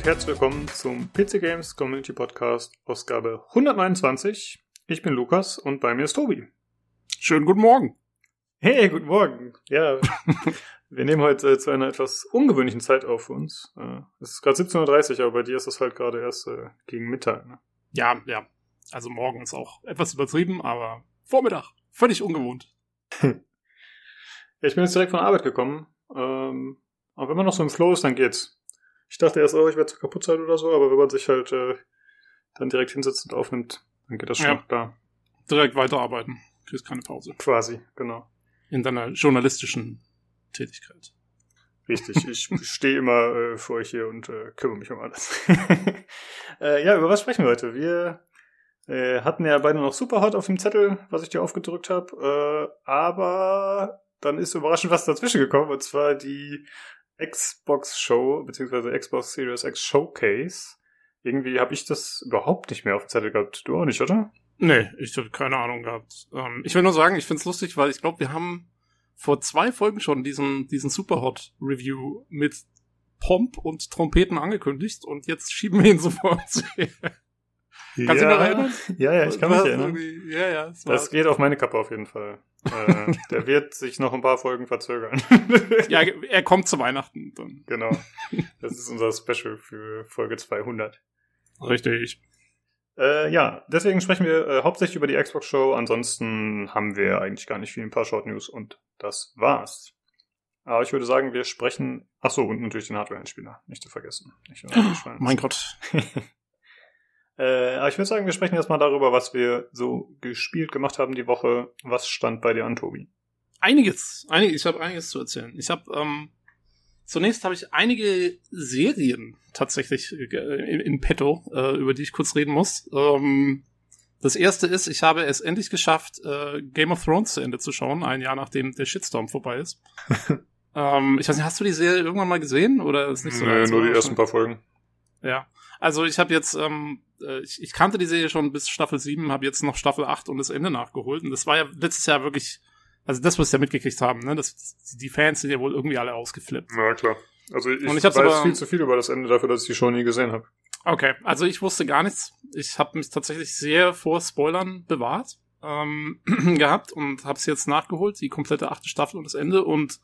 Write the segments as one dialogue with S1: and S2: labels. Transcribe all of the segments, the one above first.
S1: und herzlich willkommen zum PC Games Community Podcast, Ausgabe 129. Ich bin Lukas und bei mir ist Tobi.
S2: Schönen guten Morgen.
S1: Hey, guten Morgen. Ja, wir nehmen heute äh, zu einer etwas ungewöhnlichen Zeit auf für uns. Äh, es ist gerade 17.30 Uhr, aber bei dir ist es halt gerade erst äh, gegen Mittag. Ne?
S2: Ja, ja. Also morgen ist auch etwas übertrieben, aber Vormittag. Völlig ungewohnt.
S1: ich bin jetzt direkt von Arbeit gekommen. Ähm, aber wenn man noch so im Flow ist, dann geht's. Ich dachte erst, oh, ich werde zu kaputt sein oder so, aber wenn man sich halt äh, dann direkt hinsetzt und aufnimmt, dann geht das schon
S2: Ja.
S1: da.
S2: Direkt weiterarbeiten. Kriegst keine Pause.
S1: Quasi, genau.
S2: In deiner journalistischen Tätigkeit.
S1: Richtig, ich stehe immer äh, vor euch hier und äh, kümmere mich um alles. äh, ja, über was sprechen wir heute? Wir äh, hatten ja beide noch Superhot auf dem Zettel, was ich dir aufgedrückt habe, äh, aber dann ist überraschend was dazwischen gekommen, und zwar die Xbox Show, beziehungsweise Xbox Series X Showcase. Irgendwie habe ich das überhaupt nicht mehr auf dem Zettel gehabt. Du auch nicht, oder?
S2: Nee, ich habe keine Ahnung gehabt. Ähm, ich will nur sagen, ich find's lustig, weil ich glaube, wir haben vor zwei Folgen schon diesen, diesen Superhot-Review mit Pomp und Trompeten angekündigt und jetzt schieben wir ihn sofort. Kannst du dich noch erinnern?
S1: Ja, ja, ich kann mich erinnern.
S2: Ja, ja.
S1: Das geht auf meine Kappe auf jeden Fall. Äh, der wird sich noch ein paar Folgen verzögern.
S2: ja, er kommt zu Weihnachten dann.
S1: Genau. Das ist unser Special für Folge 200.
S2: Richtig.
S1: Äh, ja, deswegen sprechen wir äh, hauptsächlich über die Xbox Show. Ansonsten haben wir eigentlich gar nicht viel, ein paar Short News und das war's. Aber ich würde sagen, wir sprechen. Ach so, und natürlich den Hardware-Einspieler, nicht zu vergessen. Nicht unterschreiben.
S2: Mein Gott.
S1: Äh, aber ich würde sagen, wir sprechen erstmal darüber, was wir so gespielt gemacht haben die Woche. Was stand bei dir an, Tobi?
S2: Einiges, einiges, ich habe einiges zu erzählen. Ich habe ähm, zunächst habe ich einige Serien tatsächlich äh, in, in petto, äh, über die ich kurz reden muss. Ähm, das erste ist, ich habe es endlich geschafft, äh, Game of Thrones zu Ende zu schauen, ein Jahr nachdem der Shitstorm vorbei ist. ähm, ich weiß nicht, hast du die Serie irgendwann mal gesehen oder ist nicht so weit?
S1: nur die ersten paar Folgen.
S2: Ja. Also ich habe jetzt, ähm, äh, ich, ich kannte die Serie schon bis Staffel 7, habe jetzt noch Staffel 8 und das Ende nachgeholt. Und das war ja letztes Jahr wirklich, also das, was wir ja mitgekriegt haben, ne? Das, die Fans sind ja wohl irgendwie alle ausgeflippt.
S1: Na klar. Also ich,
S2: Und ich
S1: weiß
S2: aber-
S1: viel zu viel über das Ende dafür, dass ich die Show nie gesehen habe.
S2: Okay, also ich wusste gar nichts. Ich habe mich tatsächlich sehr vor Spoilern bewahrt ähm, gehabt und habe es jetzt nachgeholt, die komplette achte Staffel und das Ende. Und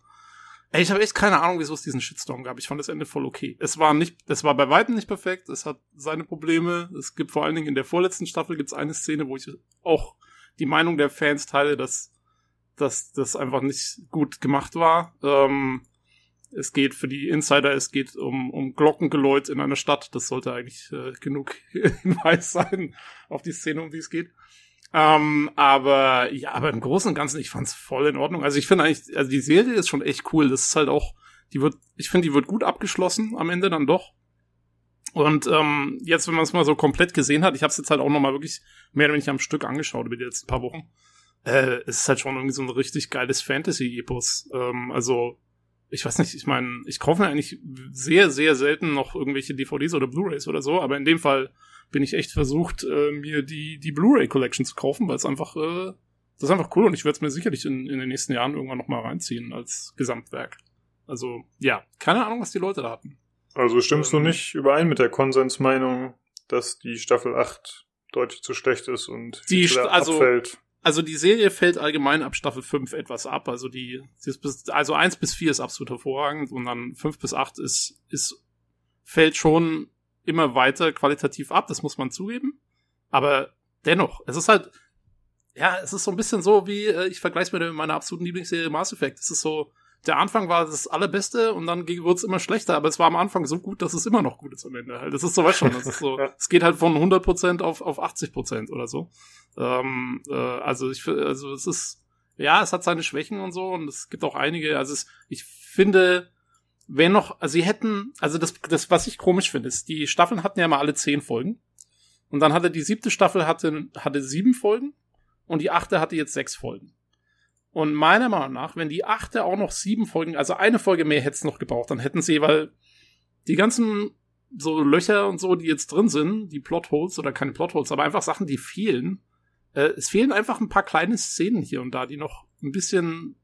S2: ey, ich habe echt keine Ahnung, wieso es diesen Shitstorm gab. Ich fand das Ende voll okay. Es war nicht, es war bei weitem nicht perfekt. Es hat seine Probleme. Es gibt vor allen Dingen in der vorletzten Staffel gibt's eine Szene, wo ich auch die Meinung der Fans teile, dass dass das einfach nicht gut gemacht war. Ähm, es geht für die Insider, es geht um, um Glockengeläut in einer Stadt. Das sollte eigentlich äh, genug Hinweis sein auf die Szene, um die es geht. Ähm, aber ja, aber im Großen und Ganzen, ich fand's voll in Ordnung. Also ich finde eigentlich, also die Serie ist schon echt cool. Das ist halt auch, die wird, ich finde, die wird gut abgeschlossen am Ende dann doch. Und ähm, jetzt, wenn man es mal so komplett gesehen hat, ich habe es jetzt halt auch noch mal wirklich mehr oder weniger am Stück angeschaut über die letzten paar Wochen. Äh, es ist halt schon irgendwie so ein richtig geiles Fantasy-Epos. Ähm, also ich weiß nicht, ich meine, ich kaufe mir eigentlich sehr, sehr selten noch irgendwelche DVDs oder Blu-Rays oder so, aber in dem Fall bin ich echt versucht, äh, mir die, die Blu-ray Collection zu kaufen, weil es einfach, äh, das ist einfach cool und ich werde es mir sicherlich in, in den nächsten Jahren irgendwann noch mal reinziehen als Gesamtwerk. Also, ja, keine Ahnung, was die Leute da hatten.
S1: Also stimmst du
S2: Ähm.
S1: nicht überein mit der Konsensmeinung, dass die Staffel 8 deutlich zu schlecht ist und
S2: Die also-
S1: abfällt?
S2: Also die Serie fällt allgemein ab Staffel 5 etwas ab. Also die, sie ist bis, also 1 bis 4 ist absolut hervorragend und dann 5 bis 8 ist, ist, fällt schon immer weiter qualitativ ab, das muss man zugeben. Aber dennoch, es ist halt, ja, es ist so ein bisschen so wie, äh, ich vergleiche es mit meiner absoluten Lieblingsserie Mass Effect. Es ist so, der Anfang war das allerbeste und dann wurde es immer schlechter, aber es war am Anfang so gut, dass es immer noch gut ist am Ende. Halt. Das ist so, weißt schon, das ist so, es geht halt von 100% auf, auf 80% oder so. Ähm, äh, also ich also es ist, ja, es hat seine Schwächen und so und es gibt auch einige, also es, ich finde, wenn noch, also sie hätten, also das, das, was ich komisch finde, ist, die Staffeln hatten ja mal alle zehn Folgen und dann hatte die siebte Staffel hatte, hatte sieben Folgen und die achte hatte jetzt sechs Folgen. Und meiner Meinung nach, wenn die achte auch noch sieben Folgen, also eine Folge mehr hätte es noch gebraucht, dann hätten sie, weil die ganzen so Löcher und so, die jetzt drin sind, die Plotholes oder keine Plotholes, aber einfach Sachen, die fehlen. Äh, es fehlen einfach ein paar kleine Szenen hier und da, die noch ein bisschen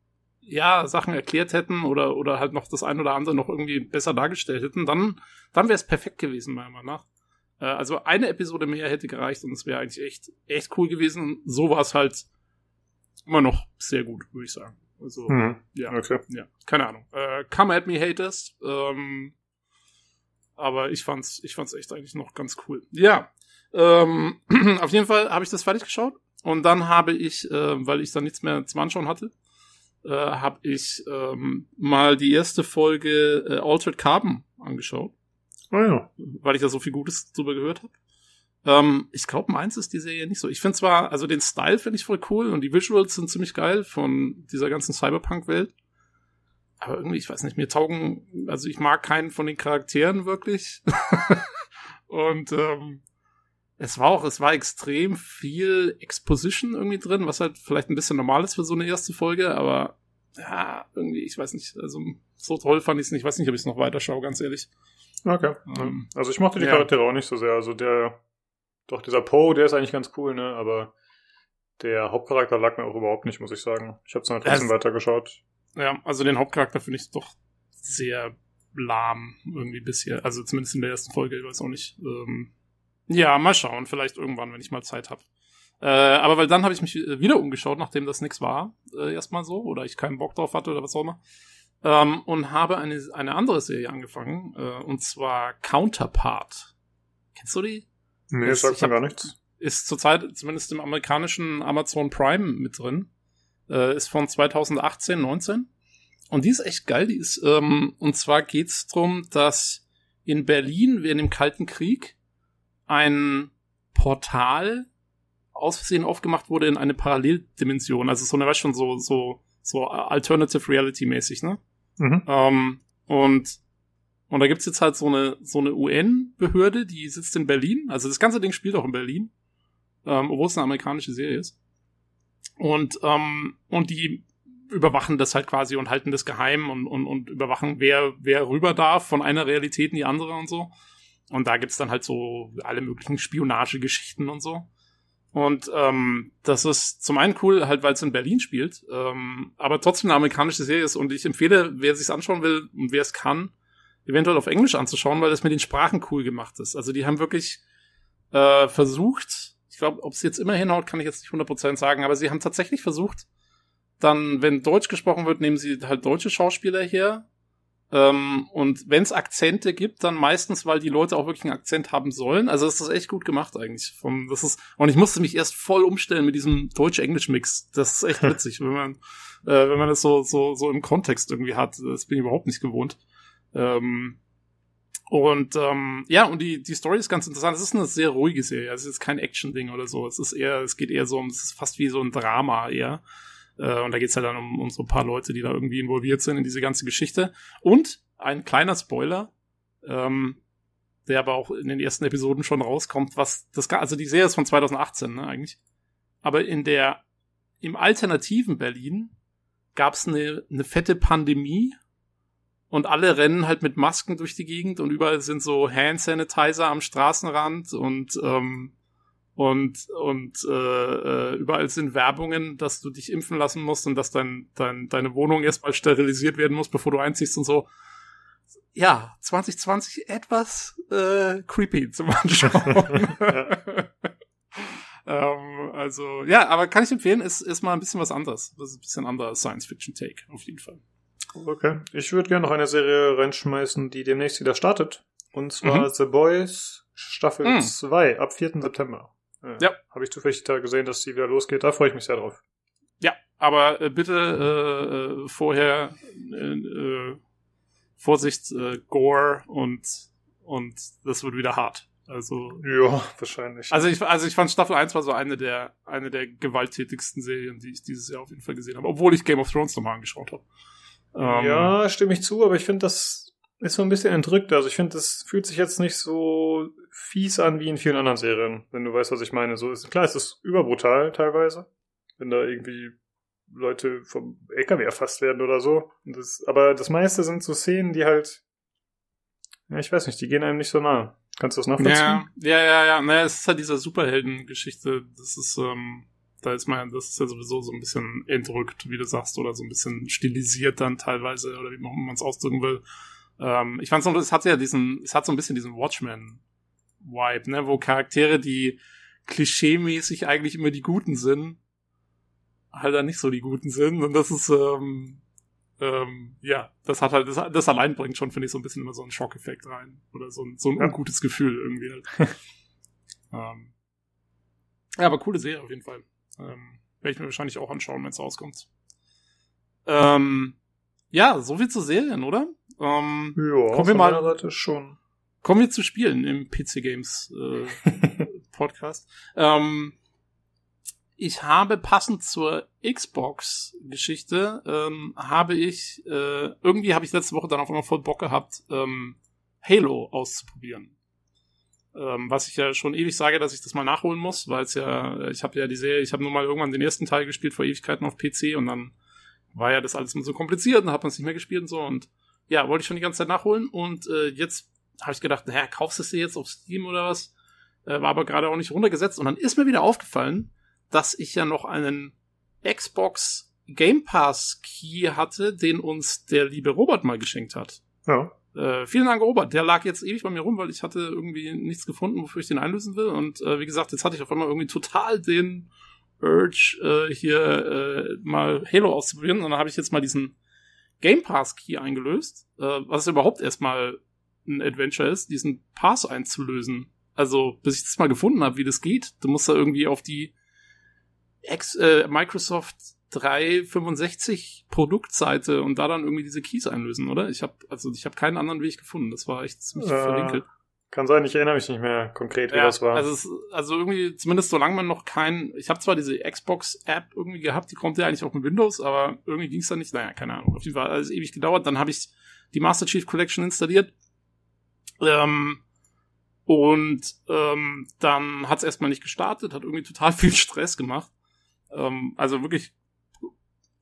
S2: ja, Sachen erklärt hätten oder, oder halt noch das ein oder andere noch irgendwie besser dargestellt hätten, dann, dann wäre es perfekt gewesen, meiner Meinung nach. Äh, also eine Episode mehr hätte gereicht und es wäre eigentlich echt, echt cool gewesen. Und so war es halt immer noch sehr gut, würde ich sagen. Also,
S1: Mhm.
S2: ja,
S1: Okay.
S2: ja, keine Ahnung. Äh, come at me, haters. Ähm, aber ich fand's, ich fand's echt eigentlich noch ganz cool. Ja, ähm, auf jeden Fall habe ich das fertig geschaut und dann habe ich, äh, weil ich dann nichts mehr zum Anschauen hatte, äh, habe ich ähm, mal die erste Folge äh, Altered Carbon angeschaut,
S1: Oh ja.
S2: weil ich da so viel Gutes drüber gehört habe. Ähm, ich glaube, meins ist die Serie nicht so. Ich finde zwar, also den Style finde ich voll cool und die Visuals sind ziemlich geil von dieser ganzen Cyberpunk-Welt. Aber irgendwie, ich weiß nicht, mir taugen, also ich mag keinen von den Charakteren wirklich. und ähm, es war auch, es war extrem viel Exposition irgendwie drin, was halt vielleicht ein bisschen normal ist für so eine erste Folge, aber ja, irgendwie, ich weiß nicht, also so toll fand ich es nicht. Ich weiß nicht, ob ich es noch weiter schaue, ganz ehrlich.
S1: Okay.
S2: Ähm,
S1: also ich mochte die
S2: ja.
S1: Charaktere auch nicht so sehr. Also der, doch dieser Poe, der ist eigentlich ganz cool, ne? Aber der Hauptcharakter lag mir auch überhaupt nicht, muss ich sagen. Ich habe dann trotzdem
S2: Es-
S1: weitergeschaut.
S2: Ja, also den Hauptcharakter finde ich doch sehr lahm irgendwie bisher. Also zumindest in der ersten Folge, ich weiß auch nicht. Ähm, ja, mal schauen, vielleicht irgendwann, wenn ich mal Zeit habe. Äh, aber weil dann habe ich mich äh, wieder umgeschaut, nachdem das nix war, äh, erstmal so, oder ich keinen Bock drauf hatte oder was auch immer. Ähm, und habe eine, eine andere Serie angefangen, äh, und zwar Counterpart. Kennst du die?
S1: Nee,
S2: Das-
S1: sagt
S2: ich
S1: mir gar nichts.
S2: ist zurzeit zumindest im amerikanischen Amazon Prime mit drin. Äh, ist von 2018, 19. Und die ist echt geil. Die ist, ähm, und zwar geht's drum, dass in Berlin während dem Kalten Krieg ein Portal aus Versehen aufgemacht wurde in eine Paralleldimension. Also so eine, weißt schon, so, so, so Alternative Reality mäßig, ne?
S1: Mhm.
S2: Ähm, und, und da gibt's jetzt halt so eine, so eine UN-Behörde, die sitzt in Berlin. Also das ganze Ding spielt auch in Berlin, ähm, obwohl es eine amerikanische Serie ist. Und, ähm, und die überwachen das halt quasi und halten das geheim und, und, und überwachen, wer, wer rüber darf von einer Realität in die andere und so. Und da gibt's dann halt so alle möglichen Spionagegeschichten und so. Und ähm, das ist zum einen cool, halt weil es in Berlin spielt, ähm, aber trotzdem eine amerikanische Serie ist. Und ich empfehle, wer sich's anschauen will und wer es kann, eventuell auf Englisch anzuschauen, weil das mit den Sprachen cool gemacht ist. Also die haben wirklich äh, versucht, ich glaube, ob es jetzt immer hinhaut, kann ich jetzt nicht 100% sagen, aber sie haben tatsächlich versucht, dann, wenn Deutsch gesprochen wird, nehmen sie halt deutsche Schauspieler her. Ähm, und wenn es Akzente gibt, dann meistens, weil die Leute auch wirklich einen Akzent haben sollen. Also das ist echt gut gemacht eigentlich. Vom, das ist, und ich musste mich erst voll umstellen mit diesem Deutsch-Englisch-Mix. Das ist echt witzig, wenn man, äh, wenn man das so, so, so im Kontext irgendwie hat. Das bin ich überhaupt nicht gewohnt. Ähm, und ähm, ja, und die, die Story ist ganz interessant. Es ist eine sehr ruhige Serie. Es ist jetzt kein Action-Ding oder so. Es ist eher, es geht eher so um, es ist fast wie so ein Drama eher. Äh, und da geht's halt dann um, um so ein paar Leute, die da irgendwie involviert sind in diese ganze Geschichte. Und ein kleiner Spoiler, ähm, der aber auch in den ersten Episoden schon rauskommt, was das, also die Serie ist von 2018, ne, eigentlich. Aber in der, im alternativen Berlin gab's eine, eine fette Pandemie und alle rennen halt mit Masken durch die Gegend und überall sind so Hand Sanitizer am Straßenrand und ähm, und und äh, äh, überall sind Werbungen, dass du dich impfen lassen musst und dass dein, dein deine Wohnung erstmal sterilisiert werden muss, bevor du einziehst und so. Ja, 2020 etwas äh, creepy zum Anschauen. ähm, also ja, aber kann ich empfehlen, ist ist mal ein bisschen was anderes, das ist ein bisschen anderer Science Fiction Take auf jeden Fall.
S1: Okay. Ich würde gerne noch eine Serie reinschmeißen, die demnächst wieder startet. Und zwar
S2: Mhm.
S1: The Boys Staffel
S2: Mhm.
S1: 2 ab 4. September. Äh,
S2: Ja.
S1: Habe ich zufällig da gesehen, dass die wieder losgeht. Da freue ich mich sehr drauf.
S2: Ja, aber äh, bitte äh, äh, vorher äh, äh, Vorsicht, äh, Gore und und das wird wieder hart. Also
S1: Ja, wahrscheinlich.
S2: also ich also ich fand Staffel 1 war so eine der eine der gewalttätigsten Serien, die ich dieses Jahr auf jeden Fall gesehen habe, obwohl ich Game of Thrones nochmal angeschaut habe. Ähm,
S1: ja, stimme ich zu, aber ich finde, das ist so ein bisschen entrückt. Also ich finde, das fühlt sich jetzt nicht so fies an wie in vielen anderen Serien, wenn du weißt, was ich meine. So ist klar, es ist überbrutal teilweise, wenn da irgendwie Leute vom LKW erfasst werden oder so. Das, aber das meiste sind so Szenen, die halt, ja, ich weiß nicht, die gehen einem nicht so nah. Kannst du das nachvollziehen?
S2: Ja, ja, ja, ja. Naja, es ist halt diese Superhelden-Geschichte. Das ist, ähm, Da ist man, das ist ja sowieso so ein bisschen entrückt, wie du sagst, oder so ein bisschen stilisiert dann teilweise, oder wie man es ausdrücken will. Ähm, ich fand es hat ja diesen, es hat so ein bisschen diesen Watchmen-Vibe, ne, wo Charaktere, die klischeemäßig eigentlich immer die Guten sind, halt dann nicht so die Guten sind. Und das ist, ähm, ähm, ja, das hat halt, das, das allein bringt schon, finde ich, so ein bisschen immer so einen Schockeffekt rein. Oder so ein, so ein ungutes Gefühl irgendwie halt. ähm, ja, aber coole Serie auf jeden Fall. Ähm, Werde ich mir wahrscheinlich auch anschauen, wenn es rauskommt. Ähm, ja, so viel zu Serien, oder? Ähm,
S1: ja, kommen wir mal, schon.
S2: Kommen wir zu Spielen im PC Games äh, Podcast. Ähm, ich habe passend zur Xbox-Geschichte, ähm, habe ich, äh, irgendwie habe ich letzte Woche dann auf einmal voll Bock gehabt, ähm, Halo auszuprobieren. Ähm, was ich ja schon ewig sage, dass ich das mal nachholen muss, weil es ja, ich habe ja die Serie, ich habe nur mal irgendwann den ersten Teil gespielt vor Ewigkeiten auf PC und dann war ja das alles immer so kompliziert und hat man es nicht mehr gespielt und so und ja, wollte ich schon die ganze Zeit nachholen und äh, jetzt habe ich gedacht, naja, kaufst du es dir jetzt auf Steam oder was? Äh, war aber gerade auch nicht runtergesetzt und dann ist mir wieder aufgefallen, dass ich ja noch einen Xbox Game Pass Key hatte, den uns der liebe Robert mal geschenkt hat.
S1: Ja.
S2: Äh, vielen Dank, Robert. Der lag jetzt ewig bei mir rum, weil ich hatte irgendwie nichts gefunden, wofür ich den einlösen will. Und äh, wie gesagt, jetzt hatte ich auf einmal irgendwie total den Urge, äh, hier äh, mal Halo auszuprobieren. Und dann habe ich jetzt mal diesen Game Pass Key eingelöst, äh, was überhaupt erstmal ein Adventure ist, diesen Pass einzulösen. Also, bis ich das mal gefunden habe, wie das geht, du musst da irgendwie auf die Ex äh, Microsoft 365 Produktseite und da dann irgendwie diese Keys einlösen, oder? Ich habe also ich habe keinen anderen Weg gefunden. Das war echt ziemlich äh, verwinkelt.
S1: Kann sein, ich erinnere mich nicht mehr konkret, wie ja, das war.
S2: Also, es, also irgendwie, zumindest solange man noch kein, ich habe zwar diese Xbox-App irgendwie gehabt, die kommt ja eigentlich auf dem Windows, aber irgendwie ging es da nicht. Naja, keine Ahnung. Auf jeden Fall hat es ewig gedauert. Dann habe ich die Master Chief Collection installiert. Ähm, und ähm, dann hat es erstmal nicht gestartet, hat irgendwie total viel Stress gemacht. Ähm, also wirklich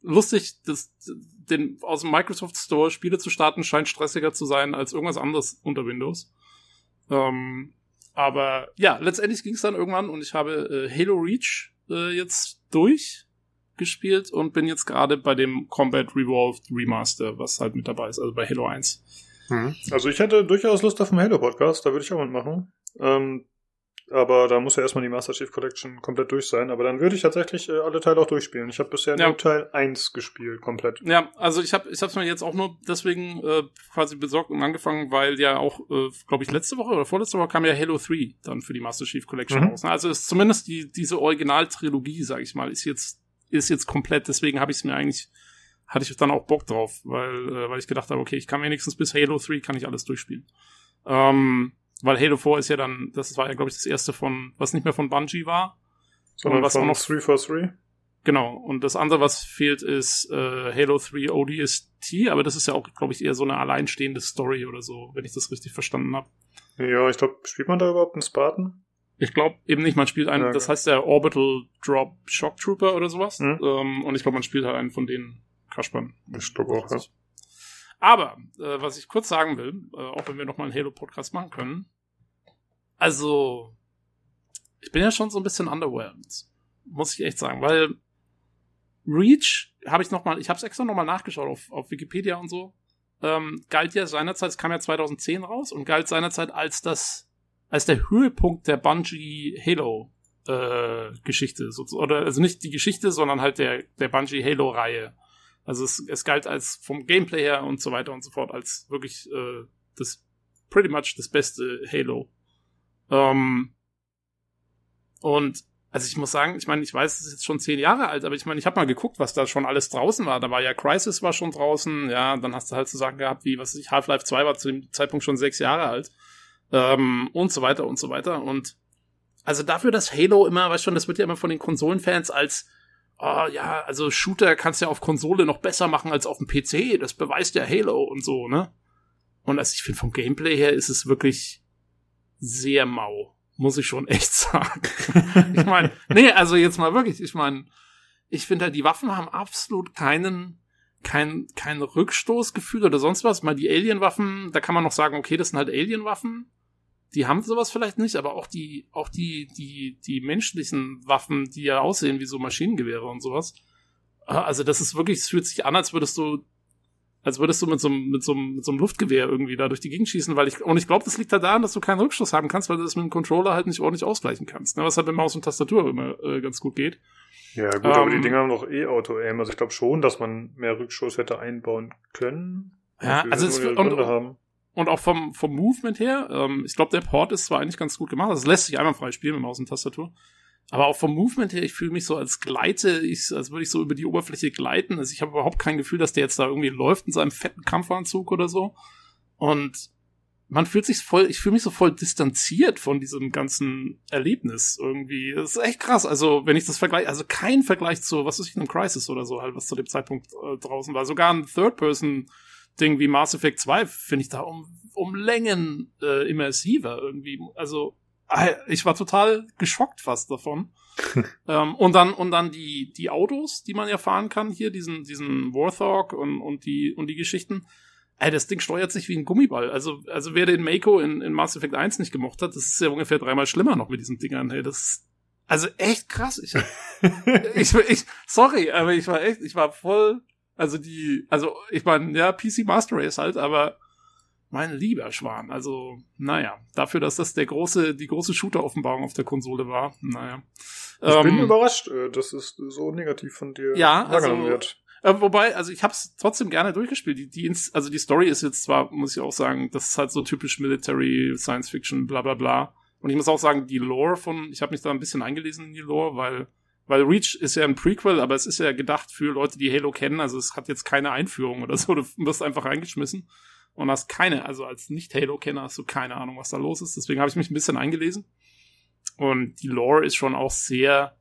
S2: lustig, das, den aus dem Microsoft Store Spiele zu starten, scheint stressiger zu sein als irgendwas anderes unter Windows. Ähm, aber ja, letztendlich ging es dann irgendwann und ich habe äh, Halo Reach äh, jetzt durchgespielt und bin jetzt gerade bei dem Combat Revolved Remaster, was halt mit dabei ist, also bei Halo 1.
S1: Hm. Also ich hätte durchaus Lust auf einen Halo-Podcast, da würde ich auch mitmachen. Ähm, aber da muss ja erstmal die Master Chief Collection komplett durch sein. Aber dann würde ich tatsächlich äh, alle Teile auch durchspielen. Ich habe bisher ja. nur Teil 1 gespielt, komplett.
S2: Ja, also ich habe ich es mir jetzt auch nur deswegen äh, quasi besorgt und angefangen, weil ja auch, äh, glaube ich, letzte Woche oder vorletzte Woche kam ja Halo 3 dann für die Master Chief Collection mhm. raus. Ne? Also ist zumindest die, diese Originaltrilogie, sage ich mal, ist jetzt, ist jetzt komplett. Deswegen habe ich es mir eigentlich, hatte ich dann auch Bock drauf, weil, äh, weil ich gedacht habe, okay, ich kann wenigstens bis Halo 3 kann ich alles durchspielen. Ähm, weil Halo 4 ist ja dann, das war ja, glaube ich, das erste von, was nicht mehr von Bungie war.
S1: Sondern was von noch 343.
S2: Genau. Und das andere, was fehlt, ist äh, Halo 3 ODST, aber das ist ja auch, glaube ich, eher so eine alleinstehende Story oder so, wenn ich das richtig verstanden habe.
S1: Ja, ich glaube, spielt man da überhaupt einen Spartan?
S2: Ich glaube eben nicht, man spielt einen, ja, das heißt der Orbital Drop Shock Trooper oder sowas. Mhm. Ähm, und ich glaube, man spielt halt einen von den Kaspern.
S1: Ich glaube auch, ja.
S2: Aber, äh, was ich kurz sagen will, äh, auch wenn wir nochmal einen Halo-Podcast machen können, also, ich bin ja schon so ein bisschen underwhelmed, muss ich echt sagen, weil Reach habe ich nochmal, ich habe es extra nochmal nachgeschaut auf, auf Wikipedia und so, ähm, galt ja seinerzeit, es kam ja 2010 raus und galt seinerzeit als das, als der Höhepunkt der Bungie Halo äh, Geschichte, oder also nicht die Geschichte, sondern halt der der Bungie Halo Reihe. Also es, es galt als vom Gameplay her und so weiter und so fort als wirklich äh, das pretty much das beste Halo. Ähm, und also ich muss sagen, ich meine, ich weiß, es ist jetzt schon zehn Jahre alt, aber ich meine, ich habe mal geguckt, was da schon alles draußen war. Da war ja Crisis war schon draußen, ja, dann hast du halt so Sachen gehabt wie, was weiß ich, Half-Life 2 war zu dem Zeitpunkt schon sechs Jahre alt. Ähm, und so weiter und so weiter. Und also dafür, dass Halo immer, weißt schon, das wird ja immer von den Konsolenfans als oh ja, also Shooter kannst du ja auf Konsole noch besser machen als auf dem PC, das beweist ja Halo und so, ne? Und also ich finde vom Gameplay her ist es wirklich sehr mau, muss ich schon echt sagen. ich meine, nee, also jetzt mal wirklich, ich meine, ich finde halt, die Waffen haben absolut keinen kein, kein Rückstoßgefühl oder sonst was. Mal die Alien-Waffen, da kann man noch sagen, okay, das sind halt Alien-Waffen. Die haben sowas vielleicht nicht, aber auch die, auch die, die, die menschlichen Waffen, die ja aussehen wie so Maschinengewehre und sowas. Äh, also das ist wirklich, es fühlt sich an, als würdest du, als würdest du mit so einem, mit so einem, mit so einem Luftgewehr irgendwie da durch die Gegend schießen, weil ich, und ich glaube, das liegt halt daran, dass du keinen Rückstoß haben kannst, weil du das mit dem Controller halt nicht ordentlich ausgleichen kannst, ne? was halt mit Maus und Tastatur immer äh, ganz gut geht.
S1: Ja, gut, ähm, aber die ähm, Dinger haben noch eh Auto-Aim, also ich glaube schon, dass man mehr Rückstoß hätte einbauen können.
S2: Ja, also es, und, haben und auch vom, vom Movement her, ähm, ich glaube, der Port ist zwar eigentlich ganz gut gemacht, es lässt sich einmal frei spielen mit Maus und Tastatur. Aber auch vom Movement her, ich fühle mich so als gleite, ich, als würde ich so über die Oberfläche gleiten. Also ich habe überhaupt kein Gefühl, dass der jetzt da irgendwie läuft in seinem fetten Kampfanzug oder so. Und man fühlt sich voll, ich fühle mich so voll distanziert von diesem ganzen Erlebnis irgendwie. Das ist echt krass. Also, wenn ich das vergleiche, also kein Vergleich zu, was ist ich, einem Crisis oder so halt, was zu dem Zeitpunkt äh, draußen war. Sogar ein Third-Person Ding wie Mass Effect 2 finde ich da um, um Längen äh, immersiver irgendwie. Also äh, ich war total geschockt fast davon. ähm, und dann und dann die die Autos, die man ja fahren kann hier, diesen diesen Warthog und und die und die Geschichten. Ey, das Ding steuert sich wie ein Gummiball. Also also wer den Mako in, in Mass Effect 1 nicht gemocht hat, das ist ja ungefähr dreimal schlimmer noch mit diesen Dingern. Hey, das also echt krass. Ich, ich, ich sorry, aber ich war echt, ich war voll also die, also ich meine, ja, PC Master Race halt, aber mein lieber Schwan, also naja, dafür, dass das der große, die große Shooter-Offenbarung auf der Konsole war, naja.
S1: Ich ähm, bin überrascht, äh, dass es so negativ von dir
S2: ja, also, wird. Äh, wobei, also ich habe es trotzdem gerne durchgespielt. Die, die, also die Story ist jetzt zwar, muss ich auch sagen, das ist halt so typisch Military, Science Fiction, bla bla bla. Und ich muss auch sagen, die Lore von, ich habe mich da ein bisschen eingelesen in die Lore, weil weil Reach ist ja ein Prequel, aber es ist ja gedacht für Leute, die Halo kennen. Also es hat jetzt keine Einführung oder so. Du wirst einfach reingeschmissen und hast keine, also als Nicht-Halo-Kenner hast du keine Ahnung, was da los ist. Deswegen habe ich mich ein bisschen eingelesen. Und die Lore ist schon auch sehr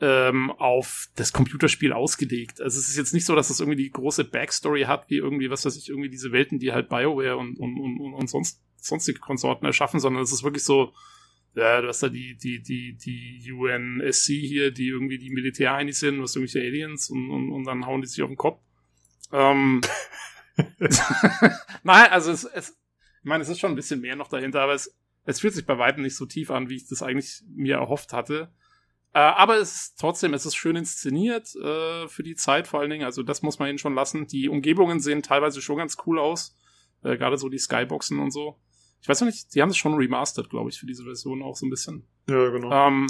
S2: ähm, auf das Computerspiel ausgelegt. Also es ist jetzt nicht so, dass es irgendwie die große Backstory hat, wie irgendwie, was weiß ich, irgendwie diese Welten, die halt BioWare und, und, und, und sonst, sonstige Konsorten erschaffen, sondern es ist wirklich so, ja, du hast da die, die, die, die UNSC hier, die irgendwie die Militärheinis sind, was irgendwelche Aliens und, und, und dann hauen die sich auf den Kopf. Ähm, Nein, also es, es, ich meine, es ist schon ein bisschen mehr noch dahinter, aber es, es fühlt sich bei weitem nicht so tief an, wie ich das eigentlich mir erhofft hatte. Äh, aber es ist trotzdem, es ist schön inszeniert äh, für die Zeit vor allen Dingen. Also das muss man ihnen schon lassen. Die Umgebungen sehen teilweise schon ganz cool aus. Äh, Gerade so die Skyboxen und so. Ich weiß noch nicht, die haben es schon remastered, glaube ich, für diese Version auch so ein bisschen.
S1: Ja, genau.
S2: Ähm,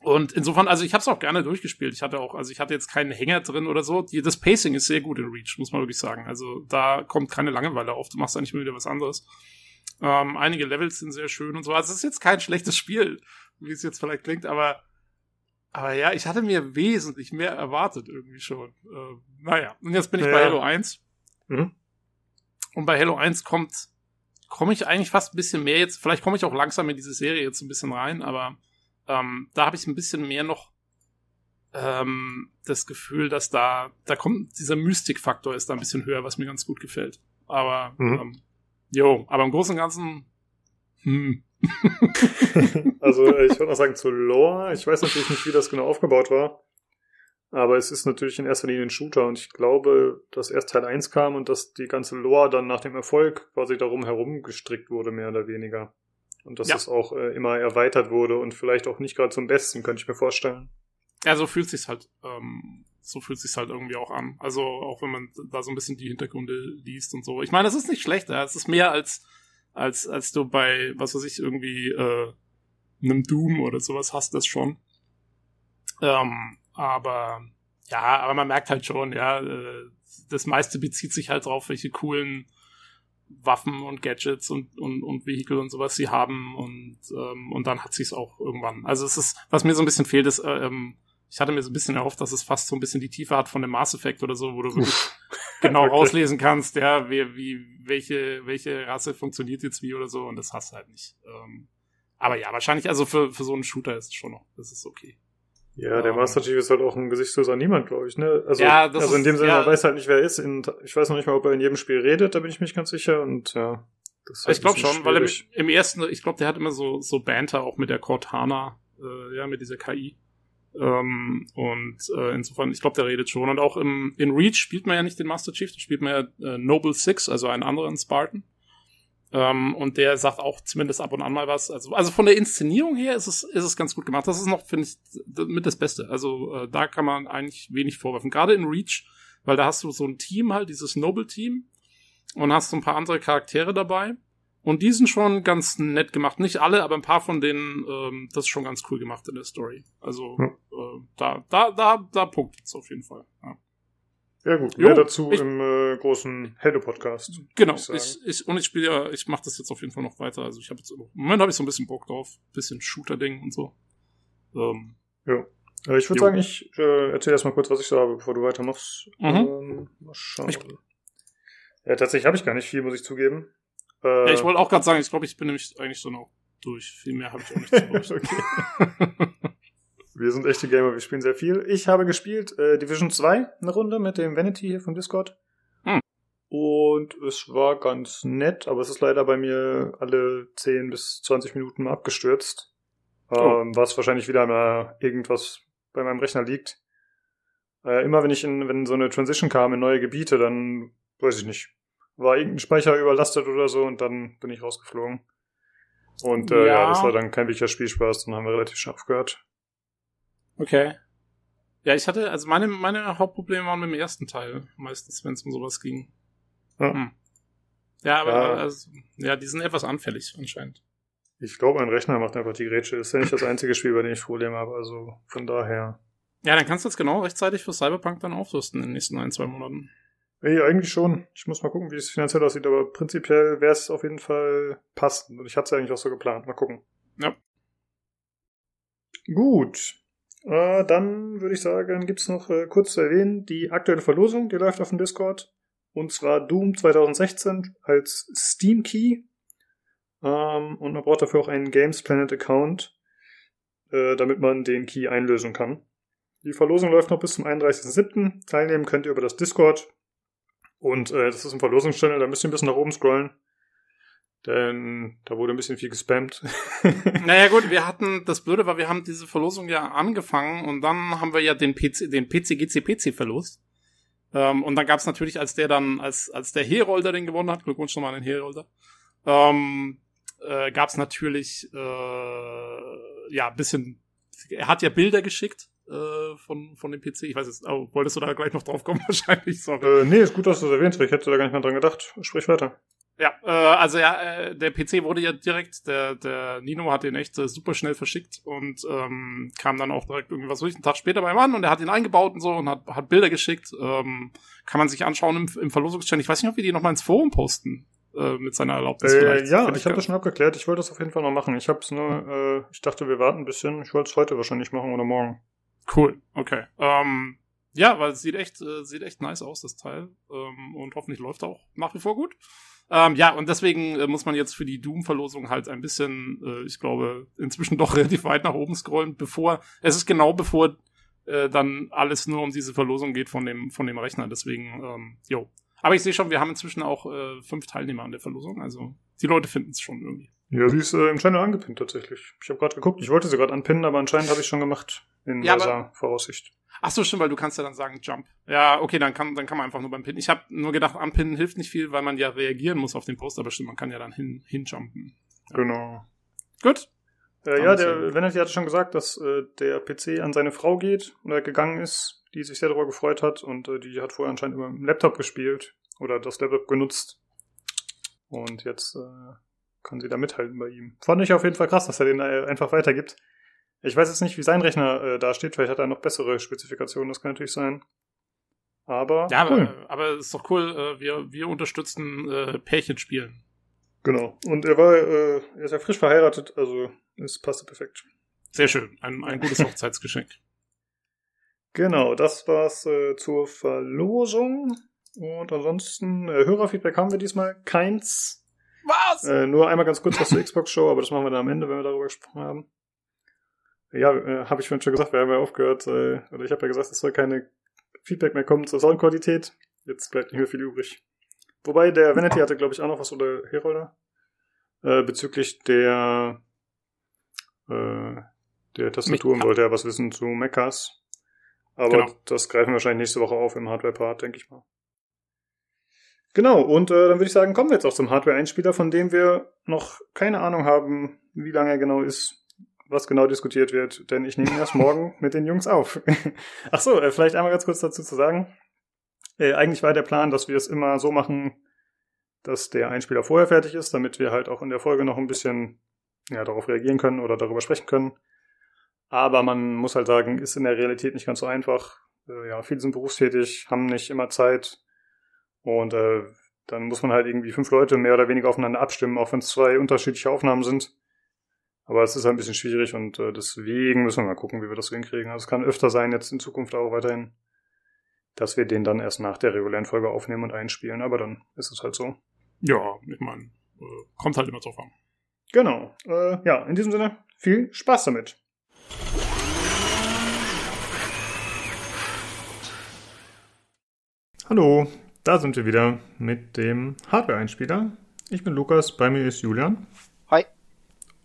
S2: und insofern, also ich habe es auch gerne durchgespielt. Ich hatte auch, also ich hatte jetzt keinen Hänger drin oder so. Das Pacing ist sehr gut in Reach, muss man wirklich sagen. Also da kommt keine Langeweile auf. Du machst eigentlich mal wieder was anderes. Ähm, einige Levels sind sehr schön und so. Also es ist jetzt kein schlechtes Spiel, wie es jetzt vielleicht klingt, aber aber ja, ich hatte mir wesentlich mehr erwartet irgendwie schon. Äh, naja, und jetzt bin ich ja. bei Halo 1. Mhm. Und bei Halo 1 kommt komme ich eigentlich fast ein bisschen mehr jetzt, vielleicht komme ich auch langsam in diese Serie jetzt ein bisschen rein, aber ähm, da habe ich ein bisschen mehr noch ähm, das Gefühl, dass da, da kommt dieser Mystikfaktor ist da ein bisschen höher, was mir ganz gut gefällt. Aber mhm. ähm, jo, aber im Großen und Ganzen, hm.
S1: also ich würde noch sagen zu Lore, ich weiß natürlich nicht, wie das genau aufgebaut war. Aber es ist natürlich in erster Linie ein Shooter und ich glaube, dass erst Teil 1 kam und dass die ganze Lore dann nach dem Erfolg quasi darum herum gestrickt wurde, mehr oder weniger. Und dass ja. es auch äh, immer erweitert wurde und vielleicht auch nicht gerade zum Besten, könnte ich mir vorstellen.
S2: Ja, so fühlt sich's halt, ähm, so fühlt sich's halt irgendwie auch an. Also auch wenn man da so ein bisschen die Hintergründe liest und so. Ich meine, es ist nicht schlecht, ja. es ist mehr als, als, als du bei, was weiß ich, irgendwie, äh, einem Doom oder sowas hast, das schon. Ähm, aber ja, aber man merkt halt schon, ja, äh, das meiste bezieht sich halt drauf, welche coolen Waffen und Gadgets und, und, und Vehikel und sowas sie haben und, ähm, und dann hat sie es auch irgendwann. Also es ist, was mir so ein bisschen fehlt, ist, äh, ähm, ich hatte mir so ein bisschen erhofft, dass es fast so ein bisschen die Tiefe hat von dem Mass Effect oder so, wo du wirklich genau okay. rauslesen kannst, ja, wie, wie, welche, welche Rasse funktioniert jetzt wie oder so und das hast du halt nicht. Ähm, aber ja, wahrscheinlich, also für, für so einen Shooter ist es schon noch, das ist okay.
S1: Ja, der Master Chief ist halt auch ein gesichtsloser Niemand, glaube ich, ne? Also, ja, das also in dem Sinne, ja, man weiß halt nicht, wer er ist. Ich weiß noch nicht mal, ob er in jedem Spiel redet, da bin ich mich ganz sicher. Und ja,
S2: das ist halt Ich glaube schon, schwierig. weil er im ersten, ich glaube, der hat immer so, so Banter auch mit der Cortana, äh, ja, mit dieser KI. Ähm, und äh, insofern, ich glaube, der redet schon. Und auch im, in Reach spielt man ja nicht den Master Chief, da spielt man ja äh, Noble Six, also einen anderen Spartan. Ähm, und der sagt auch zumindest ab und an mal was. Also, also von der Inszenierung her ist es, ist es ganz gut gemacht. Das ist noch, finde ich, mit das Beste. Also äh, da kann man eigentlich wenig vorwerfen. Gerade in Reach, weil da hast du so ein Team halt, dieses Noble-Team, und hast so ein paar andere Charaktere dabei. Und die sind schon ganz nett gemacht. Nicht alle, aber ein paar von denen, ähm, das ist schon ganz cool gemacht in der Story. Also hm. äh, da, da, da, da punktet es auf jeden Fall. Ja.
S1: Ja gut, mehr jo, dazu ich, im äh, großen Heldo-Podcast.
S2: Genau, ich, ich, ich, und ich spiele ja, ich mache das jetzt auf jeden Fall noch weiter. Also ich habe jetzt, im Moment habe ich so ein bisschen Bock drauf, bisschen Shooter-Ding und so.
S1: Ähm, ja. Äh, ich würde sagen, ich äh, erzähle erstmal kurz, was ich so habe, bevor du weitermachst. Mhm. Ähm, mal schauen. Ja, tatsächlich habe ich gar nicht viel, muss ich zugeben.
S2: Äh, ja, ich wollte auch gerade sagen, ich glaube, ich bin nämlich eigentlich so noch durch. Viel mehr habe ich auch nicht zu okay.
S1: Wir sind echte Gamer, wir spielen sehr viel. Ich habe gespielt äh, Division 2 eine Runde mit dem Vanity hier vom Discord. Hm. Und es war ganz nett, aber es ist leider bei mir alle 10 bis 20 Minuten mal abgestürzt. Oh. Ähm, was wahrscheinlich wieder mal irgendwas bei meinem Rechner liegt. Äh, immer wenn ich in, wenn so eine Transition kam in neue Gebiete, dann weiß ich nicht. War irgendein Speicher überlastet oder so und dann bin ich rausgeflogen. Und äh, ja. ja das war dann kein wirklicher Spielspaß, dann haben wir relativ scharf gehört.
S2: Okay. Ja, ich hatte, also meine, meine Hauptprobleme waren mit dem ersten Teil, meistens, wenn es um sowas ging. Ja, hm. ja aber ja. Also, ja, die sind etwas anfällig anscheinend.
S1: Ich glaube, mein Rechner macht einfach die Grätsche. Ist ja nicht das einzige Spiel, bei dem ich Probleme habe, also von daher.
S2: Ja, dann kannst du jetzt genau rechtzeitig für Cyberpunk dann aufrüsten in den nächsten ein, zwei Monaten.
S1: Nee, eigentlich schon. Ich muss mal gucken, wie es finanziell aussieht, aber prinzipiell wäre es auf jeden Fall passend. Und ich hatte es ja eigentlich auch so geplant. Mal gucken. Ja. Gut. Äh, dann würde ich sagen, gibt's noch äh, kurz zu erwähnen, die aktuelle Verlosung, die läuft auf dem Discord. Und zwar Doom 2016 als Steam Key. Ähm, und man braucht dafür auch einen Games Planet Account, äh, damit man den Key einlösen kann. Die Verlosung läuft noch bis zum 31.07. Teilnehmen könnt ihr über das Discord. Und äh, das ist ein Verlosungschannel, da müsst ihr ein bisschen nach oben scrollen. Denn da wurde ein bisschen viel gespammt.
S2: naja gut, wir hatten, das Blöde war, wir haben diese Verlosung ja angefangen und dann haben wir ja den PC, den PC GCPC verlost. Ähm, und dann gab es natürlich, als der dann, als, als der Herolder den gewonnen hat, Glückwunsch nochmal an den Herolder, ähm, äh, gab es natürlich äh, ja ein bisschen, er hat ja Bilder geschickt äh, von, von dem PC. Ich weiß jetzt, oh, wolltest du da gleich noch drauf kommen wahrscheinlich?
S1: Sorry. Äh, nee, ist gut, dass du es erwähnst, weil ich hätte da gar nicht mehr dran gedacht. Sprich weiter.
S2: Ja, äh, also ja, äh, der PC wurde ja direkt, der, der Nino hat den echt äh, super schnell verschickt und ähm, kam dann auch direkt irgendwie was durch, einen Tag später beim Mann und er hat ihn eingebaut und so und hat, hat Bilder geschickt. Ähm, kann man sich anschauen im, im Verlosungschannel. Ich weiß nicht, ob wir die nochmal ins Forum posten äh, mit seiner Erlaubnis.
S1: Äh, ja, ich, ich habe das schon abgeklärt. Ich wollte das auf jeden Fall noch machen. Ich habe es nur, äh, ich dachte, wir warten ein bisschen. Ich wollte es heute wahrscheinlich machen oder morgen.
S2: Cool, okay. Ähm, ja, weil es sieht echt, äh, sieht echt nice aus, das Teil. Ähm, und hoffentlich läuft auch nach wie vor gut. Ähm, ja, und deswegen äh, muss man jetzt für die Doom-Verlosung halt ein bisschen, äh, ich glaube, inzwischen doch relativ weit nach oben scrollen, bevor, es ist genau bevor äh, dann alles nur um diese Verlosung geht von dem, von dem Rechner. Deswegen, ähm, jo. Aber ich sehe schon, wir haben inzwischen auch äh, fünf Teilnehmer an der Verlosung. Also die Leute finden es schon irgendwie.
S1: Ja, sie ist äh, im Channel angepinnt tatsächlich. Ich habe gerade geguckt, ich wollte sie gerade anpinnen, aber anscheinend habe ich schon gemacht in ja, weiser Voraussicht.
S2: Ach so, stimmt, weil du kannst ja dann sagen Jump. Ja, okay, dann kann, dann kann man einfach nur beim Pinnen. Ich habe nur gedacht, anpinnen hilft nicht viel, weil man ja reagieren muss auf den Post, aber stimmt, man kann ja dann hin, hinjumpen.
S1: Ja. Genau.
S2: Gut.
S1: Äh, ja, der Vanity hatte schon gesagt, dass äh, der PC an seine Frau geht oder gegangen ist, die sich sehr darüber gefreut hat und äh, die hat vorher anscheinend immer im Laptop gespielt oder das Laptop genutzt. Und jetzt äh, kann sie da mithalten bei ihm. Fand ich auf jeden Fall krass, dass er den äh, einfach weitergibt. Ich weiß jetzt nicht, wie sein Rechner äh, da steht. Vielleicht hat er noch bessere Spezifikationen. Das kann natürlich sein. Aber.
S2: Ja, cool. aber, aber ist doch cool. Äh, wir, wir unterstützen äh, Pärchenspielen.
S1: Genau. Und er war, äh, er ist ja frisch verheiratet, also es passte perfekt.
S2: Sehr schön. Ein, ein gutes Hochzeitsgeschenk.
S1: Genau, das war's äh, zur Verlosung. Und ansonsten, äh, Hörerfeedback haben wir diesmal keins.
S2: Was?
S1: Äh, nur einmal ganz kurz was zur Xbox-Show, aber das machen wir dann am Ende, wenn wir darüber gesprochen haben. Ja, äh, habe ich vorhin schon gesagt, wir haben ja aufgehört, äh, oder ich habe ja gesagt, es soll keine Feedback mehr kommen zur Soundqualität. Jetzt bleibt nicht mehr viel übrig. Wobei der Vanity hatte, glaube ich, auch noch was oder Herolder äh, bezüglich der äh, der Tastatur und wollte ja was wissen zu Mechas. Aber genau. das greifen wir wahrscheinlich nächste Woche auf im Hardware-Part, denke ich mal. Genau, und äh, dann würde ich sagen, kommen wir jetzt auch zum Hardware-Einspieler, von dem wir noch keine Ahnung haben, wie lange er genau ist, was genau diskutiert wird, denn ich nehme erst morgen mit den Jungs auf. Ach so, äh, vielleicht einmal ganz kurz dazu zu sagen. Äh, eigentlich war der Plan, dass wir es immer so machen, dass der Einspieler vorher fertig ist, damit wir halt auch in der Folge noch ein bisschen ja, darauf reagieren können oder darüber sprechen können. Aber man muss halt sagen, ist in der Realität nicht ganz so einfach. Äh, ja, viele sind berufstätig, haben nicht immer Zeit. Und äh, dann muss man halt irgendwie fünf Leute mehr oder weniger aufeinander abstimmen, auch wenn es zwei unterschiedliche Aufnahmen sind. Aber es ist halt ein bisschen schwierig und äh, deswegen müssen wir mal gucken, wie wir das so hinkriegen. Also es kann öfter sein, jetzt in Zukunft auch weiterhin, dass wir den dann erst nach der regulären Folge aufnehmen und einspielen. Aber dann ist es halt so.
S2: Ja, ich meine, äh, kommt halt immer drauf an.
S1: Genau. Äh, ja, in diesem Sinne, viel Spaß damit. Hallo, da sind wir wieder mit dem Hardware-Einspieler. Ich bin Lukas, bei mir ist Julian.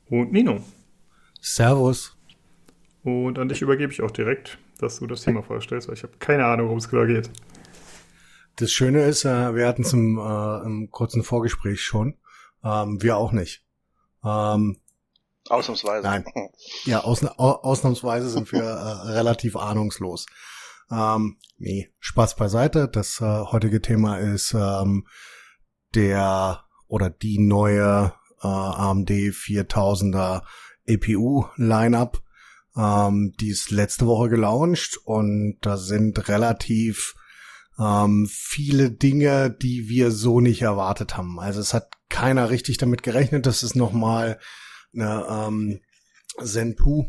S1: Und Nino.
S3: Servus.
S1: Und an dich übergebe ich auch direkt, dass du das Thema vorstellst, weil ich habe keine Ahnung, worum es genau geht.
S3: Das Schöne ist, äh, wir hatten es im, äh, im kurzen Vorgespräch schon. Ähm, wir auch nicht. Ähm,
S4: Ausnahmsweise.
S3: Nein. Ja, ausna ausnahmsweise sind wir äh, relativ ahnungslos. Ähm, nee, Spaß beiseite. Das äh, heutige Thema ist ähm, der oder die neue äh, AMD 4000er APU Lineup. Ähm, die ist letzte Woche gelauncht und da sind relativ ähm, viele Dinge, die wir so nicht erwartet haben. Also es hat keiner richtig damit gerechnet, dass es nochmal eine ähm, Zenpu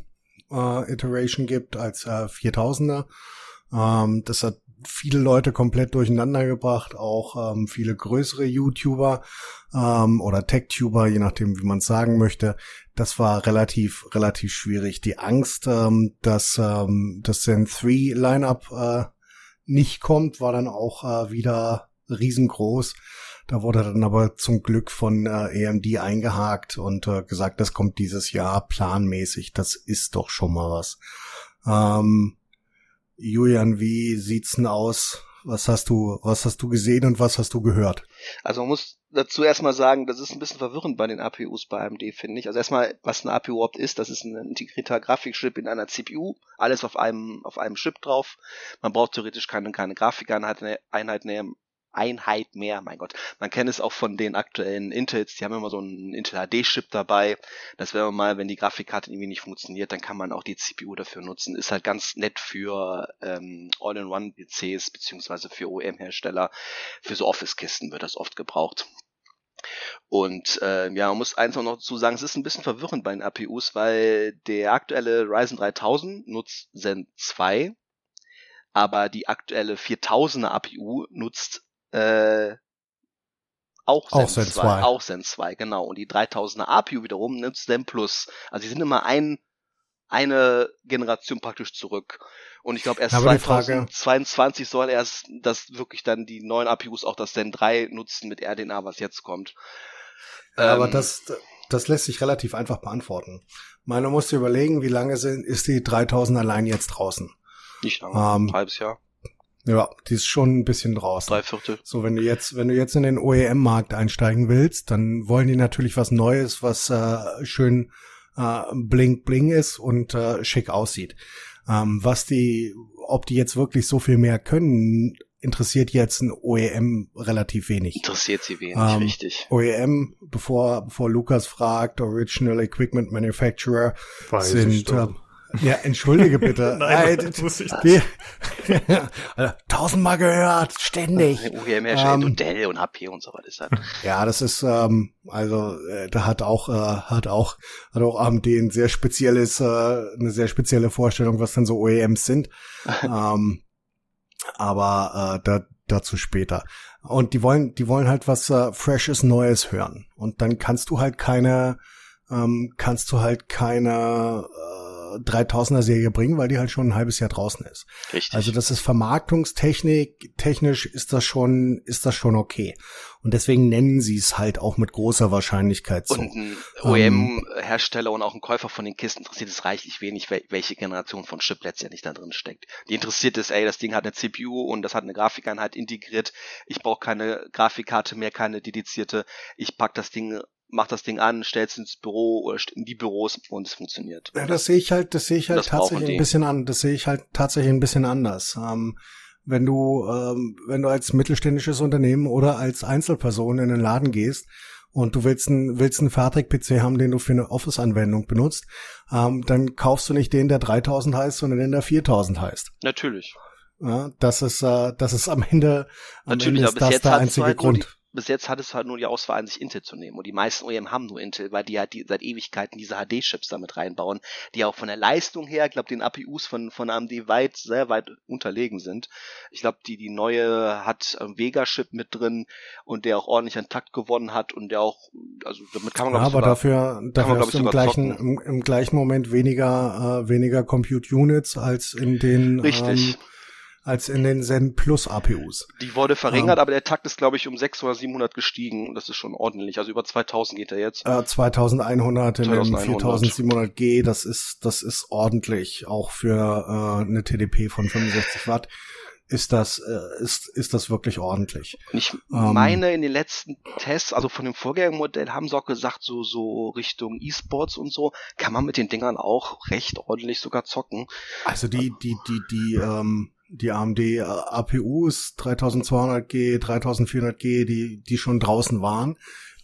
S3: äh, Iteration gibt als äh, 4000er. Ähm, das hat viele Leute komplett durcheinander gebracht, auch ähm, viele größere YouTuber ähm, oder Tech-Tuber, je nachdem, wie man es sagen möchte. Das war relativ, relativ schwierig. Die Angst, ähm, dass ähm, das Zen 3 Lineup äh, nicht kommt, war dann auch äh, wieder riesengroß. Da wurde dann aber zum Glück von äh, AMD eingehakt und äh, gesagt, das kommt dieses Jahr planmäßig. Das ist doch schon mal was. Ähm, Julian, wie sieht's denn aus? Was hast du, was hast du gesehen und was hast du gehört?
S4: Also man muss dazu erstmal sagen, das ist ein bisschen verwirrend bei den APUs bei AMD, finde ich. Also erstmal, was ein APU überhaupt ist, das ist ein integrierter Grafikchip in einer CPU, alles auf einem, auf einem Chip drauf. Man braucht theoretisch keine, keine Grafikeinheit mehr, Einheit mehr, mein Gott. Man kennt es auch von den aktuellen Intels, die haben immer so einen Intel HD-Chip dabei. Das wäre mal, wenn die Grafikkarte irgendwie nicht funktioniert, dann kann man auch die CPU dafür nutzen. Ist halt ganz nett für ähm, All-in-One-PCs beziehungsweise für OEM-Hersteller. Für so Office-Kisten wird das oft gebraucht. Und äh, ja, man muss eins noch dazu sagen, es ist ein bisschen verwirrend bei den APUs, weil der aktuelle Ryzen 3000 nutzt Zen 2, aber die aktuelle 4000er APU nutzt äh, auch Zen, auch Zen 2, 2. Auch Zen 2, genau. Und die 3000er APU wiederum nimmt Zen Plus. Also die sind immer ein, eine Generation praktisch zurück. Und ich glaube erst Aber 2022 soll erst das wirklich dann die neuen APUs auch das Zen 3 nutzen mit RDNA, was jetzt kommt.
S3: Ja, ähm, aber das, das lässt sich relativ einfach beantworten. Man muss überlegen, wie lange sind, ist die 3000 allein jetzt draußen?
S4: Nicht lange, ähm, ein halbes Jahr.
S3: Ja, die ist schon ein bisschen draußen.
S4: Drei Viertel.
S3: So, wenn du jetzt, wenn du jetzt in den OEM-Markt einsteigen willst, dann wollen die natürlich was Neues, was äh, schön äh, bling bling ist und äh, schick aussieht. Ähm, was die, ob die jetzt wirklich so viel mehr können, interessiert jetzt ein OEM relativ wenig.
S4: Interessiert sie wenig, ähm, richtig.
S3: OEM, bevor, bevor Lukas fragt, Original Equipment Manufacturer Weiß sind äh, ja, entschuldige bitte. Nein, das muss ich nicht. Tausendmal gehört, ständig.
S4: Herstellt ähm, und Dell und HP und so was ist.
S3: Ja, das ist ähm, also äh, da hat auch äh, hat auch hat auch AMD ein sehr spezielles äh, eine sehr spezielle Vorstellung, was dann so OEMs sind. ähm, aber äh, da, dazu später. Und die wollen die wollen halt was äh, freshes Neues hören und dann kannst du halt keine ähm, kannst du halt keine äh, 3000er Serie bringen, weil die halt schon ein halbes Jahr draußen ist.
S4: Richtig.
S3: Also das ist Vermarktungstechnik, technisch ist das schon, ist das schon okay. Und deswegen nennen sie es halt auch mit großer Wahrscheinlichkeit so.
S4: Und ein OEM-Hersteller und auch ein Käufer von den Kisten interessiert es reichlich wenig, welche Generation von Chip letztendlich da drin steckt. Die interessiert es, ey, das Ding hat eine CPU und das hat eine Grafikeinheit integriert. Ich brauche keine Grafikkarte mehr, keine dedizierte. Ich pack das Ding mach das Ding an, stell's ins Büro oder in die Büros und es funktioniert.
S3: Ja, das sehe ich halt, das sehe ich halt tatsächlich ein bisschen an. Das sehe ich halt tatsächlich ein bisschen anders. Ähm, wenn du, ähm, wenn du als mittelständisches Unternehmen oder als Einzelperson in den Laden gehst und du willst einen, willst einen Fertig-PC haben, den du für eine Office-Anwendung benutzt, ähm, dann kaufst du nicht den, der 3000 heißt, sondern den, der 4000 heißt.
S4: Natürlich.
S3: Ja, das ist, äh, das ist am Ende, am
S4: Natürlich,
S3: Ende
S4: ist das der einzige
S3: halt Grund
S4: bis jetzt hat es halt nur die Auswahl an sich Intel zu nehmen. Und die meisten OEM haben nur Intel, weil die halt die, seit Ewigkeiten diese HD-Chips damit reinbauen, die auch von der Leistung her, ich glaube, den APUs von, von AMD weit, sehr weit unterlegen sind. Ich glaube, die, die neue hat einen Vega-Chip mit drin und der auch ordentlich an Takt gewonnen hat und der auch, also damit kann man
S3: ja,
S4: glaube
S3: aber dafür, dafür man, hast du im gleichen, im, im, gleichen Moment weniger, äh, weniger Compute Units als in den,
S4: Richtig. Ähm,
S3: als in den Zen Plus APUs.
S4: Die wurde verringert, ähm, aber der Takt ist, glaube ich, um 600 oder 700 gestiegen. Das ist schon ordentlich. Also über 2000 geht er jetzt.
S3: Äh, 2100 in dem 4700G, das ist, das ist ordentlich. Auch für äh, eine TDP von 65 Watt ist das, äh, ist, ist das wirklich ordentlich.
S4: ich ähm, meine, in den letzten Tests, also von dem Vorgängermodell, haben sie auch gesagt, so, so Richtung E-Sports und so, kann man mit den Dingern auch recht ordentlich sogar zocken.
S3: Also die, die, die, die, ähm, die AMD APUs 3200G, 3400G, die, die schon draußen waren,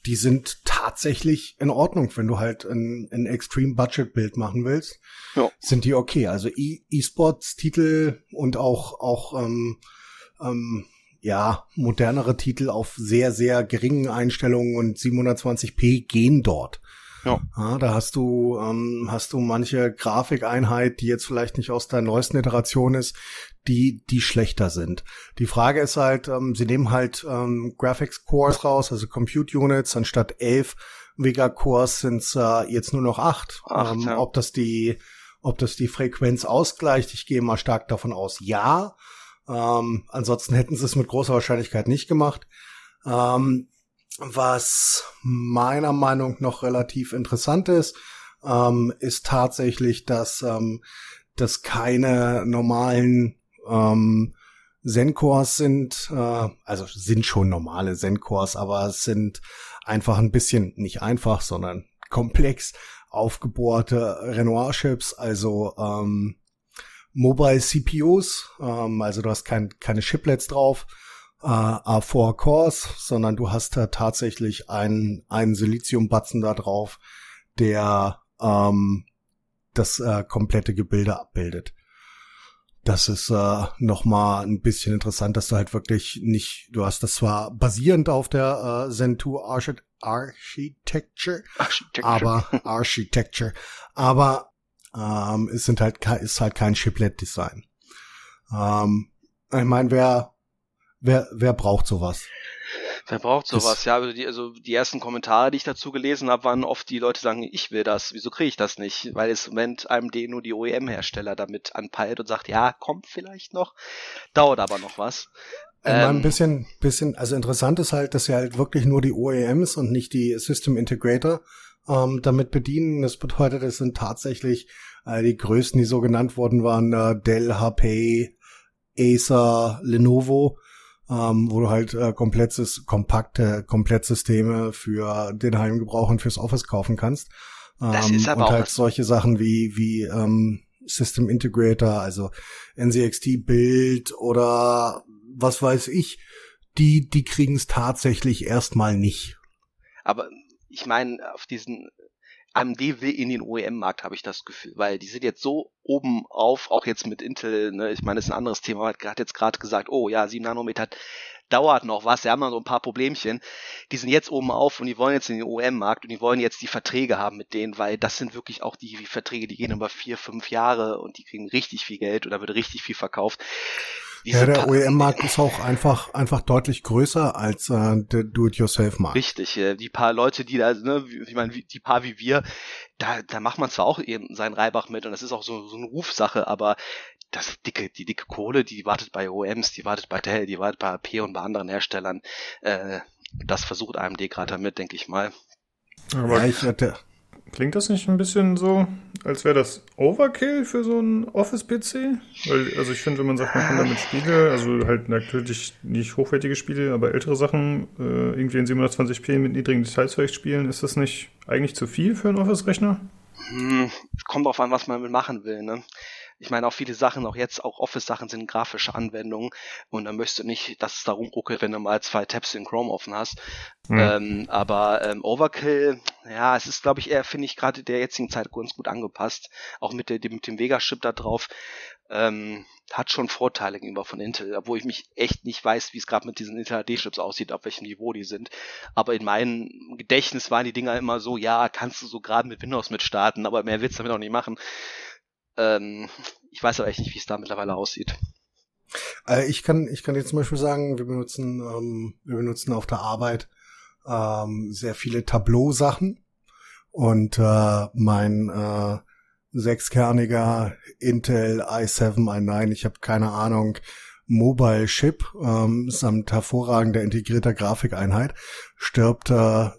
S3: die sind tatsächlich in Ordnung, wenn du halt ein, ein Extreme Budget Bild machen willst. Ja. Sind die okay. Also e, E-Sports-Titel und auch, auch ähm, ähm, ja, modernere Titel auf sehr, sehr geringen Einstellungen und 720p gehen dort. Ja. ja. da hast du, ähm, hast du manche Grafikeinheit, die jetzt vielleicht nicht aus der neuesten Iteration ist, die, die schlechter sind. Die Frage ist halt, ähm, sie nehmen halt ähm, Graphics Cores raus, also Compute Units, anstatt elf Vega Cores sind es äh, jetzt nur noch acht. acht ähm, ja. Ob das die, ob das die Frequenz ausgleicht, ich gehe mal stark davon aus, ja. Ähm, ansonsten hätten sie es mit großer Wahrscheinlichkeit nicht gemacht. Ähm, was meiner Meinung noch relativ interessant ist, ähm, ist tatsächlich, dass, ähm, dass keine normalen ähm, Zen-Cores sind, äh, also sind schon normale Zen-Cores, aber es sind einfach ein bisschen, nicht einfach, sondern komplex aufgebohrte Renoir-Chips, also ähm, Mobile CPUs, ähm, also du hast kein, keine Chiplets drauf, äh, A4 Cores, sondern du hast da tatsächlich einen, einen Silizium-Batzen da drauf, der ähm, das äh, komplette Gebilde abbildet das ist äh, noch mal ein bisschen interessant, dass du halt wirklich nicht, du hast das zwar basierend auf der äh, Zen 2 Archi Architecture, Architecture, aber Architecture, aber ähm, es sind halt ist halt kein Chiplet Design. Ähm, ich meine, wer wer wer braucht sowas?
S4: Wer braucht sowas? ja, also die, also die ersten Kommentare, die ich dazu gelesen habe, waren oft die Leute sagen, ich will das, wieso kriege ich das nicht? Weil es im Moment AMD nur die OEM-Hersteller damit anpeilt und sagt, ja, kommt vielleicht noch, dauert aber noch was.
S3: Ähm, ein bisschen, bisschen, also interessant ist halt, dass sie halt wirklich nur die OEMs und nicht die System Integrator ähm, damit bedienen. Das bedeutet, es sind tatsächlich äh, die größten, die so genannt worden waren, äh, Dell, HP, Acer, Lenovo ähm, wo du halt äh, komplettes, kompakte Komplettsysteme für den Heimgebrauch und fürs Office kaufen kannst. Ähm, das ist aber und halt solche Sachen wie, wie ähm, System Integrator, also NCXT Build oder was weiß ich, die, die kriegen es tatsächlich erstmal nicht.
S4: Aber ich meine, auf diesen AMD will in den OEM-Markt, habe ich das Gefühl, weil die sind jetzt so oben auf, auch jetzt mit Intel, ne, ich meine, das ist ein anderes Thema, hat, jetzt gerade gesagt, oh ja, 7 Nanometer dauert noch was, sie haben noch so ein paar Problemchen, die sind jetzt oben auf und die wollen jetzt in den OEM-Markt und die wollen jetzt die Verträge haben mit denen, weil das sind wirklich auch die, die Verträge, die gehen über vier, fünf Jahre und die kriegen richtig viel Geld da wird richtig viel verkauft.
S3: Ja, der OEM-Markt ist auch einfach, einfach deutlich größer als äh, der Do-it-yourself-Markt.
S4: Richtig, äh, die paar Leute, die da, ne, ich meine, die paar wie wir, da, da macht man zwar auch eben seinen Reibach mit und das ist auch so, so eine Rufsache, aber das dicke, die dicke Kohle, die wartet bei OEMs, die wartet bei Dell, die wartet bei AP und bei anderen Herstellern. Äh, das versucht AMD gerade damit, denke ich mal.
S1: Aber ja, ich hatte, Klingt das nicht ein bisschen so, als wäre das Overkill für so einen Office-PC? Also ich finde, wenn man sagt, man kann damit Spiele, also halt natürlich nicht hochwertige Spiele, aber ältere Sachen äh, irgendwie in 720p mit niedrigen Details vielleicht spielen, ist das nicht eigentlich zu viel für einen Office-Rechner?
S4: Hm, kommt drauf an, was man damit machen will, ne? Ich meine auch viele Sachen, auch jetzt auch Office-Sachen sind grafische Anwendungen und dann möchtest du nicht, dass es da rumruckelt, wenn du mal zwei Tabs in Chrome offen hast. Mhm. Ähm, aber ähm, Overkill, ja, es ist, glaube ich, eher, finde ich, gerade der jetzigen Zeit ganz gut angepasst. Auch mit, der, mit dem Vega-Chip da drauf. Ähm, hat schon Vorteile gegenüber von Intel, obwohl ich mich echt nicht weiß, wie es gerade mit diesen Intel HD-Chips aussieht, auf welchem Niveau die sind. Aber in meinem Gedächtnis waren die Dinger immer so, ja, kannst du so gerade mit Windows mit starten, aber mehr willst du damit auch nicht machen. Ähm, ich weiß aber echt nicht, wie es da mittlerweile aussieht.
S3: Äh, ich kann, ich kann jetzt zum Beispiel sagen, wir benutzen, ähm, wir benutzen auf der Arbeit ähm, sehr viele Tableau-Sachen und äh, mein äh, sechskerniger Intel i7, i9, ich habe keine Ahnung, Mobile Chip ähm, samt hervorragender integrierter Grafikeinheit stirbt äh,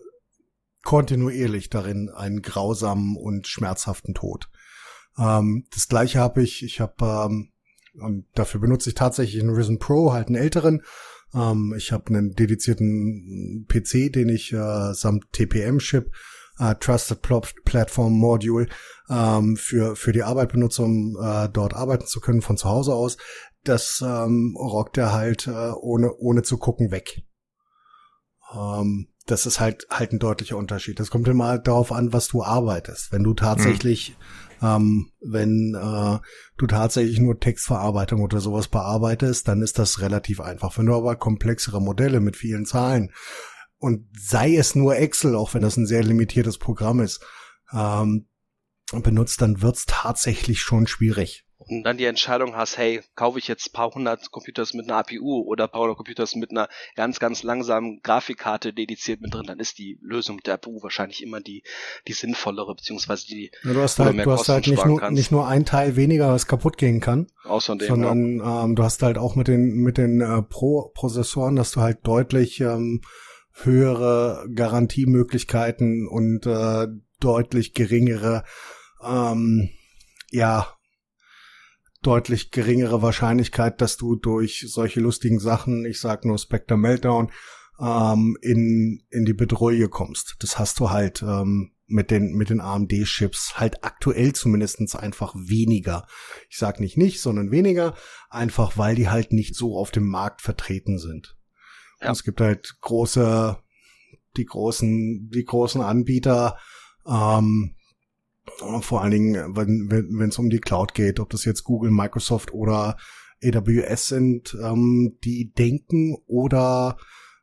S3: kontinuierlich darin einen grausamen und schmerzhaften Tod. Ähm, das gleiche habe ich, ich habe, ähm, und dafür benutze ich tatsächlich einen Risen Pro, halt einen älteren. Ähm, ich habe einen dedizierten PC, den ich äh, samt TPM-Chip, äh, Trusted Platform Module, ähm, für, für die Arbeit benutze, um äh, dort arbeiten zu können von zu Hause aus. Das ähm, rockt er halt äh, ohne, ohne zu gucken weg. Ähm, das ist halt halt ein deutlicher Unterschied. Das kommt immer darauf an, was du arbeitest. Wenn du tatsächlich hm ähm, wenn äh, du tatsächlich nur Textverarbeitung oder sowas bearbeitest, dann ist das relativ einfach. Wenn du aber komplexere Modelle mit vielen Zahlen und sei es nur Excel, auch wenn das ein sehr limitiertes Programm ist, ähm, benutzt, dann wird's tatsächlich schon schwierig
S4: und dann die Entscheidung hast, hey, kaufe ich jetzt paar hundert Computers mit einer APU oder paar hundert Computers mit einer ganz, ganz langsamen Grafikkarte dediziert mit drin, dann ist die Lösung mit der APU wahrscheinlich immer die, die sinnvollere, beziehungsweise die,
S3: ja, du hast halt, du hast halt nicht nur, nicht nur ein Teil weniger, was kaputt gehen kann,
S4: Außerdem,
S3: sondern ja. ähm, du hast halt auch mit den, mit den äh, Pro-Prozessoren, dass du halt deutlich ähm, höhere Garantiemöglichkeiten und äh, deutlich geringere ähm, ja, deutlich geringere Wahrscheinlichkeit, dass du durch solche lustigen Sachen, ich sag nur Spectre Meltdown, ähm, in, in die Bedrohung kommst. Das hast du halt ähm, mit den, mit den AMD-Chips halt aktuell zumindestens einfach weniger. Ich sag nicht nicht, sondern weniger, einfach weil die halt nicht so auf dem Markt vertreten sind. Ja. Es gibt halt große, die großen, die großen Anbieter, ähm, vor allen Dingen, wenn wenn es um die Cloud geht, ob das jetzt Google, Microsoft oder AWS sind, ähm, die denken oder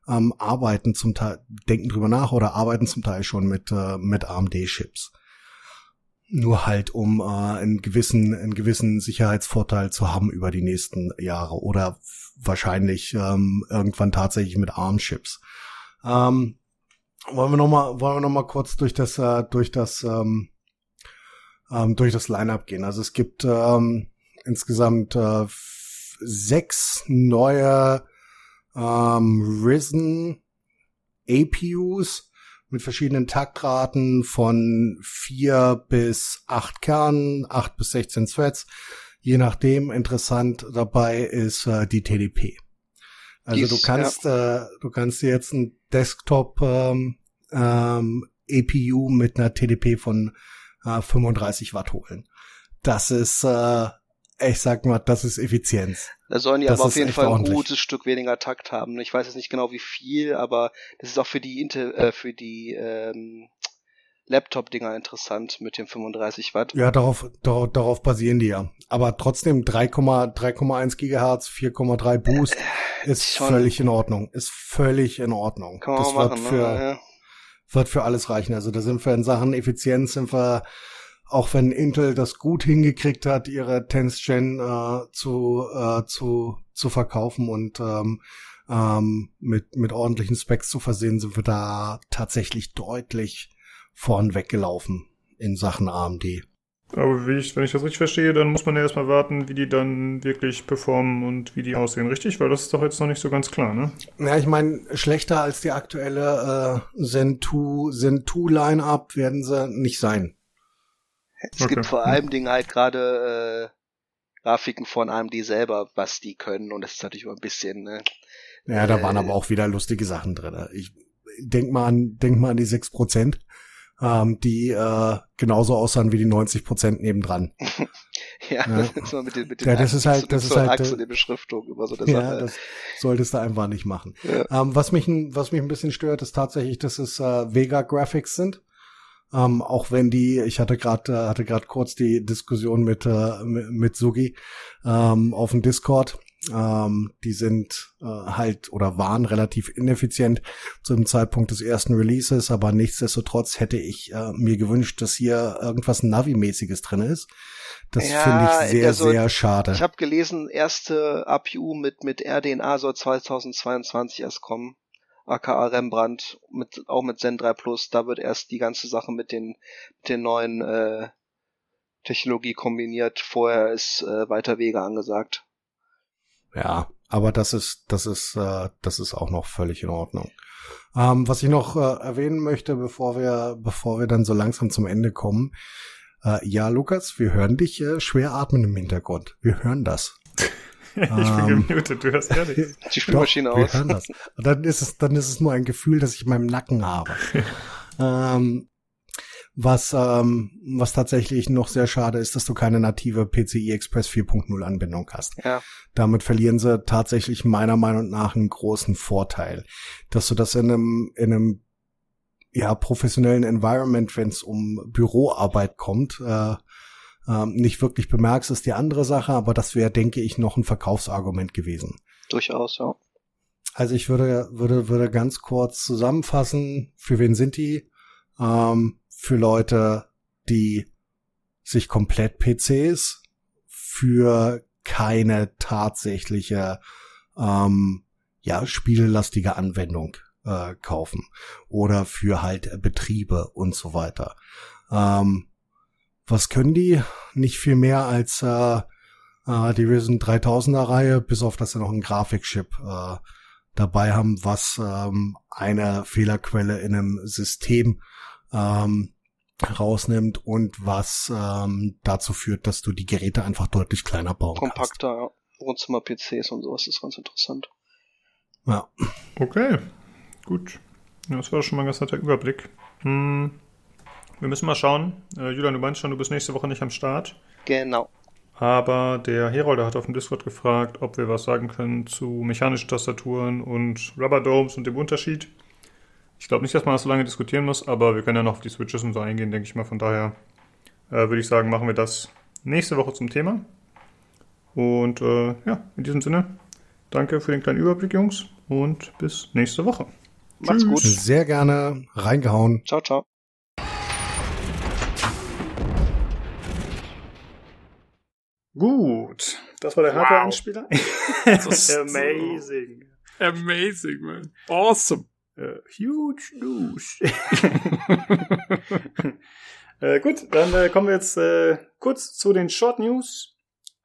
S3: ähm, arbeiten zum Teil, denken drüber nach oder arbeiten zum Teil schon mit, äh, mit AMD-Chips. Nur halt, um äh, einen gewissen, einen gewissen Sicherheitsvorteil zu haben über die nächsten Jahre oder wahrscheinlich ähm, irgendwann tatsächlich mit ARM-Chips. Ähm, wollen wir noch mal, wollen wir noch kurz durch das, äh, durch das ähm, ähm, durch das Lineup gehen. Also es gibt ähm, insgesamt äh, sechs neue ähm, Risen APUs mit verschiedenen Taktraten von vier bis acht Kernen, acht bis 16 Threads. Je nachdem interessant dabei ist äh, die TDP. Also Dies, du kannst, ja. äh, du kannst dir jetzt ein Desktop ähm, ähm, APU mit einer TDP von äh, 35 Watt holen. Das ist, äh, ich sag mal, das ist Effizienz.
S4: Da sollen die das aber auf jeden Fall ein ordentlich. gutes Stück weniger Takt haben. Ich weiß jetzt nicht genau wie viel, aber das ist auch für die Intel, äh, für die ähm, Laptop-Dinger interessant mit dem 35 Watt.
S3: Ja, darauf, darauf, darauf basieren die ja. Aber trotzdem 3,1 Gigahertz, 4,3 Boost äh, ist Schon. völlig in Ordnung. Ist völlig in Ordnung.
S4: Kann man das machen,
S3: wird für, ne? ja wird für alles reichen. Also da sind wir in Sachen Effizienz sind wir auch wenn Intel das gut hingekriegt hat, ihre 10th Gen äh, zu, äh, zu, zu verkaufen und ähm, ähm, mit, mit ordentlichen Specs zu versehen, sind wir da tatsächlich deutlich vorn weggelaufen in Sachen AMD.
S1: Aber wie ich, wenn ich das richtig verstehe, dann muss man ja erstmal warten, wie die dann wirklich performen und wie die aussehen, richtig? Weil das ist doch jetzt noch nicht so ganz klar, ne?
S3: Ja, ich meine, schlechter als die aktuelle äh, Zen 2, Zen 2 Line-Up werden sie nicht sein.
S4: Es okay. gibt vor allem Dingen halt gerade äh, Grafiken von AMD selber, was die können und das ist natürlich immer ein bisschen. Ne,
S3: ja, da äh, waren aber auch wieder lustige Sachen drin. Ich denk mal an, denk mal an die sechs Prozent, ähm, die äh, genauso aussahen wie die 90 Prozent nebendran.
S4: ja, ja, das ist mit den, mit den
S3: ja, das ist halt, das ist halt,
S4: Achse, die Beschriftung über so eine
S3: ja,
S4: Sache.
S3: das solltest du einfach nicht machen.
S4: Ja.
S3: Ähm, was mich, was mich ein bisschen stört, ist tatsächlich, dass es äh, Vega Graphics sind. Ähm, auch wenn die, ich hatte gerade äh, hatte gerade kurz die Diskussion mit äh, mit Sugi ähm, auf dem Discord. Ähm, die sind äh, halt oder waren relativ ineffizient zu dem Zeitpunkt des ersten Releases, aber nichtsdestotrotz hätte ich äh, mir gewünscht, dass hier irgendwas Navi-mäßiges drin ist. Das
S4: Ja,
S3: finde ich sehr,
S4: also,
S3: sehr schade.
S4: Ich habe gelesen, erste APU mit mit RDNA soll 2022 erst kommen. aka Rembrandt, mit, auch mit Zen 3 Plus, da wird erst die ganze Sache mit den, mit den neuen äh, Technologie kombiniert. Vorher ist äh, weiter Wege angesagt.
S3: Ja, aber das ist, das ist, äh, das ist auch noch völlig in Ordnung. Ähm, was ich noch äh, erwähnen möchte, bevor wir, bevor wir dann so langsam zum Ende kommen. Äh, ja, Lukas, wir hören dich äh, schwer atmen im Hintergrund. Wir hören das.
S1: ich bin
S3: Ähm,
S1: gemutet, du hörst gar nichts.
S4: Die Spülmaschine
S3: Doch, wir
S4: aus.
S3: hören das. Und dann ist es, dann ist es nur ein Gefühl, das ich in meinem Nacken habe. ähm, was, ähm, was tatsächlich noch sehr schade ist, dass du keine native PCI Express 4.0 Anbindung hast.
S4: Ja.
S3: Damit verlieren sie tatsächlich meiner Meinung nach einen großen Vorteil, dass du das in einem, in einem ja, professionellen Environment, wenn es um Büroarbeit kommt, äh, ähm, nicht wirklich bemerkst, ist die andere Sache, aber das wäre, denke ich, noch ein Verkaufsargument gewesen.
S4: Durchaus, ja.
S3: Also ich würde, würde, würde ganz kurz zusammenfassen, für wen sind die? Ähm, für Leute, die sich komplett PCs für keine tatsächliche ähm, ja, spielelastige Anwendung äh, kaufen oder für halt Betriebe und so weiter. Ähm, was können die? Nicht viel mehr als äh, äh, die Risen 3000er Reihe, bis auf dass sie noch einen Grafikchip äh, dabei haben, was ähm, eine Fehlerquelle in einem System ähm, rausnimmt und was ähm, dazu führt, dass du die Geräte einfach deutlich kleiner bauen kannst.
S4: Kompakter, ja. Wohnzimmer-PCs und sowas ist ganz interessant.
S3: Ja.
S1: Okay, gut. Ja, das war schon mal ein ganz netter Überblick. Hm. Wir müssen mal schauen. Äh, Julian, du meinst schon, du bist nächste Woche nicht am Start.
S4: Genau.
S1: Aber der Herolder hat auf dem Discord gefragt, ob wir was sagen können zu mechanischen Tastaturen und Rubber Domes und dem Unterschied. Ich glaube nicht, dass man das so lange diskutieren muss, aber wir können ja noch auf die Switches und so eingehen, denke ich mal. Von daher äh, würde ich sagen, machen wir das nächste Woche zum Thema. Und äh, ja, in diesem Sinne, danke für den kleinen Überblick, Jungs, und bis nächste Woche.
S4: Macht's gut.
S3: Sehr gerne reingehauen.
S4: Ciao, ciao.
S1: Gut, das war der
S2: Wow.
S1: Hardware-Einspieler.
S2: ist-
S1: Amazing.
S2: Amazing, man. Awesome.
S1: Äh, huge news. äh, gut, dann äh, kommen wir jetzt äh, kurz zu den Short News.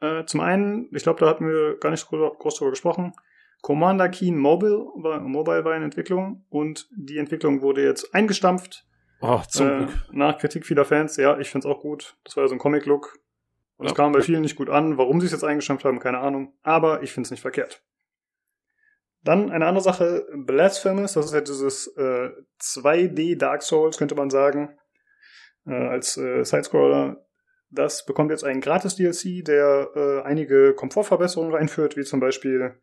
S1: Äh, zum einen, ich glaube, da hatten wir gar nicht gro- groß drüber gesprochen. Commander Keen Mobile war, Mobile war in Entwicklung und die Entwicklung wurde jetzt eingestampft.
S2: Oh, zum
S1: äh,
S2: Glück.
S1: nach Kritik vieler Fans. Ja, ich find's auch gut. Das war ja so ein Comic-Look. Und es
S2: Ja.
S1: kam bei vielen nicht gut an. Warum sie es jetzt eingestampft haben, keine Ahnung. Aber ich find's nicht verkehrt. Dann eine andere Sache, Blasphemous, das ist ja dieses äh, 2D Dark Souls, könnte man sagen, äh, als äh, Sidescroller. Das bekommt jetzt einen Gratis-DLC, der äh, einige Komfortverbesserungen einführt, wie zum Beispiel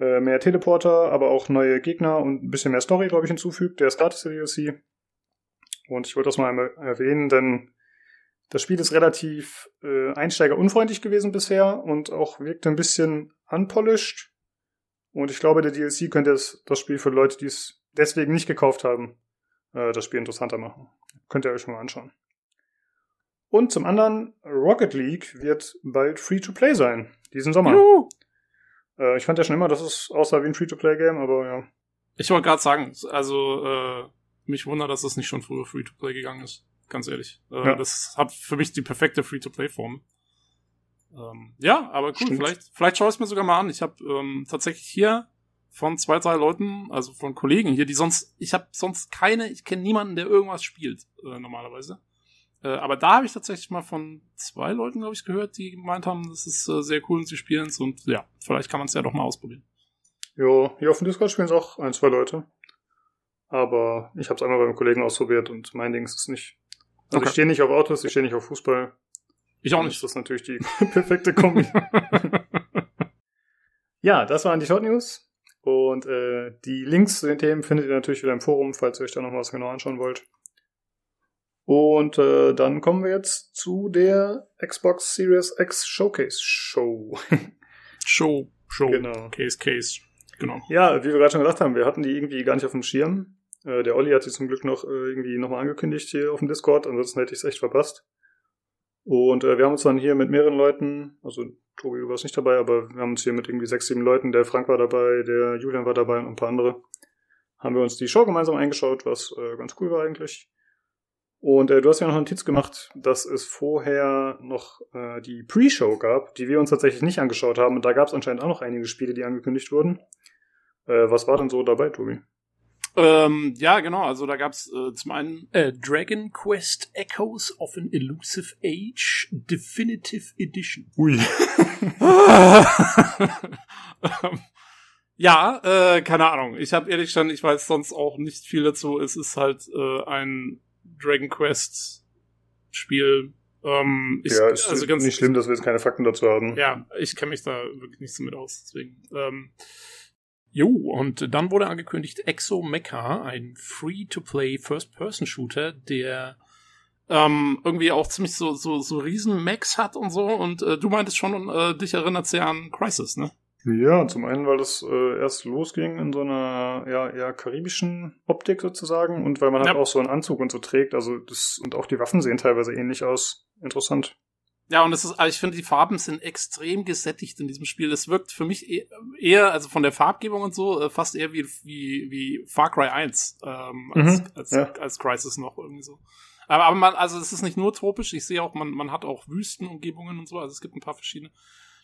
S1: äh, mehr Teleporter, aber auch neue Gegner und ein bisschen mehr Story, glaube ich, hinzufügt. Der ist gratis, der DLC. Und ich wollte das mal einmal erwähnen, denn das Spiel ist relativ äh, einsteigerunfreundlich gewesen bisher und auch wirkte ein bisschen unpolished. Und ich glaube, der DLC könnte das, das Spiel für Leute, die es deswegen nicht gekauft haben, äh, das Spiel interessanter machen. Könnt ihr euch schon mal anschauen. Und zum anderen, Rocket League wird bald Free-to-Play sein, diesen Sommer.
S2: Juhu.
S1: Äh, ich fand ja schon immer, dass es aussah wie ein Free-to-Play-Game, aber ja.
S2: Ich wollte gerade sagen, also äh, mich wundert, dass es nicht schon früher Free-to-Play gegangen ist. Ganz ehrlich. Äh,
S1: Ja.
S2: Das hat für mich die perfekte Free-to-Play-Form. Ähm, ja, aber cool.
S1: Stimmt.
S2: Vielleicht, vielleicht schaue ich es mir sogar mal an. Ich habe ähm, tatsächlich hier von zwei, drei Leuten, also von Kollegen hier, die sonst, ich habe sonst keine, ich kenne niemanden, der irgendwas spielt äh, normalerweise. Äh, aber da habe ich tatsächlich mal von zwei Leuten, glaube ich, gehört, die gemeint haben, das ist äh, sehr cool und sie spielen es und ja, vielleicht kann man es ja doch mal ausprobieren.
S1: Jo, hier auf dem Discord spielen es auch ein, zwei Leute. Aber ich habe es einmal beim Kollegen ausprobiert und mein Ding ist es nicht. Also
S2: Okay.
S1: ich stehe nicht auf Autos, ich stehe nicht auf Fußball.
S2: Ich auch nicht.
S1: Ist das natürlich die perfekte Kombi. ja, das waren die Short News. Und äh, die Links zu den Themen findet ihr natürlich wieder im Forum, falls ihr euch da noch was genau anschauen wollt. Und äh, dann kommen wir jetzt zu der Xbox Series X Showcase Show.
S2: Show, Show,
S1: Genau.
S2: Case, Case. Genau.
S1: Ja, wie wir gerade schon gesagt haben, wir hatten die irgendwie gar nicht auf dem Schirm. Äh, der Olli hat sie zum Glück noch äh, irgendwie nochmal angekündigt hier auf dem Discord, ansonsten hätte ich es echt verpasst. Und äh, wir haben uns dann hier mit mehreren Leuten, also Tobi, du warst nicht dabei, aber wir haben uns hier mit irgendwie sechs, sieben Leuten, der Frank war dabei, der Julian war dabei und ein paar andere, haben wir uns die Show gemeinsam eingeschaut, was äh, ganz cool war eigentlich. Und äh, du hast ja noch eine Notiz gemacht, dass es vorher noch äh, die Pre-Show gab, die wir uns tatsächlich nicht angeschaut haben. Und da gab es anscheinend auch noch einige Spiele, die angekündigt wurden. Äh, was war denn so dabei, Tobi?
S2: Ähm, ja, genau. Also da gab's äh, zum einen äh, Dragon Quest Echoes of an Elusive Age Definitive Edition.
S1: Ui.
S2: Ähm, ja, äh, keine Ahnung. Ich habe ehrlich gesagt, ich weiß sonst auch nicht viel dazu. Es ist halt äh, ein Dragon Quest Spiel. Ähm, ich,
S1: ja, ist
S2: also ganz
S1: nicht schlimm, dass wir jetzt keine Fakten dazu haben.
S2: Ja, ich kenne mich da wirklich nicht so mit aus, deswegen. Ähm, jo, und dann wurde angekündigt Exo Mecha, ein Free-to-Play First-Person-Shooter, der ähm, irgendwie auch ziemlich so so so riesen Max hat und so. Und äh, du meintest schon, äh, dich erinnert sehr an Crisis, ne?
S1: Ja, zum einen, weil das äh, erst losging in so einer ja, eher karibischen Optik sozusagen und weil man halt
S2: Ja.
S1: auch so einen Anzug und so trägt, also das und auch die Waffen sehen teilweise ähnlich aus. Interessant.
S2: Ja, und es ist, also ich finde, die Farben sind extrem gesättigt in diesem Spiel. Es wirkt für mich e- eher, also von der Farbgebung und so, äh, fast eher wie, wie, wie Far Cry 1, ähm, als,
S1: Mhm,
S2: als,
S1: ja.
S2: als Crisis noch irgendwie so. Aber, aber man, also es ist nicht nur tropisch, ich sehe auch, man, man hat auch Wüstenumgebungen und so, also es gibt ein paar verschiedene.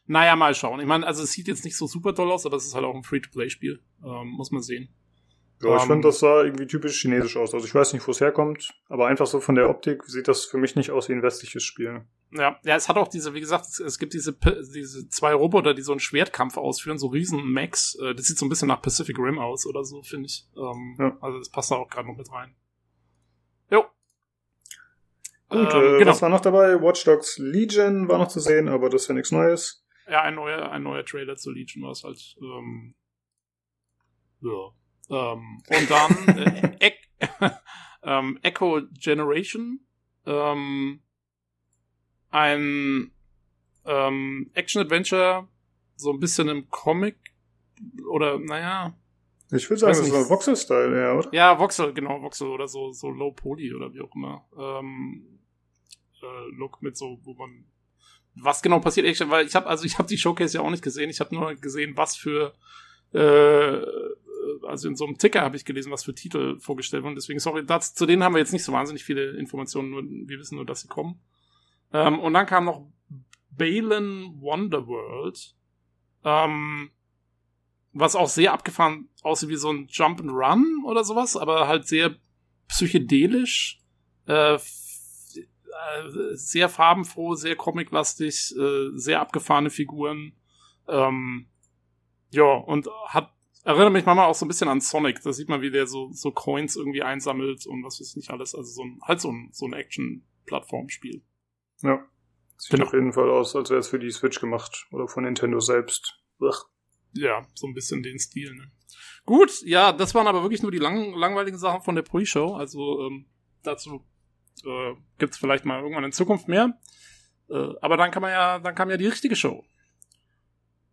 S2: Naja, mal schauen. Ich meine, also es sieht jetzt nicht so super toll aus, aber es ist halt auch ein Free-to-Play-Spiel. Ähm, muss man sehen.
S1: Ja, ich
S2: Ähm,
S1: fand, das sah irgendwie typisch chinesisch aus. Also ich weiß nicht, wo es herkommt, aber einfach so von der Optik sieht das für mich nicht aus wie ein westliches Spiel.
S2: Ja, ja, es hat auch diese, wie gesagt, es, gibt diese, diese zwei Roboter, die so einen Schwertkampf ausführen, so riesen Max. Äh, das sieht so ein bisschen nach Pacific Rim aus oder so, finde ich. Ähm,
S1: Ja.
S2: Also das passt da auch gerade noch mit rein. Jo.
S1: Gut,
S2: Ähm,
S1: äh,
S2: genau.
S1: was war noch dabei? Watch Dogs Legion war noch zu sehen, aber das ist ja nichts Neues.
S2: Ja, ein neuer, ein neuer Trailer zu Legion war es halt. Ähm, ja. Ähm, und dann äh, ähm, Echo Generation. Ähm, ein ähm, Action-Adventure, so ein bisschen im Comic oder naja,
S1: Ich würde sagen, das ein Voxel-Style, ja, oder?
S2: ja, Voxel, genau, Voxel oder so, so Low Poly oder wie auch immer. Ähm, äh, Look mit so, wo man was genau passiert, echt, weil ich habe also ich habe die Showcase ja auch nicht gesehen, ich habe nur gesehen, was für äh, also in so einem Ticker habe ich gelesen, was für Titel vorgestellt wurden. Deswegen, sorry, das, zu denen haben wir jetzt nicht so wahnsinnig viele Informationen, nur, wir wissen nur, dass sie kommen. Ähm, und dann kam noch Balin Wonderworld, ähm, was auch sehr abgefahren aussieht wie so ein Jump and Run oder sowas, aber halt sehr psychedelisch, äh, äh, sehr farbenfroh, sehr comiclastig, äh, sehr abgefahrene Figuren. Ähm, ja, und hat erinnert mich manchmal auch so ein bisschen an Sonic. Da sieht man, wie der so, so Coins irgendwie einsammelt und was weiß ich nicht alles. Also so ein, halt so ein, so ein Action-Plattformspiel.
S1: Ja. Sieht
S2: Genau.
S1: auf jeden Fall aus, als wäre es für die Switch gemacht. Oder von Nintendo selbst. Ugh.
S2: Ja, so ein bisschen den Stil, ne? Gut, ja, das waren aber wirklich nur die lang, langweiligen Sachen von der Pre-Show. Also ähm, dazu äh, gibt's vielleicht mal irgendwann in Zukunft mehr. Äh, aber dann kann man ja, dann kam ja die richtige Show.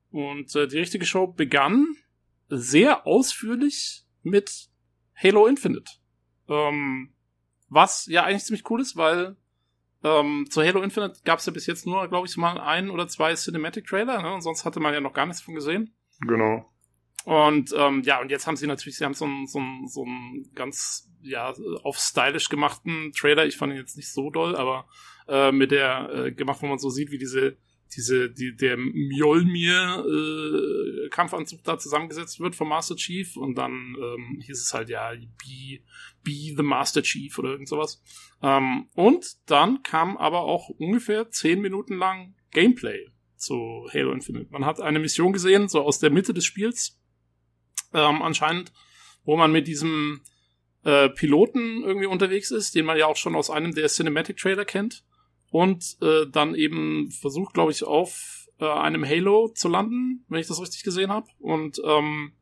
S2: Und äh, die richtige Show begann sehr ausführlich mit Halo Infinite. Ähm, was ja eigentlich ziemlich cool ist, weil Ähm, zu Halo Infinite gab es ja bis jetzt nur, glaube ich, mal ein oder zwei Cinematic Trailer, ne? Und sonst hatte man ja noch gar nichts von gesehen.
S1: Genau.
S2: Und ähm, ja, und jetzt haben sie natürlich, sie haben so einen so einen, so einen ganz ja auf stylisch gemachten Trailer. Ich fand ihn jetzt nicht so doll, aber äh, mit der äh, gemacht, wo man so sieht, wie diese diese die der Mjolnir äh, Kampfanzug da zusammengesetzt wird vom Master Chief und dann ähm, hieß es halt ja be be the Master Chief oder irgend sowas. Ähm, und dann kam aber auch ungefähr zehn Minuten lang Gameplay zu Halo Infinite. Man hat eine Mission gesehen, so aus der Mitte des Spiels, ähm, anscheinend, wo man mit diesem äh, Piloten irgendwie unterwegs ist, den man ja auch schon aus einem der Cinematic Trailer kennt. Und äh, dann eben versucht, glaube ich, auf äh, einem Halo zu landen, wenn ich das richtig gesehen habe. Und, ähm,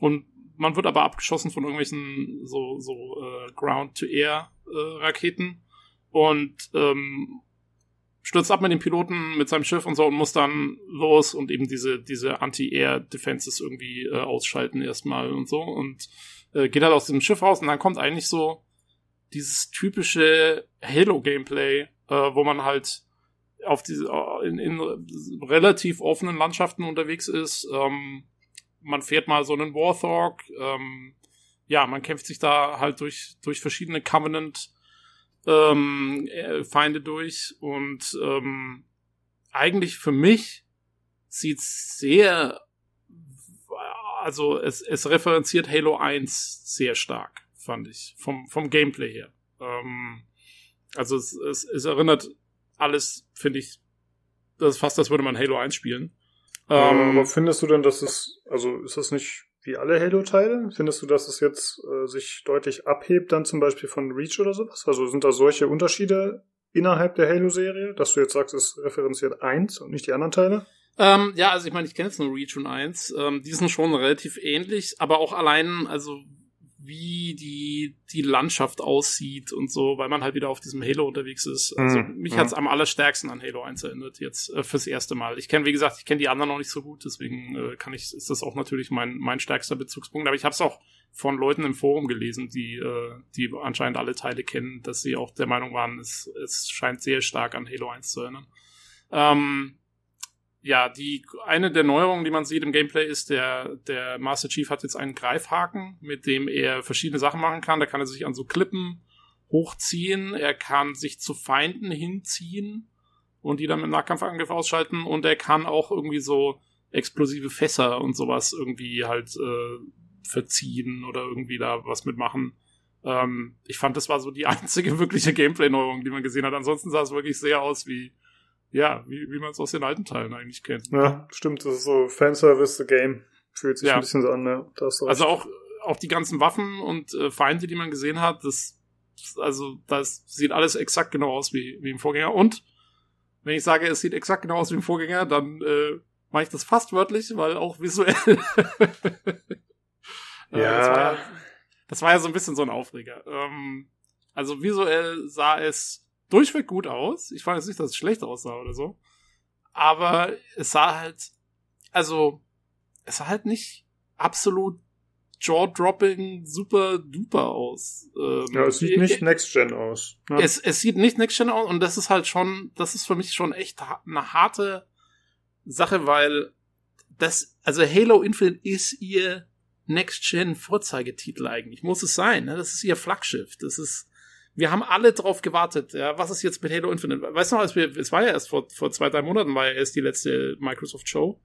S2: und man wird aber abgeschossen von irgendwelchen so, so äh, Ground-to-Air-Raketen. und ähm, stürzt ab mit dem Piloten, mit seinem Schiff und so und muss dann los und eben diese, diese Anti-Air-Defenses irgendwie äh, ausschalten erstmal und so und äh, geht halt aus dem Schiff raus und dann kommt eigentlich so dieses typische Halo-Gameplay, äh, wo man halt auf diese, äh, in, in relativ offenen Landschaften unterwegs ist. Ähm, man fährt mal so einen Warthog, ähm, ja, man kämpft sich da halt durch, durch verschiedene Covenant ähm, äh, Feinde durch und ähm, eigentlich für mich sieht's sehr, also es, es referenziert Halo 1 sehr stark, fand ich, vom, vom Gameplay her. Ähm, also es, es, es erinnert alles, finde ich, das ist fast, als würde man Halo 1 spielen.
S1: Ähm, aber findest du denn, dass es, also ist das nicht wie alle Halo-Teile? Findest du, dass es jetzt äh, sich deutlich abhebt, dann zum Beispiel von Reach oder sowas? Also sind da solche Unterschiede innerhalb der Halo-Serie, dass du jetzt sagst, es referenziert eins und nicht die anderen Teile?
S2: Ähm, ja, also ich meine, ich kenne jetzt nur Reach und 1. Ähm, die sind schon relativ ähnlich, aber auch allein, also wie die, die Landschaft aussieht und so, weil man halt wieder auf diesem Halo unterwegs ist. Also mhm. mich hat's am allerstärksten an Halo 1 erinnert, jetzt äh, fürs erste Mal. Ich kenne, wie gesagt, ich kenne die anderen noch nicht so gut, deswegen äh, kann ich, ist das auch natürlich mein, mein stärkster Bezugspunkt. Aber ich habe es auch von Leuten im Forum gelesen, die, äh, die anscheinend alle Teile kennen, dass sie auch der Meinung waren, es, es scheint sehr stark an Halo 1 zu erinnern. Ähm, ja, die eine der Neuerungen, die man sieht im Gameplay, ist, der, der Master Chief hat jetzt einen Greifhaken, mit dem er verschiedene Sachen machen kann. Da kann er sich an so Klippen hochziehen, er kann sich zu Feinden hinziehen und die dann mit Nahkampfangriff ausschalten und er kann auch irgendwie so explosive Fässer und sowas irgendwie halt äh, verziehen oder irgendwie da was mitmachen. Ähm, ich fand, das war so die einzige wirkliche Gameplay-Neuerung, die man gesehen hat. Ansonsten sah es wirklich sehr aus wie ja, wie, wie man es aus den alten Teilen eigentlich kennt.
S1: Ja, stimmt, das ist so Fanservice the Game. Fühlt sich ja. ein bisschen so an, ne?
S2: also auch, auch die ganzen Waffen und äh, Feinde, die man gesehen hat, das, also, das sieht alles exakt genau aus wie, wie im Vorgänger. Und wenn ich sage, es sieht exakt genau aus wie im Vorgänger, dann äh, mache ich das fast wörtlich, weil auch visuell.
S1: äh, ja. Das war
S2: ja. Das war ja so ein bisschen so ein Aufreger. Ähm, also visuell sah es durchweg gut aus. Ich fand jetzt nicht, dass es schlecht aussah oder so. Aber es sah halt, also, es sah halt nicht absolut jaw-dropping super duper aus.
S1: Ähm, ja, es sieht nicht Next-Gen aus.
S2: Ne? Es, es sieht nicht Next-Gen aus und das ist halt schon, das ist für mich schon echt eine harte Sache, weil das, also Halo Infinite ist ihr Next-Gen Vorzeigetitel eigentlich. Muss es sein, ne? Das ist ihr Flaggschiff. Das ist, wir haben alle drauf gewartet, ja, was ist jetzt mit Halo Infinite? Weißt du noch, als wir, es war ja erst vor, vor zwei, drei Monaten, war ja erst die letzte Microsoft Show,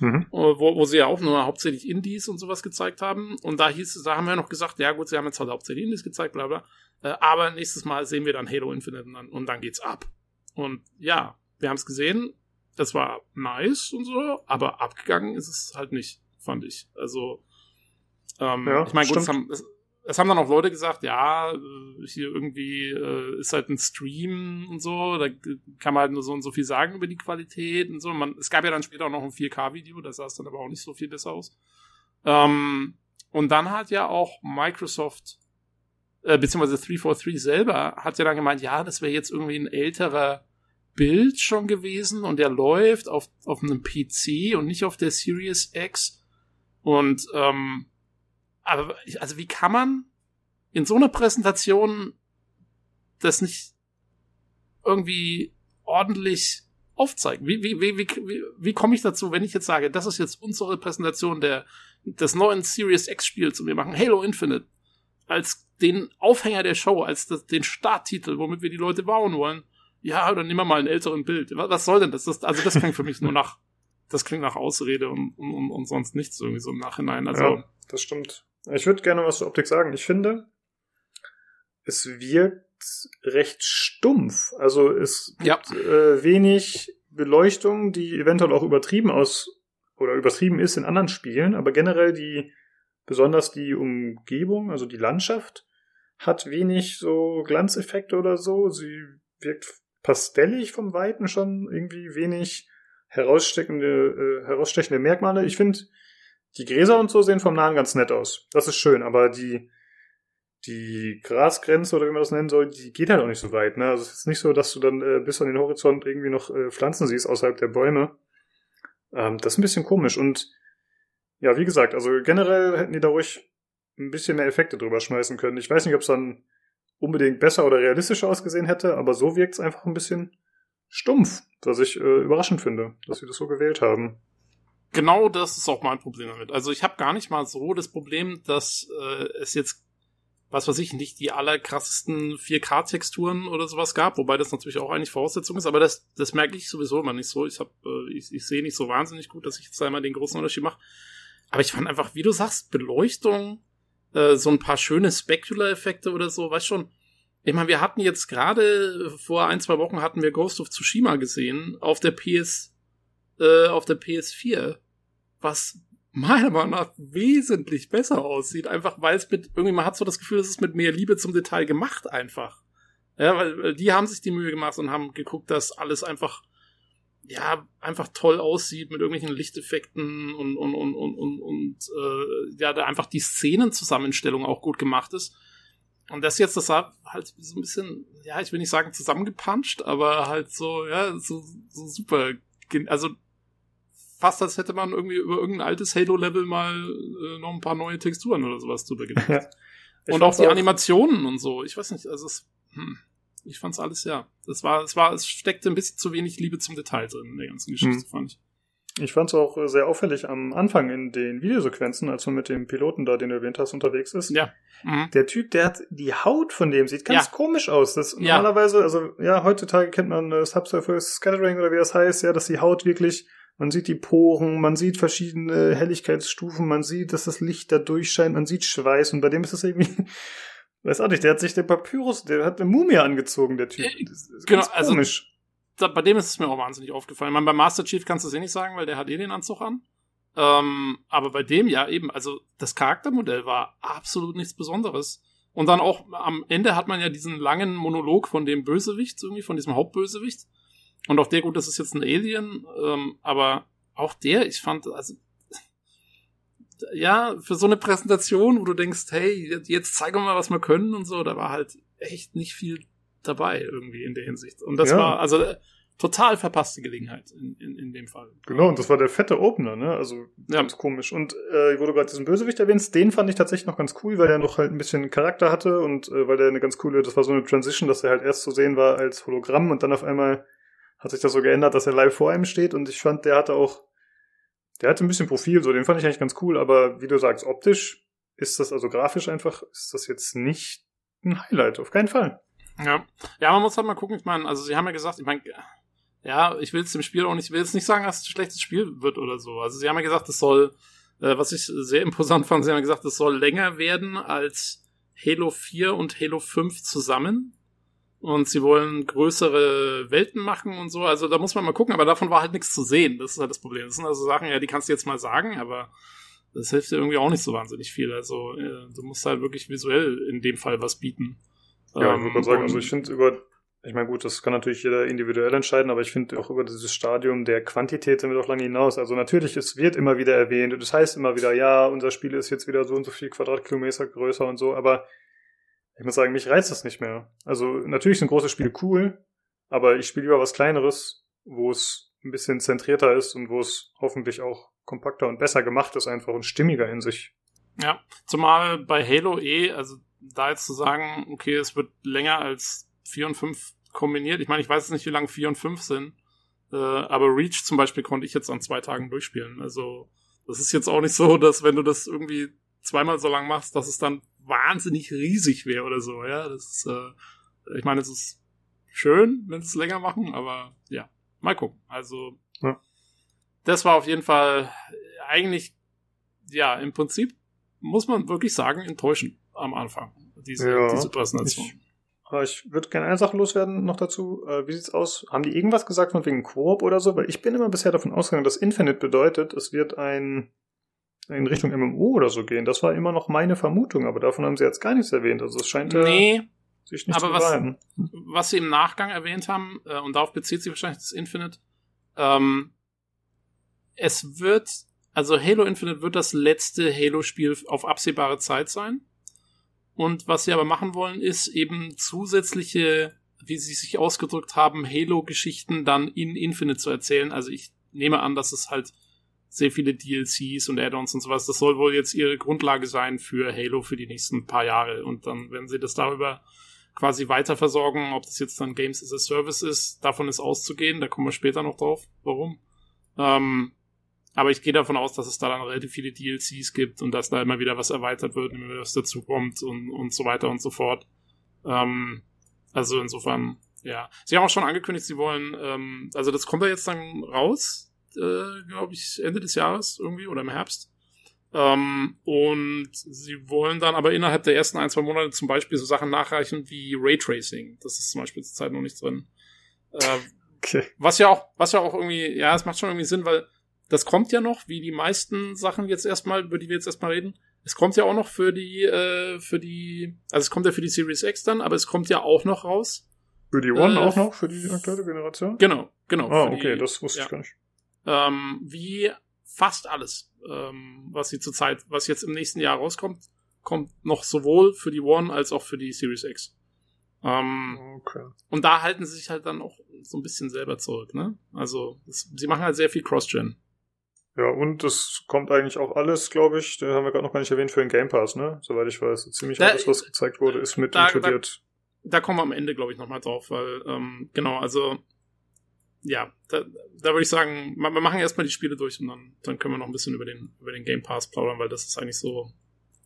S2: mhm. wo, wo sie ja auch nur hauptsächlich Indies und sowas gezeigt haben. Und da hieß es, da haben wir noch gesagt, ja gut, sie haben jetzt halt hauptsächlich Indies gezeigt, bla bla. Äh, aber nächstes Mal sehen wir dann Halo Infinite und dann, und dann geht's ab. Und ja, wir haben es gesehen, das war nice und so, aber abgegangen ist es halt nicht, fand ich. Also, ähm, ja, ich meine, gut, es haben, es haben dann auch Leute gesagt, ja, hier irgendwie äh, ist halt ein Stream und so, da kann man halt nur so und so viel sagen über die Qualität und so. Man, es gab ja dann später auch noch ein 4K-Video, das sah es dann aber auch nicht so viel besser aus. Ähm, und dann hat ja auch Microsoft, äh, beziehungsweise 343 selber, hat ja dann gemeint, ja, das wäre jetzt irgendwie ein älterer Bild schon gewesen und der läuft auf, auf einem PC und nicht auf der Series X. Und ähm, aber also wie kann man in so einer Präsentation das nicht irgendwie ordentlich aufzeigen. Wie, wie, wie, wie, wie, komme ich dazu, wenn ich jetzt sage, das ist jetzt unsere Präsentation der, des neuen Series X Spiels und wir machen Halo Infinite als den Aufhänger der Show, als das, den Starttitel, womit wir die Leute bauen wollen. Ja, dann nehmen wir mal ein älteren Bild. Was, was soll denn das? das? Also das klingt für mich nur nach, das klingt nach Ausrede und, und, und sonst nichts irgendwie so im Nachhinein. Also,
S1: ja, das stimmt. Ich würde gerne was zur Optik sagen. Ich finde, es wirkt recht stumpf. Also es
S2: Ja.
S1: gibt äh, wenig Beleuchtung, die eventuell auch übertrieben aus oder übertrieben ist in anderen Spielen, aber generell die besonders die Umgebung, also die Landschaft, hat wenig so Glanzeffekte oder so. Sie wirkt pastellig vom Weiten schon irgendwie wenig heraussteckende, äh, herausstechende Merkmale. Ich finde, die Gräser und so sehen vom Nahen ganz nett aus. Das ist schön, aber die, die Grasgrenze oder wie man das nennen soll, die geht halt auch nicht so weit. Ne? Also es ist nicht so, dass du dann äh, bis an den Horizont irgendwie noch äh, Pflanzen siehst außerhalb der Bäume. Ähm, das ist ein bisschen komisch. Und ja, wie gesagt, also generell hätten die da ruhig ein bisschen mehr Effekte drüber schmeißen können. Ich weiß nicht, ob es dann unbedingt besser oder realistischer ausgesehen hätte, aber so wirkt es einfach ein bisschen stumpf, was ich äh, überraschend finde, dass sie das so gewählt haben.
S2: Genau das ist auch mein Problem damit. Also ich habe gar nicht mal so das Problem, dass äh, es jetzt, was weiß ich, nicht die allerkrassesten 4K-Texturen oder sowas gab, wobei das natürlich auch eigentlich Voraussetzung ist, aber das, das merke ich sowieso immer nicht so. Ich hab, äh, ich, ich sehe nicht so wahnsinnig gut, dass ich jetzt immer den großen Unterschied mache. Aber ich fand einfach, wie du sagst, Beleuchtung, äh, so ein paar schöne Specular-Effekte oder so, weißt schon. Ich meine, wir hatten jetzt gerade vor ein, zwei Wochen hatten wir Ghost of Tsushima gesehen auf der PS, äh, auf der PS4, was meiner Meinung nach wesentlich besser aussieht, einfach weil es mit, irgendwie man hat so das Gefühl, es ist mit mehr Liebe zum Detail gemacht einfach. Ja, weil die haben sich die Mühe gemacht und haben geguckt, dass alles einfach ja, einfach toll aussieht mit irgendwelchen Lichteffekten und, und, und, und, und, und äh, ja, da einfach die Szenenzusammenstellung auch gut gemacht ist. Und das jetzt, das sah halt so ein bisschen, ja, ich will nicht sagen zusammengepanscht, aber halt so, ja, so, so super, also fast als hätte man irgendwie über irgendein altes Halo-Level mal äh, noch ein paar neue Texturen oder sowas drüber gelegt.
S1: Ja.
S2: Und auch
S1: fand's
S2: die Animationen und so. Ich weiß nicht, also es, hm, ich fand's alles, ja. Es war, es war, es steckte ein bisschen zu wenig Liebe zum Detail drin in der ganzen Geschichte,
S1: Hm.
S2: fand ich.
S1: Ich fand es auch sehr auffällig am Anfang in den Videosequenzen, als man mit dem Piloten da, den du erwähnt hast, unterwegs ist.
S2: Ja. Mhm.
S1: Der Typ, der hat die Haut von dem sieht ganz
S2: Ja.
S1: komisch aus. Das
S2: Ja.
S1: normalerweise, also ja, heutzutage kennt man äh, Subsurface Scattering oder wie das heißt, ja, dass die Haut wirklich, man sieht die Poren, man sieht verschiedene Helligkeitsstufen, man sieht, dass das Licht da durchscheint, man sieht Schweiß und bei dem ist das irgendwie, weiß auch nicht, der hat sich den Papyrus, der hat eine Mumie angezogen, der Typ.
S2: Äh, genau,
S1: ganz
S2: also-
S1: komisch.
S2: Da, bei dem ist es mir auch wahnsinnig aufgefallen. Ich meine, bei Master Chief kannst du es eh nicht sagen, weil der hat eh den Anzug an. Ähm, aber bei dem ja eben, also das Charaktermodell war absolut nichts Besonderes. Und dann auch am Ende hat man ja diesen langen Monolog von dem Bösewicht, irgendwie von diesem Hauptbösewicht. Und auch der, gut, das ist jetzt ein Alien, ähm, aber auch der, ich fand, also ja, für so eine Präsentation, wo du denkst, hey, jetzt zeigen wir mal, was wir können und so, da war halt echt nicht viel dabei irgendwie in der Hinsicht. Und das
S1: Ja.
S2: war also total verpasste Gelegenheit in, in, in dem Fall.
S1: Genau, und das war der fette Opener, ne? Also
S2: Ja.
S1: ganz komisch. Und äh, wo du gerade diesen Bösewicht erwähnst, den fand ich tatsächlich noch ganz cool, weil der noch halt ein bisschen Charakter hatte und äh, weil der eine ganz coole, das war so eine Transition, dass er halt erst zu sehen war als Hologramm und dann auf einmal hat sich das so geändert, dass er live vor einem steht und ich fand, der hatte auch, der hatte ein bisschen Profil, so den fand ich eigentlich ganz cool, aber wie du sagst, optisch ist das, also grafisch einfach, ist das jetzt nicht ein Highlight, auf keinen Fall.
S2: Ja. Ja, man muss halt mal gucken, ich meine, also sie haben ja gesagt, ich meine, ja, ich will jetzt dem Spiel auch nicht, ich will jetzt nicht sagen, dass es ein schlechtes Spiel wird oder so. Also sie haben ja gesagt, es soll, äh, was ich sehr imposant fand, sie haben ja gesagt, es soll länger werden als Halo 4 und Halo 5 zusammen. Und sie wollen größere Welten machen und so. Also da muss man mal gucken, aber davon war halt nichts zu sehen. Das ist halt das Problem. Das sind also Sachen, ja, die kannst du jetzt mal sagen, aber das hilft dir irgendwie auch nicht so wahnsinnig viel. Also äh, du musst halt wirklich visuell in dem Fall was bieten.
S1: Ja,
S2: Ähm,
S1: ich würde sagen, also ich finde über, ich meine gut, das kann natürlich jeder individuell entscheiden, aber ich finde auch über dieses Stadium der Quantität sind wir doch lange hinaus. Also natürlich, es wird immer wieder erwähnt und es heißt immer wieder, ja, unser Spiel ist jetzt wieder so und so viel Quadratkilometer größer und so, aber ich muss sagen, mich reizt das nicht mehr. Also natürlich sind große Spiele cool, aber ich spiele lieber was Kleineres, wo es ein bisschen zentrierter ist und wo es hoffentlich auch kompakter und besser gemacht ist einfach und stimmiger in sich.
S2: Ja, zumal bei Halo eh, also da jetzt zu sagen, okay, es wird länger als 4 und 5 kombiniert. Ich meine, ich weiß jetzt nicht, wie lange 4 und 5 sind. Äh, aber Reach zum Beispiel konnte ich jetzt an zwei Tagen durchspielen. Also das ist jetzt auch nicht so, dass wenn du das irgendwie zweimal so lang machst, dass es dann wahnsinnig riesig wäre oder so. Ja, das ist, äh, ich meine, es ist schön, wenn sie es länger machen, aber ja, mal gucken. Also ja. das war auf jeden Fall eigentlich, ja, im Prinzip muss man wirklich sagen, enttäuschend am Anfang, diese, ja, diese Präsentation.
S1: Ich ich würde gerne eine Sache loswerden noch dazu. Äh, wie sieht's aus? Haben die irgendwas gesagt von wegen Koop oder so? Weil ich bin immer bisher davon ausgegangen, dass Infinite bedeutet, es wird ein in Richtung MMO oder so gehen. Das war immer noch meine Vermutung, aber davon haben sie jetzt gar nichts erwähnt. Also es scheint
S2: nee, sich nicht aber zu was, behalten. was sie im Nachgang erwähnt haben, äh, und darauf bezieht sich wahrscheinlich das Infinite, ähm, es wird, also Halo Infinite wird das letzte Halo-Spiel auf absehbare Zeit sein. Und was sie aber machen wollen, ist eben zusätzliche, wie sie sich ausgedrückt haben, Halo-Geschichten dann in Infinite zu erzählen. Also ich nehme an, dass es halt sehr viele DLCs und Add-ons und sowas. Das soll wohl jetzt ihre Grundlage sein für Halo für die nächsten paar Jahre. Und dann, wenn sie das darüber quasi weiter versorgen, ob das jetzt dann Games as a Service ist, davon ist auszugehen. Da kommen wir später noch drauf, warum. Ähm, aber ich gehe davon aus, dass es da dann relativ viele DLCs gibt und dass da immer wieder was erweitert wird, immer wieder was dazukommt und, und so weiter und so fort. Ähm, also insofern, ja. Sie haben auch schon angekündigt, sie wollen, ähm, also das kommt ja jetzt dann raus, äh, glaube ich, Ende des Jahres irgendwie oder im Herbst. Ähm, und sie wollen dann aber innerhalb der ersten ein, zwei Monate zum Beispiel so Sachen nachreichen wie Raytracing. Das ist zum Beispiel zurzeit noch nicht drin. Äh, okay. Was ja auch, was ja auch irgendwie, ja, es macht schon irgendwie Sinn, weil das kommt ja noch, wie die meisten Sachen jetzt erstmal, über die wir jetzt erstmal reden. Es kommt ja auch noch für die, äh, für die, also es kommt ja für die Series X dann, aber es kommt ja auch noch raus.
S1: Für die One äh, auch noch, für die aktuelle Generation?
S2: Genau, genau.
S1: Ah, okay, die, das wusste ja. ich gar nicht.
S2: Ähm, wie fast alles, ähm, was sie zurzeit, was jetzt im nächsten Jahr rauskommt, kommt noch sowohl für die One als auch für die Series X. Ähm, okay. Und da halten sie sich halt dann auch so ein bisschen selber zurück, ne? Also, das, sie machen halt sehr viel Cross-Gen.
S1: Ja, und das kommt eigentlich auch alles, glaube ich, den haben wir gerade noch gar nicht erwähnt, für den Game Pass, ne? Soweit ich weiß. Ziemlich da, alles, was gezeigt wurde, ist mit da, inkludiert.
S2: Da, da, kommen wir am Ende, glaube ich, nochmal drauf, weil, ähm, genau, also, ja, da, da würde ich sagen, wir machen erstmal die Spiele durch und dann, dann können wir noch ein bisschen über den, über den Game Pass plaudern, weil das ist eigentlich so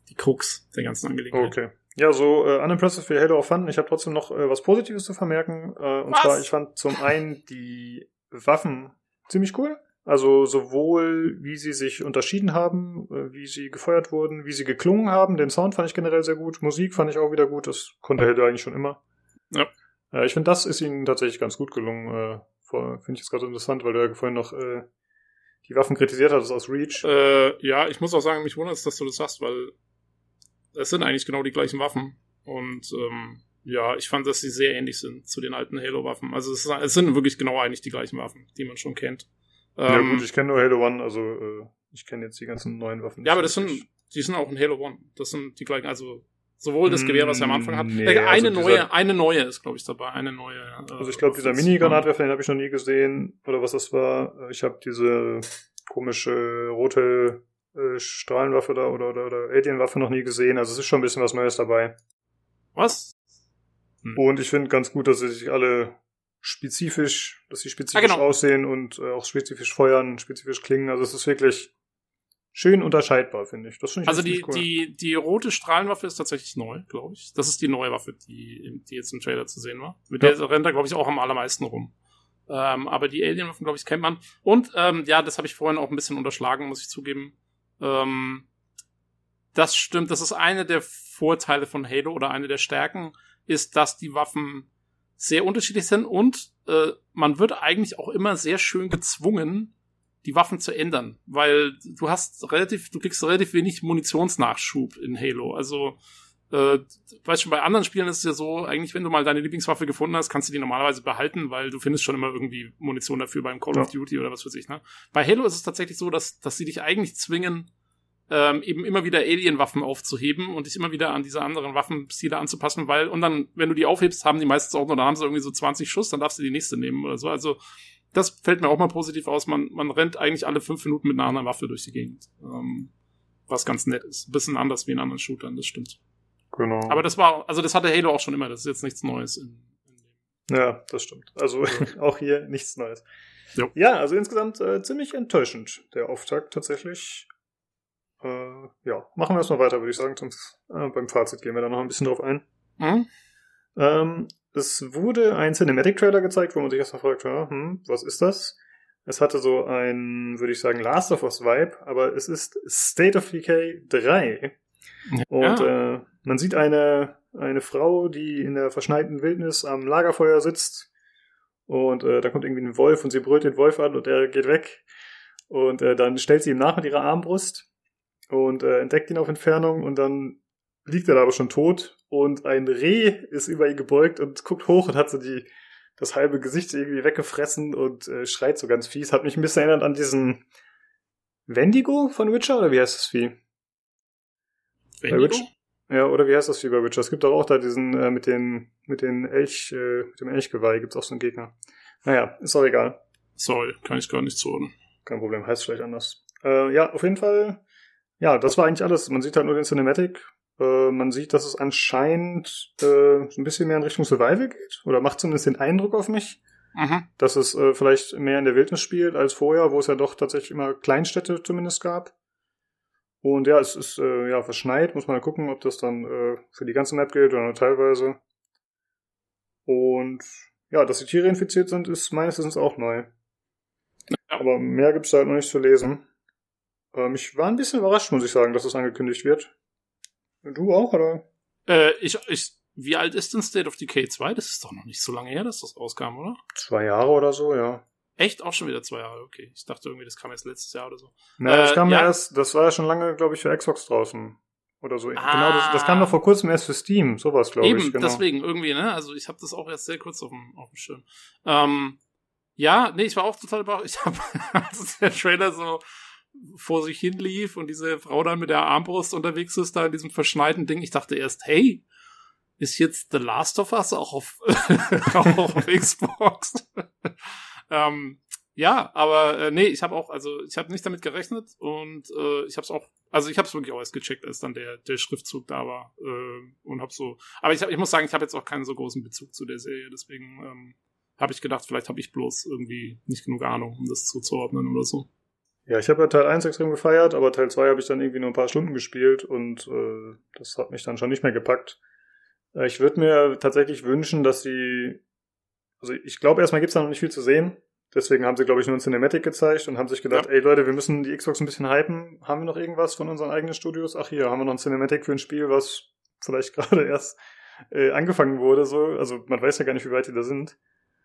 S2: die Krux der ganzen Angelegenheit.
S1: Okay. Ja, so äh, unimpressive wie Halo auch fanden. Ich habe trotzdem noch äh, was Positives zu vermerken. Äh, und was? zwar, ich fand zum einen die Waffen ziemlich cool. Also sowohl, wie sie sich unterschieden haben, äh, wie sie gefeuert wurden, wie sie geklungen haben. Den Sound fand ich generell sehr gut. Musik fand ich auch wieder gut. Das konnte Halo eigentlich schon immer. Ja. Äh, ich finde, das ist ihnen tatsächlich ganz gut gelungen. Äh, finde ich jetzt gerade interessant, weil du ja vorhin noch äh, die Waffen kritisiert hattest aus Reach.
S2: Äh, ja, ich muss auch sagen, mich wundert es, dass du das sagst, weil es sind eigentlich genau die gleichen Waffen. Und ähm, ja, ich fand, dass sie sehr ähnlich sind zu den alten Halo-Waffen. Also es, es, sind wirklich genau eigentlich die gleichen Waffen, die man schon kennt.
S1: Ja ähm, gut, ich kenne nur Halo One, also äh, ich kenne jetzt die ganzen neuen Waffen.
S2: Ja, aber das sind, die sind auch in Halo One. Das sind die gleichen, also sowohl das Gewehr, was er am Anfang hat. Nee, äh, eine also neue, dieser, eine neue ist, glaube ich, dabei. Eine neue.
S1: Äh, also ich glaube, dieser Mini-Granatwerfer, den habe ich noch nie gesehen. Oder was das war. Ich habe diese komische rote äh, Strahlenwaffe da oder, oder, oder Alien-Waffe noch nie gesehen. Also es ist schon ein bisschen was Neues dabei.
S2: Was?
S1: Hm. Und ich finde ganz gut, dass sie sich alle spezifisch, dass sie spezifisch ah, genau. aussehen und äh, auch spezifisch feuern, spezifisch klingen. Also es ist wirklich schön unterscheidbar, finde ich. Das finde ich
S2: Also die, cool. die, die rote Strahlenwaffe ist tatsächlich neu, glaube ich. Das ist die neue Waffe, die, die jetzt im Trailer zu sehen war. Mit ja. der rennt er, glaube ich, auch am allermeisten rum. Ähm, aber die Alien-Waffen, glaube ich, kennt man. Und ähm, ja, das habe ich vorhin auch ein bisschen unterschlagen, muss ich zugeben. Ähm, das stimmt, das ist eine der Vorteile von Halo oder eine der Stärken, ist, dass die Waffen sehr unterschiedlich sind und äh, man wird eigentlich auch immer sehr schön gezwungen, die Waffen zu ändern, weil du hast relativ, du kriegst relativ wenig Munitionsnachschub in Halo. Also, äh, weißt schon, bei anderen Spielen ist es ja so, eigentlich, wenn du mal deine Lieblingswaffe gefunden hast, kannst du die normalerweise behalten, weil du findest schon immer irgendwie Munition dafür beim Call ja. of Duty oder was weiß ich, ne? Bei Halo ist es tatsächlich so, dass, dass sie dich eigentlich zwingen, ähm, eben immer wieder Alien-Waffen aufzuheben und dich immer wieder an diese anderen Waffenstile anzupassen, weil, und dann, wenn du die aufhebst, haben die meistens auch noch, dann haben sie irgendwie so 20 Schuss, dann darfst du die nächste nehmen oder so. Also, das fällt mir auch mal positiv aus. Man, man rennt eigentlich alle fünf Minuten mit einer anderen Waffe durch die Gegend. Ähm, was ganz nett ist. Ein bisschen anders wie in anderen Shootern, das stimmt.
S1: Genau.
S2: Aber das war, also das hatte Halo auch schon immer, das ist jetzt nichts Neues in, in dem
S1: Ja, das stimmt. Also auch hier nichts Neues.
S2: Jo.
S1: Ja, also insgesamt äh, ziemlich enttäuschend, der Auftakt tatsächlich. Äh, ja, machen wir erstmal weiter, würde ich sagen. Sonst, äh, beim Fazit gehen wir da noch ein bisschen drauf ein.
S2: Hm?
S1: Ähm, es wurde ein Cinematic-Trailer gezeigt, wo man sich erstmal fragt, ja, hm, was ist das? Es hatte so ein, würde ich sagen, Last of Us Vibe, aber es ist State of Decay 3. Und
S2: Ja.
S1: äh, man sieht eine, eine Frau, die in der verschneiten Wildnis am Lagerfeuer sitzt. Und äh, da kommt irgendwie ein Wolf und sie brüllt den Wolf an und er geht weg. Und äh, dann stellt sie ihm nach mit ihrer Armbrust und äh, entdeckt ihn auf Entfernung und dann liegt er da aber schon tot und ein Reh ist über ihn gebeugt und guckt hoch und hat so die das halbe Gesicht irgendwie weggefressen und äh, schreit so ganz fies. Hat mich ein bisschen erinnert an diesen Wendigo von Witcher oder wie heißt das Vieh?
S2: Wendigo?
S1: Ja, oder wie heißt das Vieh bei Witcher? Es gibt doch auch da diesen äh, mit den mit den Elch äh, mit dem Elchgeweih gibt's auch so einen Gegner. Naja, ist auch egal.
S2: Sorry, kann ich gar nicht zuordnen.
S1: Kein Problem, heißt vielleicht anders. Äh, ja, auf jeden Fall. Ja, das war eigentlich alles. Man sieht halt nur den Cinematic. Äh, man sieht, dass es anscheinend äh, ein bisschen mehr in Richtung Survival geht. Oder macht zumindest den Eindruck auf mich,
S2: Mhm.
S1: dass es äh, vielleicht mehr in der Wildnis spielt als vorher, wo es ja doch tatsächlich immer Kleinstädte zumindest gab. Und ja, es ist äh, ja verschneit. Muss man mal gucken, ob das dann äh, für die ganze Map gilt oder nur teilweise. Und ja, dass die Tiere infiziert sind, ist meines Wissens auch neu.
S2: Ja.
S1: Aber mehr gibt's da halt noch nicht zu lesen. Ähm, ich war ein bisschen überrascht, muss ich sagen, dass es angekündigt wird. Du auch, oder?
S2: Äh, ich, ich, wie alt ist denn State of Decay 2? Das ist doch noch nicht so lange her, dass das rauskam, oder?
S1: Zwei Jahre oder so, ja.
S2: Echt? Auch schon wieder zwei Jahre, okay. Ich dachte irgendwie, das kam erst letztes Jahr oder so.
S1: Na, das
S2: Äh,
S1: kam ja erst, das war ja schon lange, glaube ich, für Xbox draußen. Oder so.
S2: Ah.
S1: Genau, das, das kam doch vor kurzem erst für Steam, sowas, glaube
S2: Eben,
S1: ich. Genau.
S2: deswegen irgendwie, ne? Also ich habe das auch erst sehr kurz auf dem, auf dem Schirm. Ähm, ja, nee, ich war auch total überrascht. Ich habe, als der Trailer so vor sich hin lief und diese Frau dann mit der Armbrust unterwegs ist, da in diesem verschneiten Ding, ich dachte erst, hey, ist jetzt The Last of Us auch auf, auch auf Xbox? ähm, ja, aber äh, nee, ich habe auch, also ich habe nicht damit gerechnet und äh, ich habe es auch, also ich habe es wirklich auch erst gecheckt, als dann der der Schriftzug da war äh, und habe so, aber ich, hab, ich muss sagen, ich habe jetzt auch keinen so großen Bezug zu der Serie, deswegen ähm, habe ich gedacht, vielleicht habe ich bloß irgendwie nicht genug Ahnung, um das zuzuordnen oder so.
S1: Ja, ich habe ja Teil 1 extrem gefeiert, aber Teil 2 habe ich dann irgendwie nur ein paar Stunden gespielt und äh, das hat mich dann schon nicht mehr gepackt. Äh, ich würde mir tatsächlich wünschen, dass sie. Also ich glaube, erstmal gibt's da noch nicht viel zu sehen. Deswegen haben sie, glaube ich, nur ein Cinematic gezeigt und haben sich gedacht,
S2: Ja.
S1: ey Leute, wir müssen die Xbox ein bisschen hypen. Haben wir noch irgendwas von unseren eigenen Studios? Ach hier, haben wir noch ein Cinematic für ein Spiel, was vielleicht gerade erst äh, angefangen wurde. So, Also man weiß ja gar nicht, wie weit die da sind.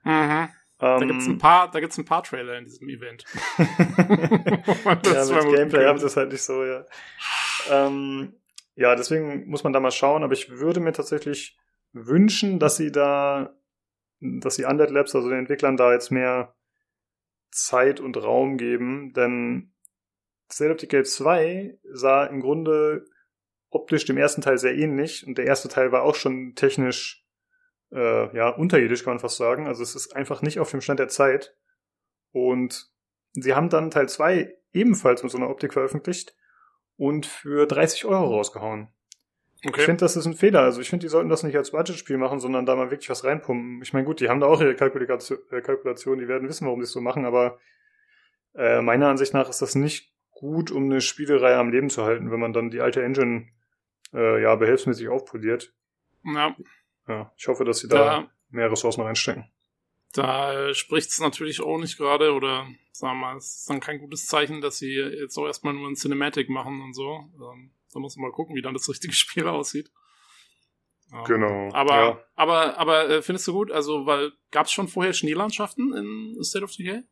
S2: Mhm. Da
S1: Ähm,
S2: gibt's ein paar, da gibt's ein paar Trailer in diesem Event.
S1: ja,
S2: Das war
S1: mit Gameplay haben sie es halt nicht so, ja. Ähm, ja, deswegen muss man da mal schauen, aber ich würde mir tatsächlich wünschen, dass sie da, dass sie Undead Labs, also den Entwicklern da jetzt mehr Zeit und Raum geben, denn State of Decay 2 sah im Grunde optisch dem ersten Teil sehr ähnlich und der erste Teil war auch schon technisch äh, ja unterirdisch kann man fast sagen. Also es ist einfach nicht auf dem Stand der Zeit und sie haben dann Teil 2 ebenfalls mit so einer Optik veröffentlicht und für 30 Euro rausgehauen. Ich
S2: Okay.
S1: finde, das ist ein Fehler. Also ich finde, die sollten das nicht als Budgetspiel machen, sondern da mal wirklich was reinpumpen. Ich meine, gut, die haben da auch ihre Kalkulation, äh, Kalkulation, die werden wissen, warum sie es so machen, aber äh, meiner Ansicht nach ist das nicht gut, um eine Spielereihe am Leben zu halten, wenn man dann die alte Engine äh, ja behelfsmäßig aufpoliert.
S2: Ja,
S1: Ja, ich hoffe, dass sie da
S2: da,
S1: mehr Ressourcen reinstecken.
S2: da spricht's natürlich auch nicht gerade oder sagen wir mal, es ist dann kein gutes Zeichen, dass sie jetzt auch erstmal nur ein Cinematic machen und so. Ähm, da muss man mal gucken, wie dann das richtige Spiel aussieht. Ähm,
S1: Genau.
S2: Aber,
S1: ja.
S2: aber, aber äh, findest du gut? Also, weil gab's schon vorher Schneelandschaften in State of Decay?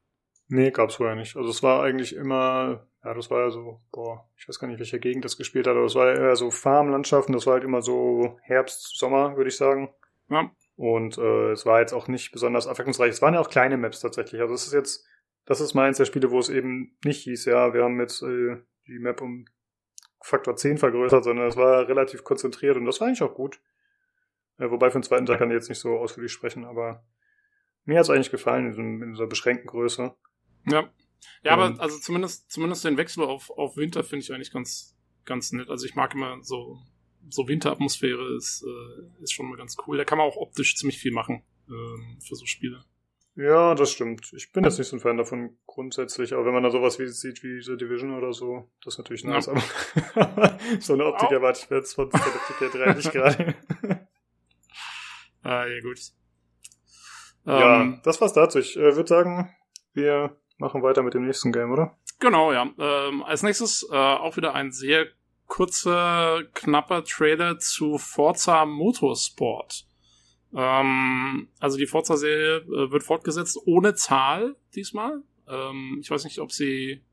S1: Nee, gab's vorher nicht. Also es war eigentlich immer, ja, das war ja so, boah, ich weiß gar nicht, welche Gegend das gespielt hat, aber es war eher so Farmlandschaften, das war halt immer so Herbst, Sommer, würde ich sagen.
S2: Ja.
S1: Und äh, es war jetzt auch nicht besonders abwechslungsreich. Es waren ja auch kleine Maps tatsächlich. Also es ist jetzt, das ist mal eins der Spiele, wo es eben nicht hieß, ja, wir haben jetzt äh, die Map um Faktor 10 vergrößert, sondern es war relativ konzentriert und das war eigentlich auch gut. Äh, wobei für den zweiten Teil kann ich jetzt nicht so ausführlich sprechen, aber mir hat's eigentlich gefallen in, in dieser beschränkten Größe.
S2: Ja. Ja, aber also zumindest, zumindest den Wechsel auf, auf Winter finde ich eigentlich ganz, ganz nett. Also ich mag immer so, so Winteratmosphäre ist, äh, ist schon mal ganz cool. Da kann man auch optisch ziemlich viel machen. ähm, für so Spiele.
S1: Ja, das stimmt. Ich bin jetzt nicht so ein Fan davon grundsätzlich, aber wenn man da sowas wie sieht wie The Division oder so, das ist natürlich nice, ja. aber so eine Optik erwarte ich mir jetzt von Decay 3 nicht gerade.
S2: ah, ja, gut.
S1: Ja, ähm, das war's dazu. Ich äh, würde sagen, wir machen weiter mit dem nächsten Game, oder?
S2: Genau, ja. Ähm, als nächstes äh, auch wieder ein sehr kurzer, knapper Trailer zu Forza Motorsport. Ähm, also die Forza-Serie äh, wird fortgesetzt ohne Zahl diesmal. Ähm, ich weiß nicht, ob sie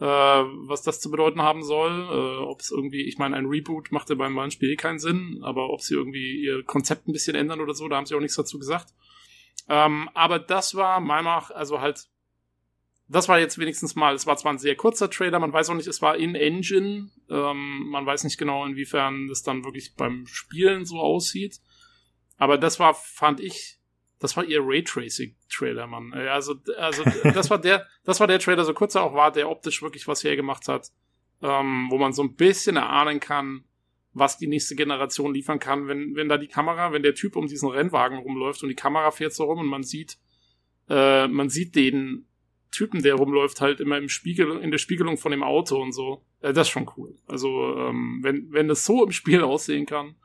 S2: äh, was das zu bedeuten haben soll. Äh, ob es irgendwie, ich meine, ein Reboot macht ja beim neuen Spiel keinen Sinn, aber ob sie irgendwie ihr Konzept ein bisschen ändern oder so, da haben sie auch nichts dazu gesagt. Ähm, aber das war meiner Meinung nach, also halt, das war jetzt wenigstens mal, es war zwar ein sehr kurzer Trailer, man weiß auch nicht, es war in Engine, ähm, man weiß nicht genau, inwiefern das dann wirklich beim Spielen so aussieht. Aber das war, fand ich, das war ihr Raytracing-Trailer, Mann. Also, also das war der, das war der Trailer, so kurz er auch war, der optisch wirklich was hergemacht hat, ähm, wo man so ein bisschen erahnen kann, was die nächste Generation liefern kann, wenn, wenn da die Kamera, wenn der Typ um diesen Rennwagen rumläuft und die Kamera fährt so rum und man sieht, äh, man sieht den Typen, der rumläuft, halt immer im Spiegel, in der Spiegelung von dem Auto und so. Äh, das ist schon cool. Also, ähm, wenn, wenn das so im Spiel aussehen kann,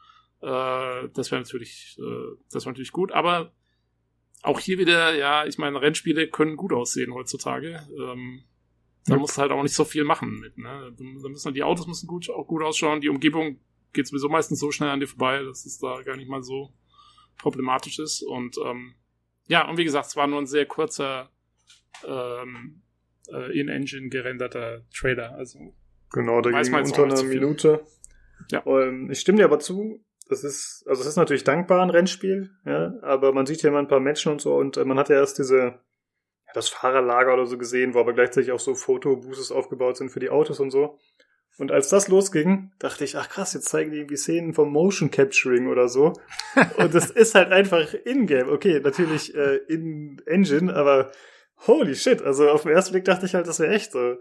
S2: äh, das wäre natürlich, äh, das wäre natürlich gut. Aber auch hier wieder, ja, ich meine, Rennspiele können gut aussehen heutzutage. Ähm, da ja. musst du halt auch nicht so viel machen mit, ne? Da müssen die Autos müssen gut, auch gut ausschauen, die Umgebung geht sowieso meistens so schnell an dir vorbei, dass es da gar nicht mal so problematisch ist. Und ähm, ja, und wie gesagt, es war nur ein sehr kurzer ähm, äh, in-Engine gerenderter Trailer. Also
S1: genau, da ging unter einer Minute. Ja. Und ich stimme dir aber zu, das ist, also es ist natürlich dankbar ein Rennspiel, ja, aber man sieht hier immer ein paar Menschen und so und äh, man hat ja erst diese, das Fahrerlager oder so gesehen, wo aber gleichzeitig auch so Fotoboosters aufgebaut sind für die Autos und so. Und als das losging, dachte ich, ach krass, jetzt zeigen die irgendwie Szenen vom Motion Capturing oder so. Und das ist halt einfach in-game. Okay, natürlich äh, in Engine, aber holy shit. Also auf den ersten Blick dachte ich halt, das wäre echt so.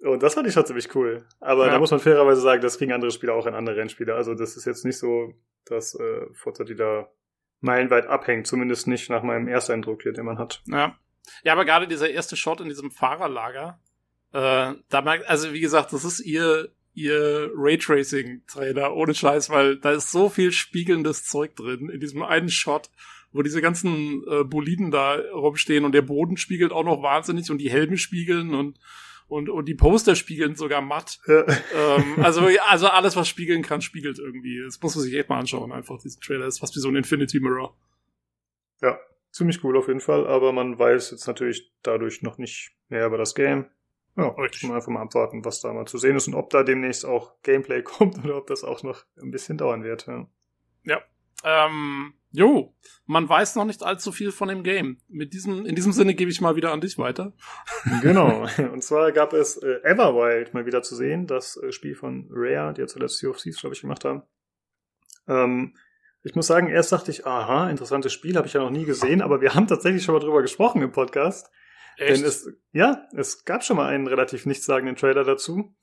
S1: Und das fand ich schon ziemlich cool. Aber ja. da muss man fairerweise sagen, das kriegen andere Spieler auch in andere Rennspiele. Also das ist jetzt nicht so, dass äh, Forza die da meilenweit abhängt. Zumindest nicht nach meinem Ersteindruck hier, den man hat.
S2: Ja. Ja, aber gerade dieser erste Shot in diesem Fahrerlager, äh, da merkt, also wie gesagt, das ist ihr, ihr Raytracing-Trailer, ohne Scheiß, weil da ist so viel spiegelndes Zeug drin in diesem einen Shot wo diese ganzen äh, Boliden da rumstehen und der Boden spiegelt auch noch wahnsinnig und die Helme spiegeln und und, und die Poster spiegeln sogar matt. Ja. Ähm, also, also alles, was spiegeln kann, spiegelt irgendwie. Das muss man sich echt mal anschauen, einfach diesen Trailer. Das ist fast wie so ein Infinity Mirror.
S1: Ja, ziemlich cool auf jeden Fall, aber man weiß jetzt natürlich dadurch noch nicht mehr über das Game. Ja, Richtig. muss man einfach mal abwarten, was da mal zu sehen ist und ob da demnächst auch Gameplay kommt oder ob das auch noch ein bisschen dauern wird. Ja.
S2: ja. Ähm, Jo, man weiß noch nicht allzu viel von dem Game. Mit diesem, in diesem Sinne gebe ich mal wieder an dich weiter.
S1: Genau. Und zwar gab es äh, Everwild mal wieder zu sehen, das äh, Spiel von Rare, die ja zuletzt Sea of Thieves, glaube ich, gemacht haben. Ähm, ich muss sagen, erst dachte ich, aha, interessantes Spiel, habe ich ja noch nie gesehen, aber wir haben tatsächlich schon mal drüber gesprochen im Podcast. Echt? Denn es, ja, es gab schon mal einen relativ nichtssagenden Trailer dazu.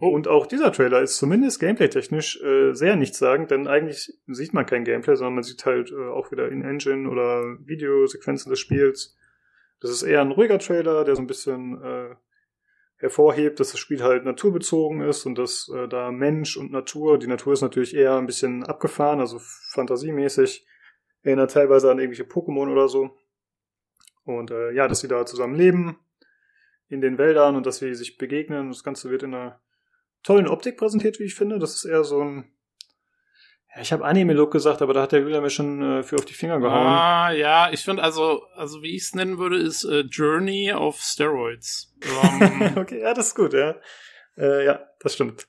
S1: Oh. Und auch dieser Trailer ist zumindest gameplay-technisch äh, sehr nichtssagend, denn eigentlich sieht man kein Gameplay, sondern man sieht halt äh, auch wieder In-Engine oder Videosequenzen des Spiels. Das ist eher ein ruhiger Trailer, der so ein bisschen äh, hervorhebt, dass das Spiel halt naturbezogen ist und dass äh, da Mensch und Natur, die Natur ist natürlich eher ein bisschen abgefahren, also fantasiemäßig, erinnert teilweise an irgendwelche Pokémon oder so. Und äh, ja, dass sie da zusammen leben in den Wäldern und dass sie sich begegnen. Das Ganze wird in einer tollen Optik präsentiert, wie ich finde. Das ist eher so ein. Ja, ich habe Anime-Look gesagt, aber da hat der Julian mir schon äh, für auf die Finger gehauen.
S2: Ah, ja, ich finde also, also wie ich es nennen würde, ist äh, Journey of Steroids. Um,
S1: ähm, okay, ja, das ist gut, ja. Äh, ja, das stimmt.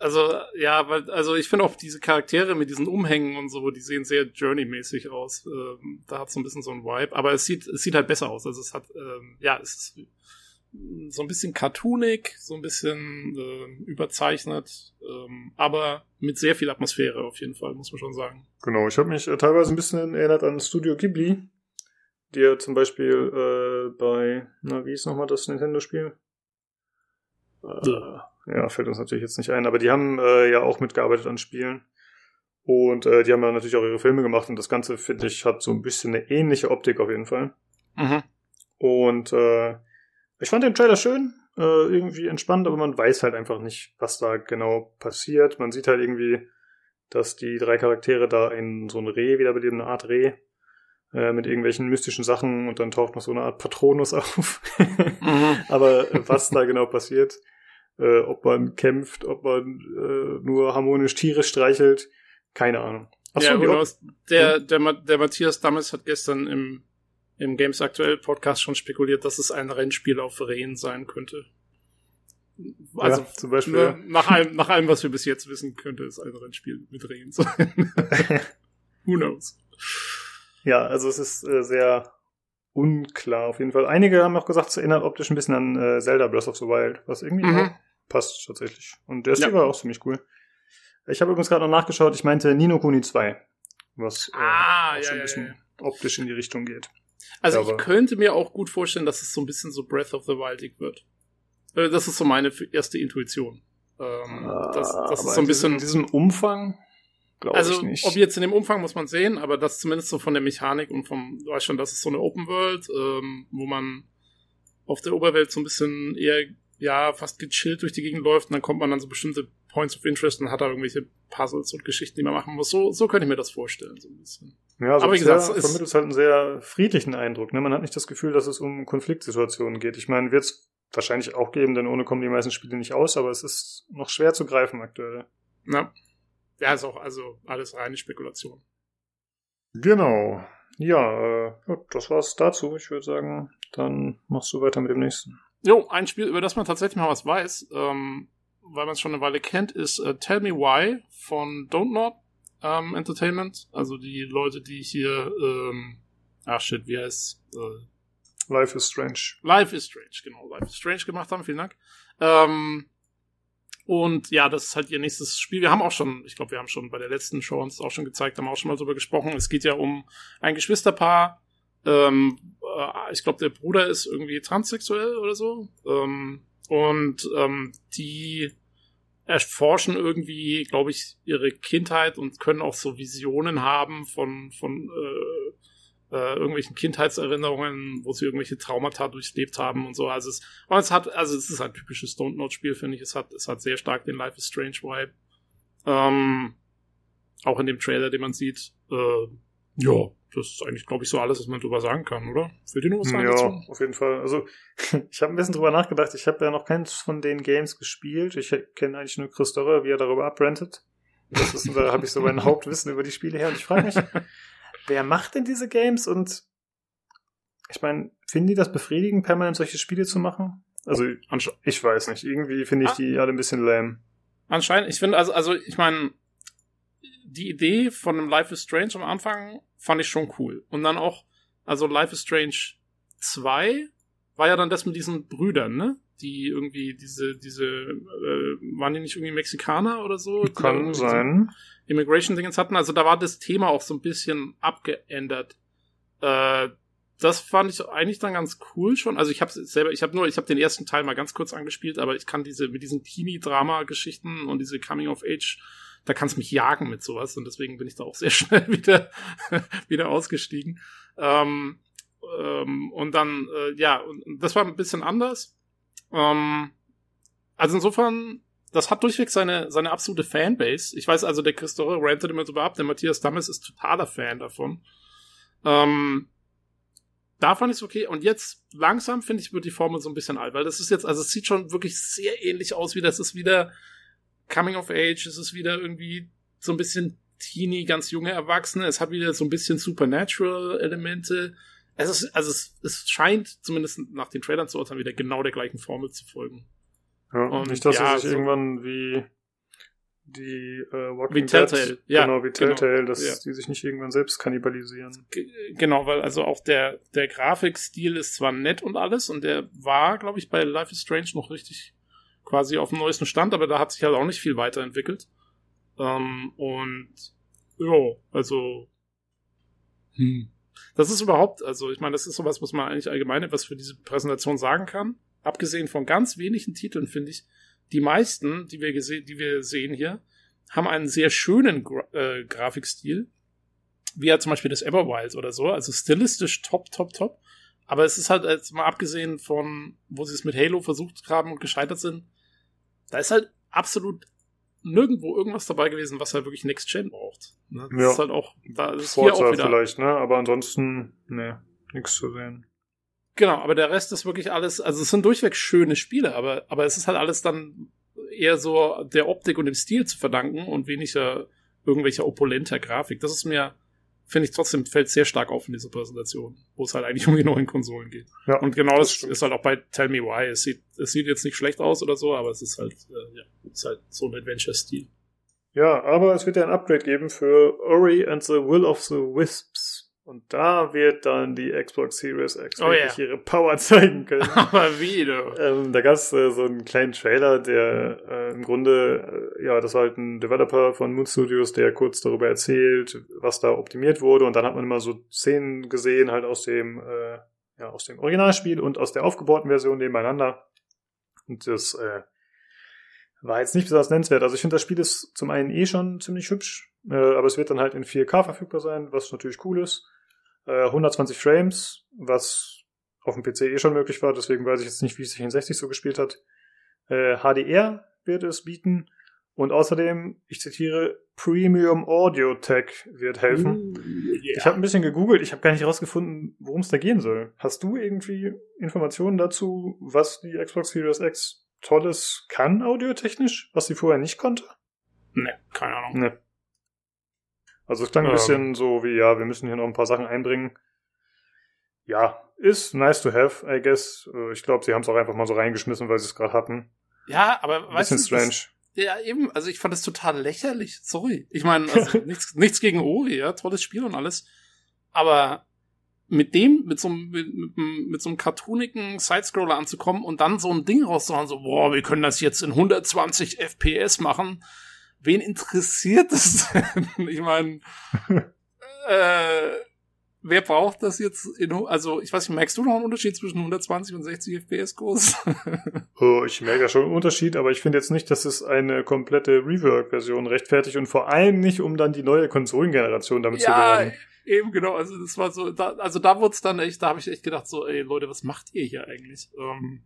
S2: Also, ja, weil, also ich finde auch diese Charaktere mit diesen Umhängen und so, die sehen sehr Journey-mäßig aus. Ähm, da hat so ein bisschen so ein Vibe, aber es sieht, es sieht halt besser aus. Also es hat, ähm, ja, es ist so ein bisschen cartoonig, so ein bisschen äh, überzeichnet, ähm, aber mit sehr viel Atmosphäre auf jeden Fall, muss man schon sagen.
S1: Genau, ich habe mich äh, teilweise ein bisschen erinnert an Studio Ghibli, die ja zum Beispiel äh, bei, na, wie ist nochmal das Nintendo-Spiel? Äh, ja, fällt uns natürlich jetzt nicht ein, aber die haben äh, ja auch mitgearbeitet an Spielen. Und äh, die haben ja natürlich auch ihre Filme gemacht und das Ganze, finde ich, hat so ein bisschen eine ähnliche Optik auf jeden Fall.
S2: Mhm.
S1: Und äh, ich fand den Trailer schön, äh, irgendwie entspannt, aber man weiß halt einfach nicht, was da genau passiert. Man sieht halt irgendwie, dass die drei Charaktere da in so ein Reh wiederbeleben, eine Art Reh, äh, mit irgendwelchen mystischen Sachen und dann taucht noch so eine Art Patronus auf.
S2: Mhm.
S1: aber was da genau passiert, äh, ob man kämpft, ob man äh, nur harmonisch Tiere streichelt, keine Ahnung. Ach so,
S2: ja, genau. Der, der, der Matthias Dammes hat gestern im, im Games Aktuell Podcast schon spekuliert, dass es ein Rennspiel auf Rehen sein könnte. Also,
S1: ja, zum Beispiel.
S2: ne, nach, allem, nach allem, was wir bis jetzt wissen, könnte es ein Rennspiel mit Rehen sein. Who knows?
S1: Ja, also es ist äh, sehr unklar auf jeden Fall. Einige haben auch gesagt, es erinnert optisch ein bisschen an äh, Zelda Breath of the Wild, was irgendwie
S2: Mhm.
S1: passt tatsächlich. Und der Stil
S2: Ja.
S1: war auch ziemlich cool. Ich habe übrigens gerade noch nachgeschaut, ich meinte Nino Kuni 2, was äh,
S2: Ah, ja,
S1: schon ein bisschen optisch in die Richtung geht.
S2: Also
S1: Aber-
S2: ich könnte mir auch gut vorstellen, dass es so ein bisschen so Breath of the Wildig wird. Äh, Das ist so meine erste Intuition. Ähm, das, das
S1: Ah, Aber
S2: ist so ein
S1: in diesem-
S2: bisschen.
S1: in diesem Umfang glaube
S2: Also,
S1: ich nicht.
S2: ob jetzt in dem Umfang muss man sehen, aber das zumindest so von der Mechanik und vom, du weißt schon, das ist so eine Open World, ähm, wo man auf der Oberwelt so ein bisschen eher, ja, fast gechillt durch die Gegend läuft und dann kommt man an so bestimmte Points of Interest und hat da irgendwelche Puzzles und Geschichten, die man machen muss. So, so könnte ich mir das vorstellen, so ein bisschen.
S1: Ja, also
S2: Aber wie gesagt, es
S1: vermittelt es halt einen sehr friedlichen Eindruck. Ne? Man hat nicht das Gefühl, dass es um Konfliktsituationen geht. Ich meine, wird es wahrscheinlich auch geben, denn ohne kommen die meisten Spiele nicht aus, aber es ist noch schwer zu greifen aktuell.
S2: Ja. Ja, ist auch also alles reine Spekulation.
S1: Genau. Ja, äh, gut, das war's dazu. Ich würde sagen, dann machst du weiter mit dem nächsten.
S2: Jo, ein Spiel, über das man tatsächlich mal was weiß, ähm, weil man es schon eine Weile kennt, ist äh, Tell Me Why von Don't Not ähm, Entertainment. Also die Leute, die hier, ähm, ach shit, wie heißt äh,
S1: Life is Strange.
S2: Life is Strange, genau, Life is Strange gemacht haben, vielen Dank. Ähm, und ja, das ist halt ihr nächstes Spiel. Wir haben auch schon, ich glaube, wir haben schon bei der letzten Show uns auch schon gezeigt, haben auch schon mal drüber gesprochen. Es geht ja um ein Geschwisterpaar. Ähm, äh, ich glaube, der Bruder ist irgendwie transsexuell oder so. Ähm, und ähm, die erforschen irgendwie, glaube ich, ihre Kindheit und können auch so Visionen haben von, von äh, äh, irgendwelchen Kindheitserinnerungen, wo sie irgendwelche Traumata durchlebt haben und so. Also es, und es hat, also es ist ein typisches Don't Not Spiel, finde ich. Es hat, es hat sehr stark den Life is Strange Vibe. Ähm, auch in dem Trailer, den man sieht. Äh, ja, das ist eigentlich, glaube ich, so alles, was man drüber sagen kann, oder? Fällt dir noch was ein
S1: Ja,
S2: dazu?
S1: auf jeden Fall. Also, ich habe ein bisschen drüber nachgedacht. Ich habe ja noch keins von den Games gespielt. Ich kenne eigentlich nur Chris Dorre, wie er darüber abrentet. Das ist, da habe ich so mein Hauptwissen über die Spiele her. Und ich frage mich, wer macht denn diese Games? Und ich meine, finden die das befriedigend, permanent solche Spiele zu machen? Also, ich weiß nicht. Irgendwie finde ich
S2: Ah.
S1: die alle ein bisschen lame.
S2: Anscheinend, ich finde, also, also ich meine, die Idee von einem Life is Strange am Anfang fand ich schon cool. Und dann auch, also Life is Strange 2 war ja dann das mit diesen Brüdern, ne? Die irgendwie diese, diese, äh, waren die nicht irgendwie Mexikaner oder so?
S1: Kann
S2: so
S1: sein.
S2: Immigration-Dingens hatten. Also da war das Thema auch so ein bisschen abgeändert. Äh, das fand ich eigentlich dann ganz cool schon. Also ich habe selber, ich habe nur, ich habe den ersten Teil mal ganz kurz angespielt, aber ich kann diese mit diesen Teenie-Drama-Geschichten und diese Coming-of-Age, da kann's mich jagen mit sowas und deswegen bin ich da auch sehr schnell wieder wieder ausgestiegen. Ähm, ähm, und dann, äh, ja, das war ein bisschen anders. Ähm, also insofern, das hat durchweg seine, seine absolute Fanbase. Ich weiß also, der Christopher rantet immer drüber ab, der Matthias Dammes ist totaler Fan davon. Ähm, da fand ich es okay. Und jetzt langsam, finde ich, wird die Formel so ein bisschen alt, weil das ist jetzt, also es sieht schon wirklich sehr ähnlich aus, wie das ist wieder Coming of Age, es ist wieder irgendwie so ein bisschen Teenie, ganz junge Erwachsene, es hat wieder so ein bisschen Supernatural-Elemente. Es ist, also es, es scheint, zumindest nach den Trailern zu urteilen, wieder genau der gleichen Formel zu folgen.
S1: Ja,
S2: Und
S1: nicht, dass
S2: ja,
S1: er sich
S2: so-
S1: irgendwann wie die äh, Walking
S2: Wie Telltale,
S1: Dead,
S2: ja,
S1: genau, wie
S2: genau,
S1: Telltale, dass
S2: ja.
S1: die sich nicht irgendwann selbst kannibalisieren.
S2: Ge- Genau, weil also auch der, der Grafikstil ist zwar nett und alles und der war, glaube ich, bei Life is Strange noch richtig quasi auf dem neuesten Stand, aber da hat sich halt auch nicht viel weiterentwickelt. Ähm, und ja, also hm. das ist überhaupt, also ich meine, das ist sowas, was man eigentlich allgemein etwas für diese Präsentation sagen kann. Abgesehen von ganz wenigen Titeln, finde ich, die meisten, die wir die wir sehen hier, haben einen sehr schönen Gra äh, Grafikstil, wie ja zum Beispiel das Everwild oder so, also stilistisch top, top, top. Aber es ist halt jetzt mal abgesehen von, wo sie es mit Halo versucht haben und gescheitert sind, da ist halt absolut nirgendwo irgendwas dabei gewesen, was halt wirklich Next Gen braucht. Ne? Das
S1: Ja.
S2: ist halt auch, da ist
S1: Forza
S2: hier auch wieder.
S1: vielleicht, ne? Aber ansonsten, ne, nichts zu sehen.
S2: Genau, aber der Rest ist wirklich alles, also es sind durchweg schöne Spiele, aber, aber es ist halt alles dann eher so der Optik und dem Stil zu verdanken und weniger irgendwelcher opulenter Grafik. Das ist mir, finde ich trotzdem, fällt sehr stark auf in dieser Präsentation, wo es halt eigentlich um die neuen Konsolen geht.
S1: Ja,
S2: Und genau das,
S1: stimmt.
S2: ist halt auch bei Tell Me Why. Es sieht, es sieht jetzt nicht schlecht aus oder so, aber es ist halt, äh, ja, es ist halt so ein Adventure-Stil.
S1: Ja, aber es wird ja ein Upgrade geben für Ori and the Will of the Wisps. Und da wird dann die Xbox Series X
S2: Oh
S1: wirklich
S2: ja.
S1: ihre Power zeigen können.
S2: aber wie, du?
S1: ähm, da gab es äh, so einen kleinen Trailer, der äh, im Grunde, äh, ja, das war halt ein Developer von Moon Studios, der kurz darüber erzählt, was da optimiert wurde. Und dann hat man immer so Szenen gesehen, halt aus dem, äh, ja, aus dem Originalspiel und aus der aufgebauten Version nebeneinander. Und das äh, war jetzt nicht besonders nennenswert. Also ich finde, das Spiel ist zum einen eh schon ziemlich hübsch, äh, aber es wird dann halt in 4K verfügbar sein, was natürlich cool ist. Äh, 120 Frames, was auf dem PC eh schon möglich war, deswegen weiß ich jetzt nicht, wie es sich in 60 so gespielt hat. Äh, HDR wird es bieten und außerdem, ich zitiere, Premium Audio Tech wird helfen.
S2: Yeah.
S1: Ich habe ein bisschen gegoogelt, ich habe gar nicht herausgefunden, worum es da gehen soll. Hast du irgendwie Informationen dazu, was die Xbox Series X Tolles kann, audiotechnisch, was sie vorher nicht konnte?
S2: ne, keine Ahnung.
S1: Ne. Also es klang ein
S2: Ähm.
S1: bisschen so wie, ja, wir müssen hier noch ein paar Sachen einbringen. Ja, ist nice to have, I guess. Äh, Ich glaube, sie haben es auch einfach mal so reingeschmissen, weil sie es gerade hatten.
S2: Ja, aber
S1: Ein
S2: weißt
S1: bisschen
S2: du, das-
S1: strange.
S2: Ja, eben, also ich fand es total lächerlich. Sorry. Ich meine, also nichts, nichts gegen Ori, ja, tolles Spiel und alles. Aber mit dem, mit so einem, mit, mit so einem cartoonigen Sidescroller anzukommen und dann so ein Ding rauszuhauen, so, boah, wir können das jetzt in 120 FPS machen. Wen interessiert das denn? Ich meine, äh, wer braucht das jetzt in, also, ich weiß nicht, merkst du noch einen Unterschied zwischen 120 und 60 FPS groß?
S1: Oh, ich merke ja schon einen Unterschied, aber ich finde jetzt nicht, dass es eine komplette Rework-Version rechtfertigt und vor allem nicht, um dann die neue Konsolengeneration damit zu
S2: ja,
S1: bewerben.
S2: eben genau. Also das war so, da, also da wurde es dann echt, da habe ich echt gedacht so, ey Leute, was macht ihr hier eigentlich? Ähm,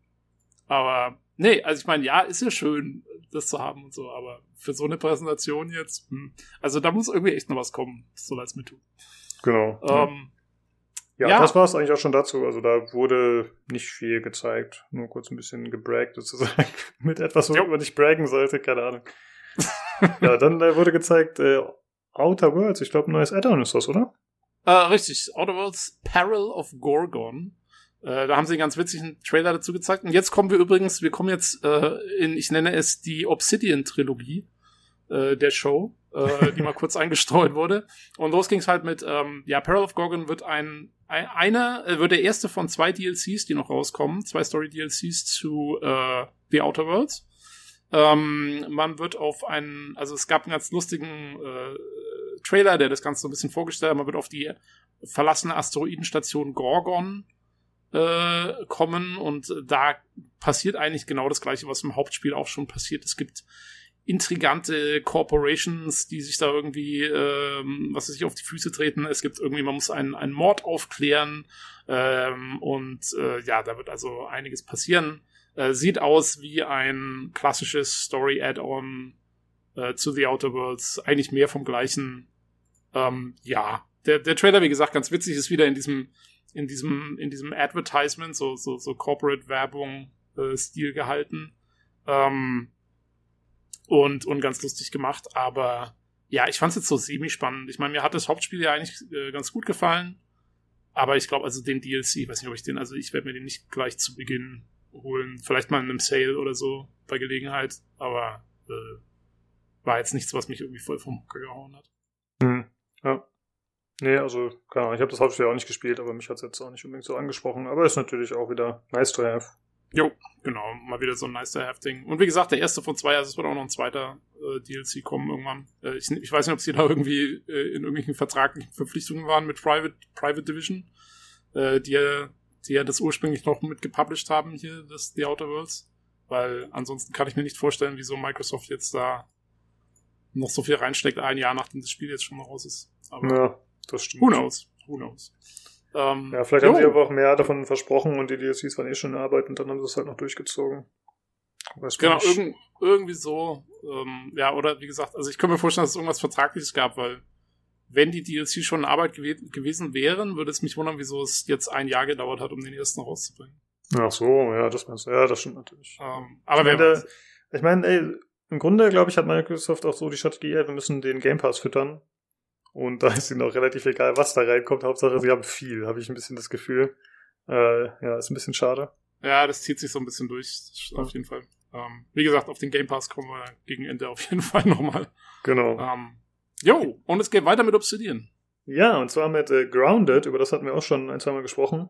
S2: aber nee, also ich meine, ja, ist ja schön, das zu haben und so, aber für so eine Präsentation jetzt, hm, also da muss irgendwie echt noch was kommen. Soll als mit tun.
S1: Genau.
S2: Ähm,
S1: ja,
S2: ja.
S1: das war es eigentlich auch schon dazu. Also da wurde nicht viel gezeigt. Nur kurz ein bisschen gebraggt sozusagen. Mit etwas, worüber man nicht braggen sollte, keine Ahnung. ja, dann äh, wurde gezeigt, äh, Outer Worlds, ich glaube, ein neues Add-on ist das, oder?
S2: Äh, richtig, Outer Worlds Peril of Gorgon. Äh, da haben sie einen ganz witzigen Trailer dazu gezeigt. Und jetzt kommen wir übrigens, wir kommen jetzt äh, in, ich nenne es die Obsidian-Trilogie äh, der Show, äh, die mal kurz eingestreut wurde. Und los ging's halt mit, ähm, ja, Peril of Gorgon wird ein, ein einer, äh, wird der erste von zwei DLCs, die noch rauskommen, zwei Story-DLCs zu äh, The Outer Worlds. Ähm, man wird auf einen, also es gab einen ganz lustigen äh, Trailer, der das Ganze so ein bisschen vorgestellt hat. Man wird auf die verlassene Asteroidenstation Gorgon äh, kommen und da passiert eigentlich genau das gleiche, was im Hauptspiel auch schon passiert. Es gibt intrigante Corporations, die sich da irgendwie, ähm, was weiß ich, auf die Füße treten. Es gibt irgendwie, man muss einen, einen Mord aufklären ähm, und äh, ja, da wird also einiges passieren. Äh, sieht aus wie ein klassisches Story-Add-on äh, zu The Outer Worlds. Eigentlich mehr vom gleichen. Ähm, ja, der, der Trailer, wie gesagt, ganz witzig, ist wieder in diesem, in diesem, in diesem Advertisement, so, so, so Corporate-Werbung äh, gehalten. Ähm, und, und ganz lustig gemacht, aber ja, ich fand es jetzt so semi-spannend. Ich meine, mir hat das Hauptspiel ja eigentlich äh, ganz gut gefallen, aber ich glaube, also den DLC, ich weiß nicht, ob ich den, also ich werde mir den nicht gleich zu Beginn holen. Vielleicht mal in einem Sale oder so bei Gelegenheit, aber äh, war jetzt nichts, was mich irgendwie voll vom Hocker gehauen hat.
S1: Hm. Ja. Nee, also, keine Ahnung, ich habe das Hauptspiel auch nicht gespielt, aber mich hat es jetzt auch nicht unbedingt so angesprochen. Aber ist natürlich auch wieder nice to have.
S2: Jo, genau, mal wieder so ein nice to have Ding. Und wie gesagt, der erste von zwei, also es wird auch noch ein zweiter äh, DLC kommen irgendwann. Äh, ich, ich weiß nicht, ob sie da irgendwie äh, in irgendwelchen vertraglichen Verpflichtungen waren mit Private, Private Division, äh, die ja, die ja das ursprünglich noch mit gepublished haben hier, das The Outer Worlds. Weil ansonsten kann ich mir nicht vorstellen, wieso Microsoft jetzt da noch so viel reinsteckt, ein Jahr nachdem das Spiel jetzt schon raus ist.
S1: Aber ja, das stimmt.
S2: Who knows? Who knows?
S1: Ähm, ja, vielleicht jo. haben sie aber auch mehr davon versprochen und die DLCs waren eh schon in Arbeit und dann haben sie es halt noch durchgezogen.
S2: Weiß genau, irgend, irgendwie so. Ähm, ja, oder wie gesagt, also ich könnte mir vorstellen, dass es irgendwas Vertragliches gab, weil wenn die DLC schon in Arbeit gew gewesen wären, würde es mich wundern, wieso es jetzt ein Jahr gedauert hat, um den ersten rauszubringen.
S1: Ach so, ja, das meinst du. Ja, das stimmt natürlich. Ähm, aber ich meine, ich meine, ey, im Grunde, glaube ich, hat Microsoft auch so die Strategie, ey, wir müssen den Game Pass füttern. Und da ist ihnen auch relativ egal, was da reinkommt. Hauptsache, sie haben viel, habe ich ein bisschen das Gefühl. Äh, ja, ist ein bisschen schade.
S2: Ja, das zieht sich so ein bisschen durch, auf jeden Fall. Ähm, wie gesagt, auf den Game Pass kommen wir gegen Ende auf jeden Fall nochmal.
S1: Genau.
S2: Ähm, jo, und es geht weiter mit Obsidian.
S1: Ja, und zwar mit äh, Grounded, über das hatten wir auch schon ein, zweimal gesprochen.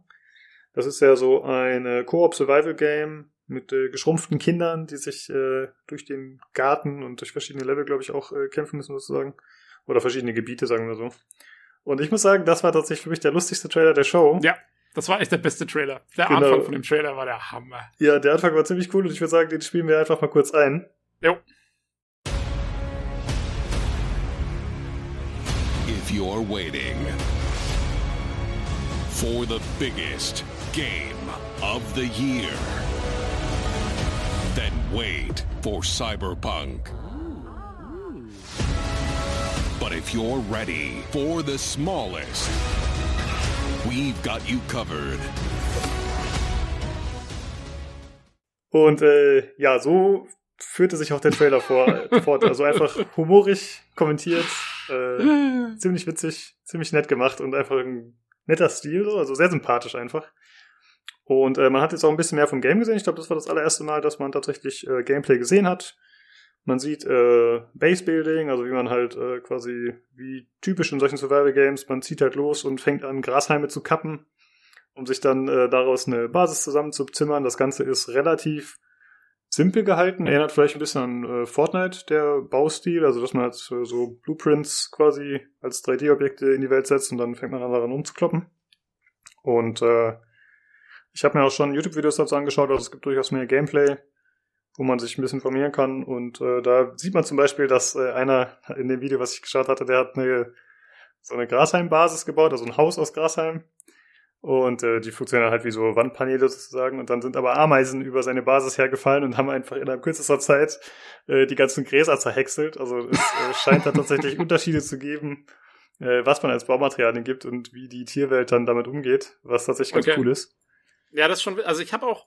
S1: Das ist ja so ein äh, Co-op-Survival-Game mit äh, geschrumpften Kindern, die sich äh, durch den Garten und durch verschiedene Level, glaube ich, auch äh, kämpfen müssen, sozusagen. Oder verschiedene Gebiete, sagen wir so. Und ich muss sagen, das war tatsächlich für mich der lustigste Trailer der Show.
S2: Ja, das war echt der beste Trailer. Der genau. Anfang von dem Trailer war der Hammer.
S1: Ja, der Anfang war ziemlich cool und ich würde sagen, den spielen wir einfach mal kurz ein.
S2: Jo.
S5: If you're waiting for the biggest game of the year, then wait for Cyberpunk. But if you're ready for the smallest, we've got you covered.
S1: Und äh, ja, so führte sich auch der Trailer vor, fort. Also einfach humorig kommentiert, äh, ziemlich witzig, ziemlich nett gemacht und einfach ein netter Stil, also sehr sympathisch einfach. Und äh, man hat jetzt auch ein bisschen mehr vom Game gesehen. Ich glaube, das war das allererste Mal, dass man tatsächlich äh, Gameplay gesehen hat. Man sieht äh, Base Building, also wie man halt äh, quasi wie typisch in solchen Survival Games, man zieht halt los und fängt an Grashalme zu kappen, um sich dann äh, daraus eine Basis zusammenzuzimmern. Das Ganze ist relativ simpel gehalten, erinnert vielleicht ein bisschen an äh, Fortnite, der Baustil, also dass man halt äh, so Blueprints quasi als 3D-Objekte in die Welt setzt und dann fängt man an daran umzukloppen. Und äh, ich habe mir auch schon YouTube-Videos dazu angeschaut, also es gibt durchaus mehr Gameplay wo man sich ein bisschen informieren kann. Und äh, da sieht man zum Beispiel, dass äh, einer in dem Video, was ich geschaut hatte, der hat eine so eine Grashalm-Basis gebaut, also ein Haus aus Grashalm. Und äh, die funktionieren halt wie so Wandpaneele sozusagen. Und dann sind aber Ameisen über seine Basis hergefallen und haben einfach innerhalb kürzester Zeit äh, die ganzen Gräser zerhäckselt. Also es äh, scheint da tatsächlich Unterschiede zu geben, äh, was man als Baumaterialien gibt und wie die Tierwelt dann damit umgeht, was tatsächlich ganz okay. cool ist.
S2: Ja, das schon, also ich habe auch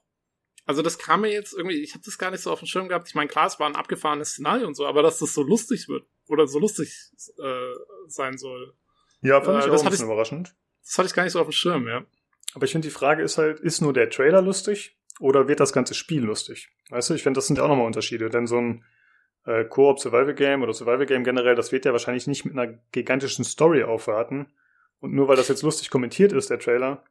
S2: also das kam mir jetzt irgendwie, ich habe das gar nicht so auf dem Schirm gehabt. Ich meine, klar, es war ein abgefahrenes Szenario und so, aber dass das so lustig wird oder so lustig äh, sein soll.
S1: Ja, fand äh, ich auch ein bisschen überraschend.
S2: Das hatte ich gar nicht so auf dem Schirm, ja.
S1: Aber ich finde, die Frage ist halt, ist nur der Trailer lustig oder wird das ganze Spiel lustig? Weißt du, ich finde, das sind ja auch nochmal Unterschiede, denn so ein äh, Koop Survival Game oder Survival Game generell, das wird ja wahrscheinlich nicht mit einer gigantischen Story aufwarten. Und nur weil das jetzt lustig kommentiert ist, der Trailer,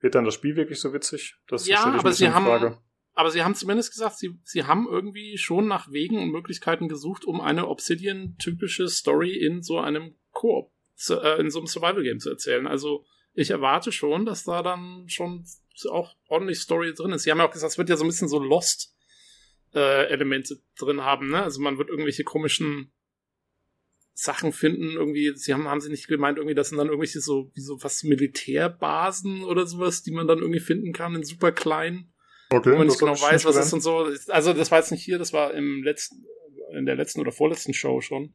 S1: wird dann das Spiel wirklich so witzig?
S2: Das ja, aber sie haben, Frage. aber sie haben zumindest gesagt, sie, sie haben irgendwie schon nach Wegen und Möglichkeiten gesucht, um eine Obsidian-typische Story in so einem Koop, äh, in so einem Survival-Game zu erzählen. Also, ich erwarte schon, dass da dann schon auch ordentlich Story drin ist. Sie haben ja auch gesagt, es wird ja so ein bisschen so Lost, äh, Elemente drin haben, ne? Also man wird irgendwelche komischen Sachen finden, irgendwie, sie haben, haben sie nicht gemeint, irgendwie, das sind dann irgendwelche so, wie so was Militärbasen oder sowas, die man dann irgendwie finden kann in super klein. Okay. Wo man nicht genau weiß, was ist und so. Also, das war jetzt nicht hier, das war im letzten, in der letzten oder vorletzten Show schon,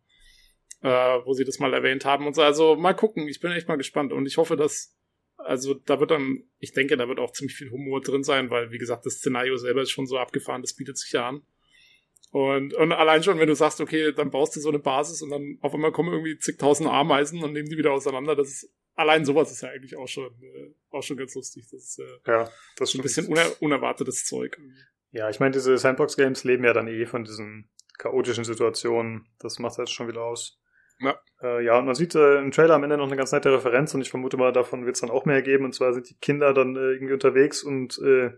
S2: äh, wo sie das mal erwähnt haben und so. Also, mal gucken, ich bin echt mal gespannt und ich hoffe, dass, also, da wird dann, ich denke, da wird auch ziemlich viel Humor drin sein, weil, wie gesagt, das Szenario selber ist schon so abgefahren, das bietet sich ja an. Und, und allein schon, wenn du sagst, okay, dann baust du so eine Basis und dann auf einmal kommen irgendwie zigtausend Ameisen und nehmen die wieder auseinander, das ist, allein sowas ist ja eigentlich auch schon, äh, auch schon ganz lustig. Das ist, äh,
S1: ja, das ist
S2: ein bisschen uner unerwartetes Zeug.
S1: Ja, ich meine, diese Sandbox-Games leben ja dann eh von diesen chaotischen Situationen. Das macht jetzt schon wieder aus. Ja. Äh, ja, und man sieht äh, im Trailer am Ende noch eine ganz nette Referenz und ich vermute mal, davon wird es dann auch mehr geben. Und zwar sind die Kinder dann äh, irgendwie unterwegs und äh,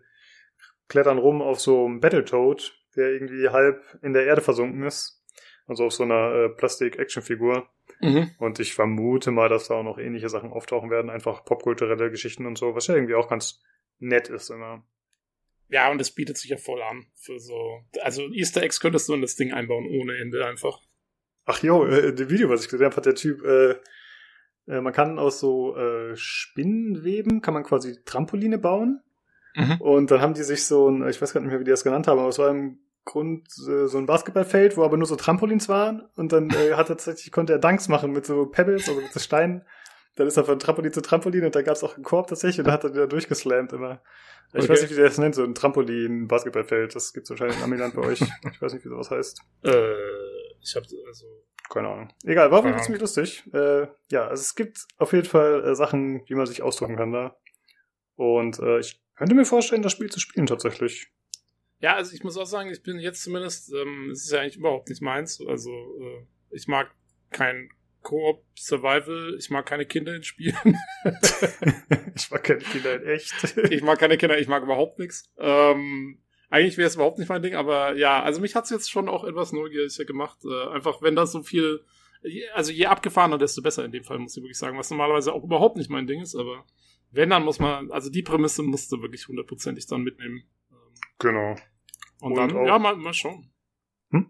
S1: klettern rum auf so einem Battletoad, der irgendwie halb in der Erde versunken ist. Also auf so einer äh, Plastik-Action-Figur. Mhm. Und ich vermute mal, dass da auch noch ähnliche Sachen auftauchen werden, einfach popkulturelle Geschichten und so, was ja irgendwie auch ganz nett ist immer.
S2: Ja, und es bietet sich ja voll an für so. Also Easter Eggs könntest du in das Ding einbauen ohne Ende einfach.
S1: Ach jo, äh, dem Video, was ich gesehen habe, hat der Typ, äh, äh, man kann aus so äh, Spinnenweben, kann man quasi Trampoline bauen.
S2: Mhm.
S1: Und dann haben die sich so ein, ich weiß gar nicht mehr, wie die das genannt haben, aber es war im Grund äh, so ein Basketballfeld, wo aber nur so Trampolins waren. Und dann äh, hat er tatsächlich, konnte er Dunks machen mit so Pebbles, also mit so Steinen. Dann ist er von Trampolin zu Trampolin und da gab es auch einen Korb tatsächlich und da hat er wieder durchgeslammt immer. Ich
S2: Okay.
S1: weiß nicht, wie der das nennt, so ein Trampolin, Basketballfeld. Das gibt's wahrscheinlich in Amiland bei euch. Ich weiß nicht, wie sowas heißt.
S2: Äh, ich habe also
S1: Keine Ahnung. Egal, war auf jeden Fall ziemlich lustig. Äh, ja, also es gibt auf jeden Fall äh, Sachen, wie man sich ausdrücken kann da. Und äh, ich könnte mir vorstellen, das Spiel zu spielen tatsächlich.
S2: Ja, also ich muss auch sagen, ich bin jetzt zumindest, ähm, es ist ja eigentlich überhaupt nicht meins. Also äh, ich mag kein Koop Survival, ich mag keine Kinder in Spielen.
S1: ich war keine Kinder in echt.
S2: ich mag keine Kinder, ich mag überhaupt nichts. Ähm, eigentlich wäre es überhaupt nicht mein Ding, aber ja, also mich hat's jetzt schon auch etwas neugieriger gemacht. Äh, einfach, wenn das so viel, also je abgefahrener, desto besser in dem Fall, muss ich wirklich sagen, was normalerweise auch überhaupt nicht mein Ding ist, aber wenn, dann muss man, also die Prämisse musst du wirklich hundertprozentig dann mitnehmen.
S1: Genau.
S2: Und,
S1: Und
S2: dann,
S1: auch-
S2: ja, mal, mal schauen.
S1: Hm?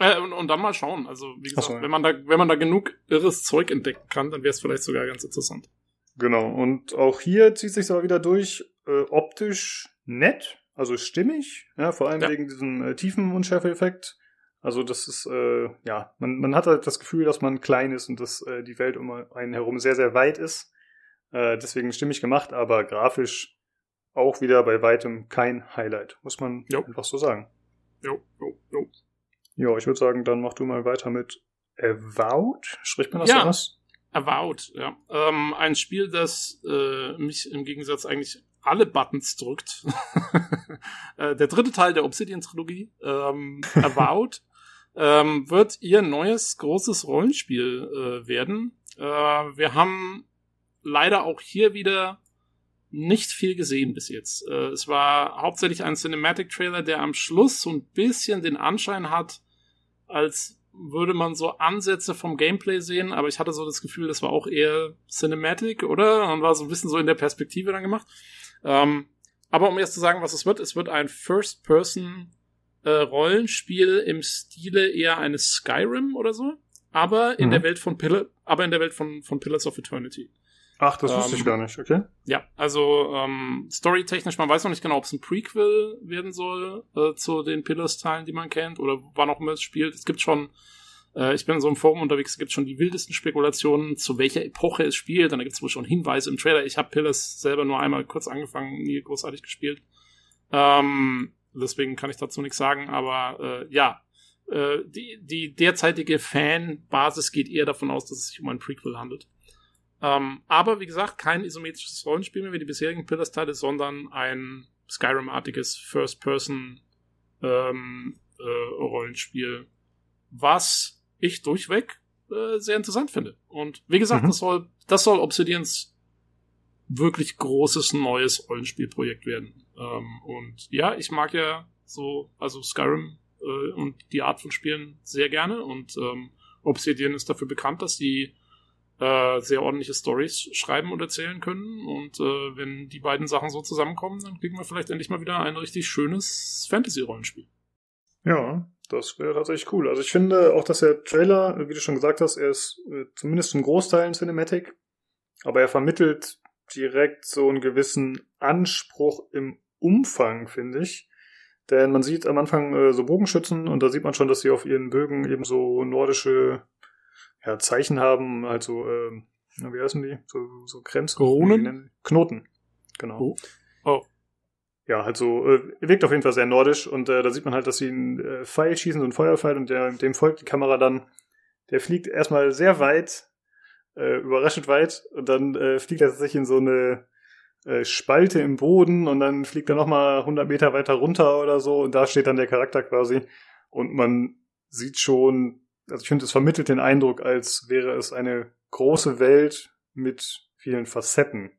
S2: Äh, und, und dann mal schauen. Also, wie gesagt,
S1: so, ja.
S2: wenn man da, wenn man da genug irres Zeug entdecken kann, dann wäre es vielleicht sogar ganz interessant.
S1: Genau. Und auch hier zieht sich aber wieder durch, äh, optisch nett, also stimmig, ja, vor allem
S2: Ja.
S1: wegen diesem äh, Tiefenunschärfe-Effekt. Also das ist, äh, ja, man, man hat halt das Gefühl, dass man klein ist und dass äh, die Welt um einen herum sehr, sehr weit ist. Äh, deswegen stimmig gemacht, aber grafisch auch wieder bei weitem kein Highlight, muss man
S2: Jo.
S1: einfach so sagen.
S2: Jo, jo, jo.
S1: Ja, ich würde sagen, dann mach du mal weiter mit Avowed. Spricht man das
S2: Ja.
S1: aus?
S2: Avowed, ja. Ähm, ein Spiel, das äh, mich im Gegensatz eigentlich alle Buttons drückt. äh, der dritte Teil der Obsidian-Trilogie, ähm, Avowed, ähm, wird ihr neues großes Rollenspiel äh, werden. Äh, wir haben leider auch hier wieder nicht viel gesehen bis jetzt. Äh, es war hauptsächlich ein Cinematic-Trailer, der am Schluss so ein bisschen den Anschein hat, als würde man so Ansätze vom Gameplay sehen, aber ich hatte so das Gefühl, das war auch eher Cinematic, oder? Und war so ein bisschen so in der Perspektive dann gemacht. Ähm, aber um erst zu sagen, was es wird, es wird ein First-Person äh, Rollenspiel im Stile eher eines Skyrim oder so, aber in
S1: Mhm.
S2: der Welt von Pillar, aber in der Welt von, von Pillars of Eternity.
S1: Ach, das wusste
S2: Ähm,
S1: ich gar nicht, okay?
S2: Ja, also ähm, storytechnisch, man weiß noch nicht genau, ob es ein Prequel werden soll äh, zu den Pillars-Teilen, die man kennt, oder wann auch immer es spielt. Es gibt schon, äh, ich bin in so einem Forum unterwegs, es gibt schon die wildesten Spekulationen, zu welcher Epoche es spielt. Und da gibt es wohl schon Hinweise im Trailer. Ich habe Pillars selber nur einmal kurz angefangen, nie großartig gespielt. Ähm, deswegen kann ich dazu nichts sagen, aber äh, ja, äh, die, die derzeitige Fanbasis geht eher davon aus, dass es sich um ein Prequel handelt. Ähm, aber wie gesagt, kein isometrisches Rollenspiel mehr wie die bisherigen Pillars-Teile, sondern ein Skyrim-artiges First-Person ähm, äh, Rollenspiel, was ich durchweg äh, sehr interessant finde. Und wie gesagt,
S1: Mhm.
S2: das soll, das soll Obsidians wirklich großes neues Rollenspielprojekt werden. Ähm, und ja, ich mag ja so, also Skyrim äh, und die Art von Spielen sehr gerne und ähm, Obsidian ist dafür bekannt, dass die äh, sehr ordentliche Stories schreiben und erzählen können. Und äh, wenn die beiden Sachen so zusammenkommen, dann kriegen wir vielleicht endlich mal wieder ein richtig schönes Fantasy-Rollenspiel.
S1: Ja, das wäre tatsächlich cool. Also ich finde auch, dass der Trailer, wie du schon gesagt hast, er ist äh, zumindest zum Großteil ein Cinematic, aber er vermittelt direkt so einen gewissen Anspruch im Umfang, finde ich. Denn man sieht am Anfang äh, so Bogenschützen und da sieht man schon, dass sie auf ihren Bögen eben so nordische ja, Zeichen haben, halt so, ähm, na, wie heißen die? So, so Grenzen. Die? Knoten. Genau.
S2: Oh. Oh.
S1: Ja, halt so, äh, wirkt auf jeden Fall sehr nordisch und äh, da sieht man halt, dass sie einen äh, Pfeil schießen, so einen Feuerpfeil und der, dem folgt die Kamera dann. Der fliegt erstmal sehr weit, äh, überraschend weit und dann äh, fliegt er tatsächlich in so eine äh, Spalte im Boden und dann fliegt er nochmal 100 Meter weiter runter oder so und da steht dann der Charakter quasi und man sieht schon, also ich finde, es vermittelt den Eindruck, als wäre es eine große Welt mit vielen Facetten.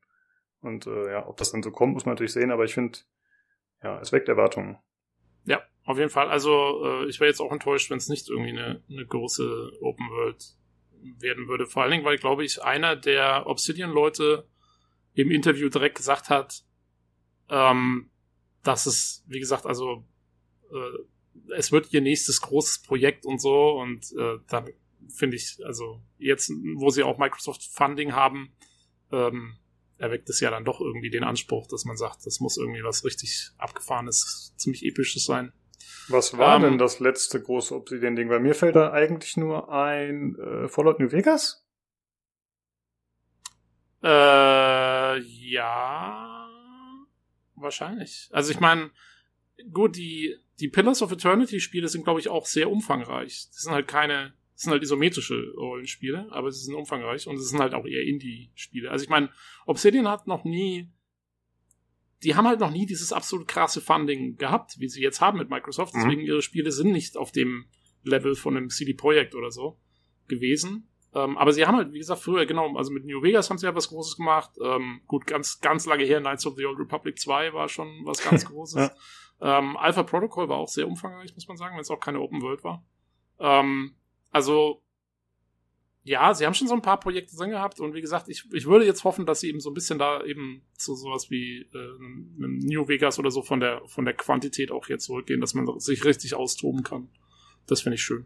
S1: Und äh, ja, ob das dann so kommt, muss man natürlich sehen, aber ich finde, ja, es weckt Erwartungen.
S2: Ja, auf jeden Fall. Also äh, ich wäre jetzt auch enttäuscht, wenn es nicht irgendwie eine, eine große Open World werden würde. Vor allen Dingen, weil, glaube ich, einer der Obsidian-Leute im Interview direkt gesagt hat, ähm, dass es, wie gesagt, also äh, es wird ihr nächstes großes Projekt und so und äh, dann finde ich, also jetzt, wo sie auch Microsoft Funding haben, ähm, erweckt es ja dann doch irgendwie den Anspruch, dass man sagt, das muss irgendwie was richtig abgefahrenes, ziemlich episches sein.
S1: Was war
S2: Ähm,
S1: denn das letzte große Obsidian-Ding? Bei mir fällt da eigentlich nur ein äh, Fallout New Vegas.
S2: Äh, ja, wahrscheinlich. Also ich meine, gut, die, die Pillars of Eternity Spiele sind, glaube ich, auch sehr umfangreich. Das sind halt keine, das sind halt isometrische Rollenspiele, aber sie sind umfangreich und es sind halt auch eher Indie-Spiele. Also ich meine, Obsidian hat noch nie, die haben halt noch nie dieses absolut krasse Funding gehabt, wie sie jetzt haben mit Microsoft.
S1: Mhm.
S2: Deswegen ihre Spiele sind nicht auf dem Level von einem CD Projekt oder so gewesen. Ähm, aber sie haben halt, wie gesagt, früher, genau, also mit New Vegas haben sie ja was Großes gemacht. Ähm, gut, ganz, ganz lange her, Knights of the Old Republic 2 war schon was ganz Großes. Ähm, Alpha Protocol war auch sehr umfangreich, muss man sagen, wenn es auch keine Open World war. Ähm, also, ja, sie haben schon so ein paar Projekte drin gehabt und wie gesagt, ich, ich würde jetzt hoffen, dass sie eben so ein bisschen da eben zu sowas wie äh, einem New Vegas oder so von der, von der Quantität auch hier zurückgehen, dass man sich richtig austoben kann. Das finde ich schön.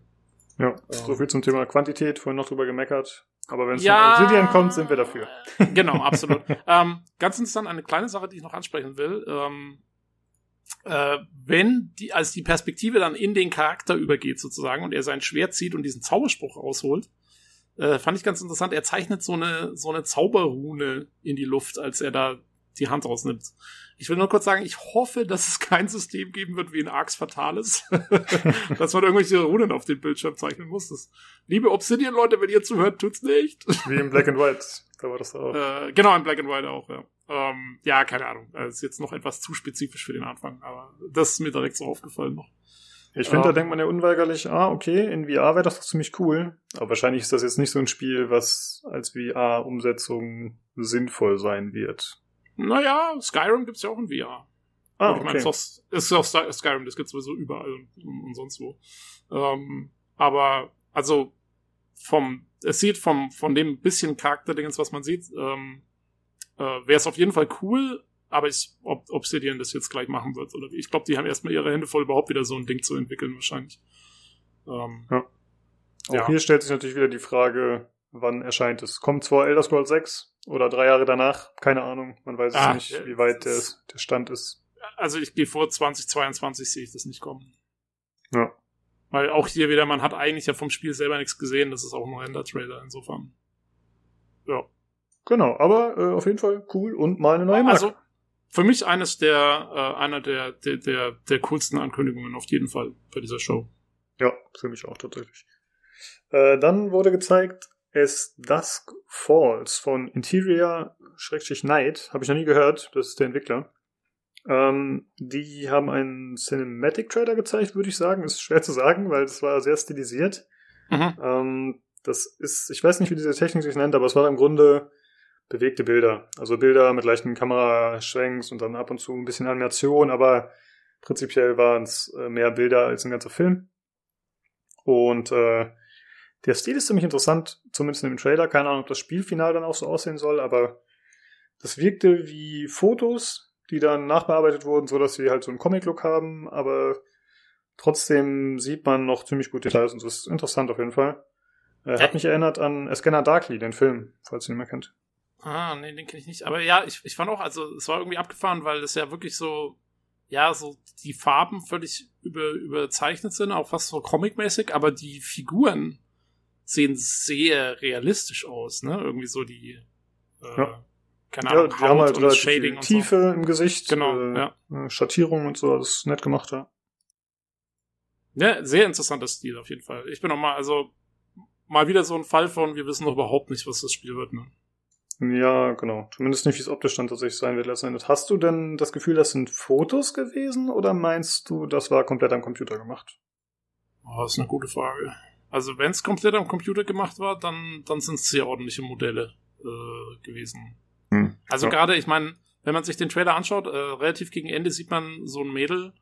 S1: Ja,
S2: Ähm.
S1: so viel zum Thema Quantität, vorhin noch drüber gemeckert. Aber wenn es
S2: Ja.
S1: von Obsidian kommt, sind wir dafür.
S2: Genau, absolut. ähm, ganz interessant, eine kleine Sache, die ich noch ansprechen will. Ähm, äh, wenn die, als die Perspektive dann in den Charakter übergeht sozusagen und er sein Schwert zieht und diesen Zauberspruch rausholt, äh, fand ich ganz interessant. Er zeichnet so eine, so eine Zauberrune in die Luft, als er da die Hand rausnimmt. Ich will nur kurz sagen, ich hoffe, dass es kein System geben wird wie in Arx Fatalis, dass man irgendwelche Runen auf den Bildschirm zeichnen muss. Das, liebe Obsidian-Leute, wenn ihr zuhört, tut's nicht.
S1: Wie in Black and White. Da war das auch.
S2: Äh, genau, in Black and White auch, ja. Ähm, ja, keine Ahnung. Das ist jetzt noch etwas zu spezifisch für den Anfang, aber das ist mir direkt so aufgefallen noch.
S1: Ich finde, da denkt man ja unweigerlich, ah, okay, in VR wäre das doch ziemlich cool. Aber wahrscheinlich ist das jetzt nicht so ein Spiel, was als VR-Umsetzung sinnvoll sein wird.
S2: Naja, Skyrim gibt's ja auch in VR.
S1: Ah,
S2: Und ich meine,
S1: okay.
S2: es ist auch- ist auch Sky- Skyrim, das gibt's sowieso überall und, und sonst wo. Ähm, aber, also, vom, es sieht vom, von dem bisschen Charakterdingens, was man sieht, ähm, äh, wäre es auf jeden Fall cool, aber ich, ob Obsidian das jetzt gleich machen wird, oder wie. Ich glaube, die haben erstmal ihre Hände voll, überhaupt wieder so ein Ding zu entwickeln, wahrscheinlich. Ähm,
S1: Auch
S2: ja.
S1: hier stellt sich natürlich wieder die Frage, wann erscheint es? Kommt zwar Elder Scrolls 6 oder drei Jahre danach, keine Ahnung. Man weiß es
S2: Ah,
S1: nicht,
S2: ja,
S1: wie weit der, der Stand ist.
S2: also ich gehe vor 2022 sehe ich das nicht kommen.
S1: Ja.
S2: Weil auch hier wieder, man hat eigentlich ja vom Spiel selber nichts gesehen, das ist auch ein Render-Trailer, insofern. Ja.
S1: Genau, aber äh, auf jeden Fall cool und mal eine neue Marke.
S2: Also, für mich eines der, äh, einer der, der, der, der coolsten Ankündigungen auf jeden Fall bei dieser Show.
S1: Ja, für mich auch tatsächlich. Äh, dann wurde gezeigt, es Dusk Falls von Interior-Night. Habe ich noch nie gehört. Das ist der Entwickler. Ähm, die haben einen Cinematic-Trailer gezeigt, würde ich sagen. Ist schwer zu sagen, weil es war sehr stilisiert.
S2: Mhm.
S1: Ähm, das ist, ich weiß nicht, wie diese Technik sich nennt, aber es war im Grunde bewegte Bilder. Also Bilder mit leichten Kameraschwenks und dann ab und zu ein bisschen Animation, aber prinzipiell waren es äh, mehr Bilder als ein ganzer Film. Und äh, der Stil ist ziemlich interessant, zumindest im Trailer. Keine Ahnung, ob das Spielfinal dann auch so aussehen soll, aber das wirkte wie Fotos, die dann nachbearbeitet wurden, so dass sie halt so einen Comic-Look haben, aber trotzdem sieht man noch ziemlich gut Details und das ist interessant auf jeden Fall. Äh, hat mich erinnert an Scanner Darkly, den Film, falls ihr ihn mehr kennt.
S2: Ah, nee, den kenne ich nicht. Aber ja, ich, ich fand auch, also es war irgendwie abgefahren, weil es ja wirklich so, ja, so die Farben völlig über, überzeichnet sind, auch fast so comic-mäßig, aber die Figuren sehen sehr realistisch aus, ne? Irgendwie so die, äh,
S1: Ja.
S2: keine
S1: Ja,
S2: Ahnung,
S1: die haben halt
S2: und Shading und
S1: Tiefe im Gesicht,
S2: Genau,
S1: äh,
S2: ja.
S1: äh, Schattierung und so, das ist nett gemacht, ja.
S2: so. Ja, sehr interessanter Stil auf jeden Fall. Ich bin auch mal, also mal wieder so ein Fall von, wir wissen noch überhaupt nicht, was das Spiel wird, ne?
S1: Ja, genau. Zumindest nicht, wie es optisch dann tatsächlich sein wird letztendlich. Hast du denn das Gefühl, das sind Fotos gewesen oder meinst du, das war komplett am Computer gemacht?
S2: Oh, das ist eine gute Frage. Also wenn es komplett am Computer gemacht war, dann, dann sind es sehr ordentliche Modelle äh, gewesen.
S1: Hm.
S2: Also
S1: Ja.
S2: gerade, ich meine, wenn man sich den Trailer anschaut, äh, relativ gegen Ende sieht man so ein Mädel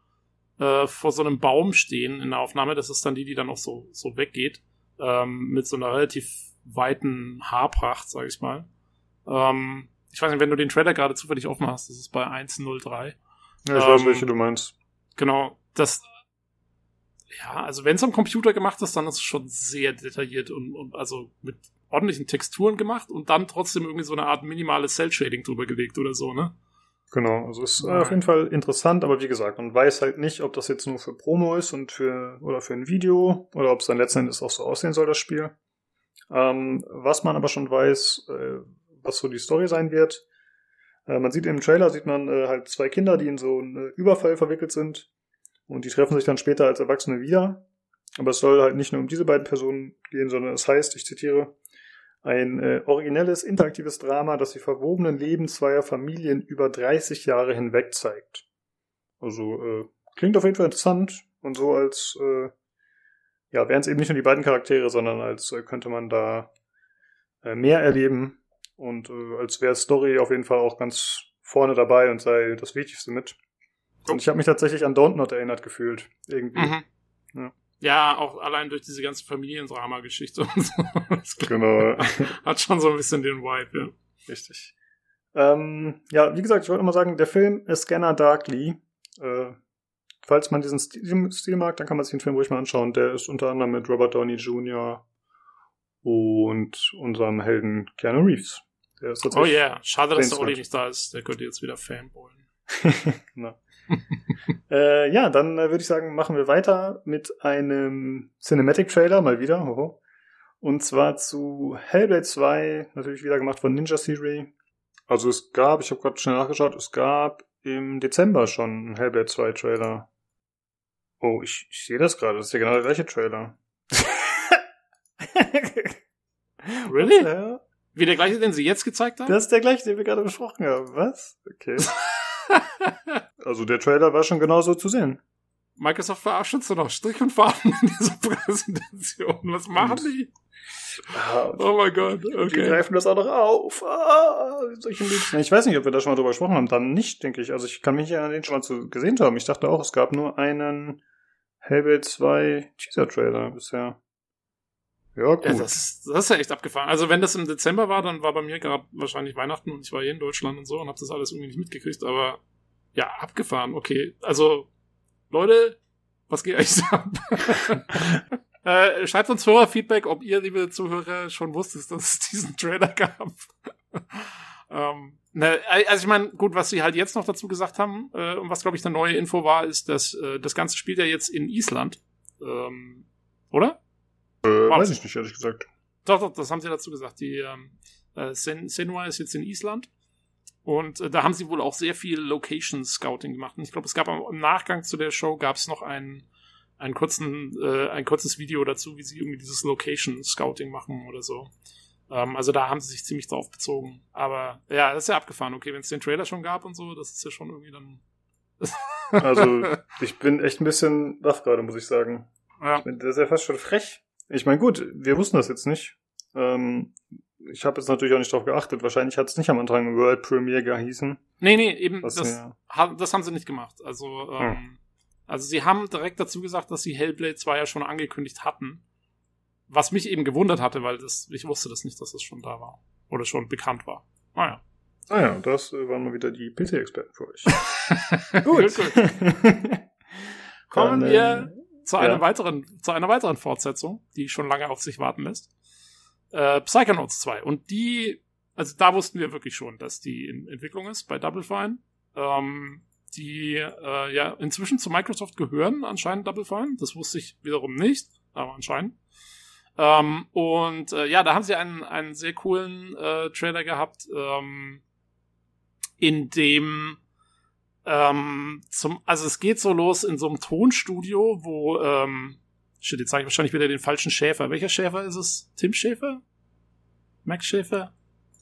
S2: äh, vor so einem Baum stehen in der Aufnahme. Das ist dann die, die dann auch so, so weggeht. Ähm, mit so einer relativ weiten Haarpracht, sag ich mal. Ähm, ich weiß nicht, wenn du den Trailer gerade zufällig offen hast, das ist bei 103.
S1: Ja, ich
S2: Ähm,
S1: weiß, welche du meinst.
S2: Genau, das ja, also wenn es am Computer gemacht ist, dann ist es schon sehr detailliert und, und also mit ordentlichen Texturen gemacht und dann trotzdem irgendwie so eine Art minimales Cell-Shading drüber gelegt oder so, ne?
S1: Genau, also ist äh, auf jeden Fall interessant, aber wie gesagt, man weiß halt nicht, ob das jetzt nur für Promo ist und für oder für ein Video oder ob es dann letzten Endes auch so aussehen soll, das Spiel. Ähm, was man aber schon weiß, äh, was so die Story sein wird. Äh, man sieht im Trailer, sieht man äh, halt zwei Kinder, die in so einen Überfall verwickelt sind und die treffen sich dann später als Erwachsene wieder. Aber es soll halt nicht nur um diese beiden Personen gehen, sondern es heißt, ich zitiere, ein äh, originelles, interaktives Drama, das die verwobenen Leben zweier Familien über 30 Jahre hinweg zeigt. Also äh, klingt auf jeden Fall interessant und so als, äh, ja, wären es eben nicht nur die beiden Charaktere, sondern als äh, könnte man da äh, mehr erleben und äh, als wäre Story auf jeden Fall auch ganz vorne dabei und sei das Wichtigste mit. Und ich habe mich tatsächlich an Don't Not erinnert gefühlt. Irgendwie.
S2: Mhm.
S1: Ja.
S2: Ja, auch allein durch diese ganze Familiendrama-Geschichte und so. Das
S1: Genau.
S2: hat schon so ein bisschen den Vibe, ja.
S1: Richtig. Ähm, ja, wie gesagt, ich wollte mal sagen, der Film A Scanner Darkly. Äh, falls man diesen Stil, Stil mag, dann kann man sich den Film ruhig mal anschauen. Der ist unter anderem mit Robert Downey Jr. und unserem Helden Keanu Reeves.
S2: Oh
S1: tatsächlich
S2: yeah, schade, dass der. Olli nicht da ist. Der könnte jetzt wieder fanboyen.
S1: genau. äh, ja, dann äh, würde ich sagen, machen wir weiter mit einem Cinematic Trailer, mal wieder. Hoho. Und zwar zu Hellblade 2, natürlich wieder gemacht von Ninja Theory. Also es gab, ich habe gerade schnell nachgeschaut, es gab im Dezember schon einen Hellblade 2 Trailer. Oh, ich, ich sehe das gerade, das ist ja genau der gleiche Trailer.
S2: Really? Wie der gleiche, den sie jetzt gezeigt haben?
S1: Das ist der gleiche, den wir gerade besprochen haben. Was? Okay. also der Trailer war schon genauso zu sehen.
S2: Microsoft verarscht uns doch noch Strich und Faden in dieser Präsentation. Was machen die?
S1: Ah,
S2: Oh mein Gott,
S1: Die
S2: okay.
S1: greifen das auch noch auf. Ah. Ich weiß nicht, ob wir da schon mal drüber gesprochen haben. Dann nicht, denke ich. Also ich kann mich ja an den schon mal zu gesehen haben. Ich dachte auch, es gab nur einen Hellblade 2 Teaser-Trailer bisher. Ja, gut.
S2: Ja, das, ist- das ist ja echt abgefahren. Also wenn das im Dezember war, dann war bei mir gerade wahrscheinlich Weihnachten und ich war hier in Deutschland und so und habe das alles irgendwie nicht mitgekriegt, aber ja, abgefahren, okay. Also, Leute, was geht euch ab? äh, schreibt uns Hörerfeedback, ob ihr, liebe Zuhörer, schon wusstet, dass es diesen Trailer gab. ähm, ne, also ich meine, gut, was sie halt jetzt noch dazu gesagt haben äh, und was, glaube ich, eine neue Info war, ist, dass äh, das Ganze spielt ja jetzt in Island. Ähm, oder?
S1: Äh, weiß ich nicht, ehrlich gesagt.
S2: Doch, doch, das haben sie dazu gesagt. Die ähm, äh, Sen Senua ist jetzt in Island. Und äh, da haben sie wohl auch sehr viel Location Scouting gemacht. Und ich glaube, es gab am- im Nachgang zu der Show gab es noch einen, einen kurzen, äh, ein kurzes Video dazu, wie sie irgendwie dieses Location Scouting machen oder so. Ähm, also da haben sie sich ziemlich drauf bezogen. Aber ja, das ist ja abgefahren. Okay, wenn es den Trailer schon gab und so, das ist ja schon irgendwie dann.
S1: Also ich bin echt ein bisschen baff gerade, muss ich sagen.
S2: ja.
S1: Das ist ja fast schon frech. Ich meine, gut, wir wussten das jetzt nicht. Ähm, ich habe jetzt natürlich auch nicht drauf geachtet. Wahrscheinlich hat es nicht am Anfang World Premiere gehießen.
S2: Nee, nee, eben, das,
S1: ja-
S2: ha- das haben sie nicht gemacht. Also, ähm,
S1: Hm.
S2: also sie haben direkt dazu gesagt, dass sie Hellblade 2 ja schon angekündigt hatten. Was mich eben gewundert hatte, weil das, ich wusste das nicht, dass das schon da war. Oder schon bekannt war. Naja.
S1: Ah ja, das äh, waren mal wieder die PC-Experten für euch.
S2: Gut. Kommen
S1: Dann,
S2: wir zu einer
S1: ja.
S2: weiteren, zu einer weiteren Fortsetzung, die schon lange auf sich warten lässt. Äh, Psychonauts 2. Und die, also da wussten wir wirklich schon, dass die in Entwicklung ist bei Double Fine. Ähm, die äh, ja inzwischen zu Microsoft gehören, anscheinend Double Fine. Das wusste ich wiederum nicht, aber anscheinend. Ähm, und äh, ja, da haben sie einen, einen sehr coolen äh, Trailer gehabt, ähm, in dem ähm, zum, also es geht so los in so einem Tonstudio, wo, ähm, shit, jetzt sage ich wahrscheinlich wieder den falschen Schäfer. Welcher Schäfer ist es? Tim Schäfer? Max Schäfer?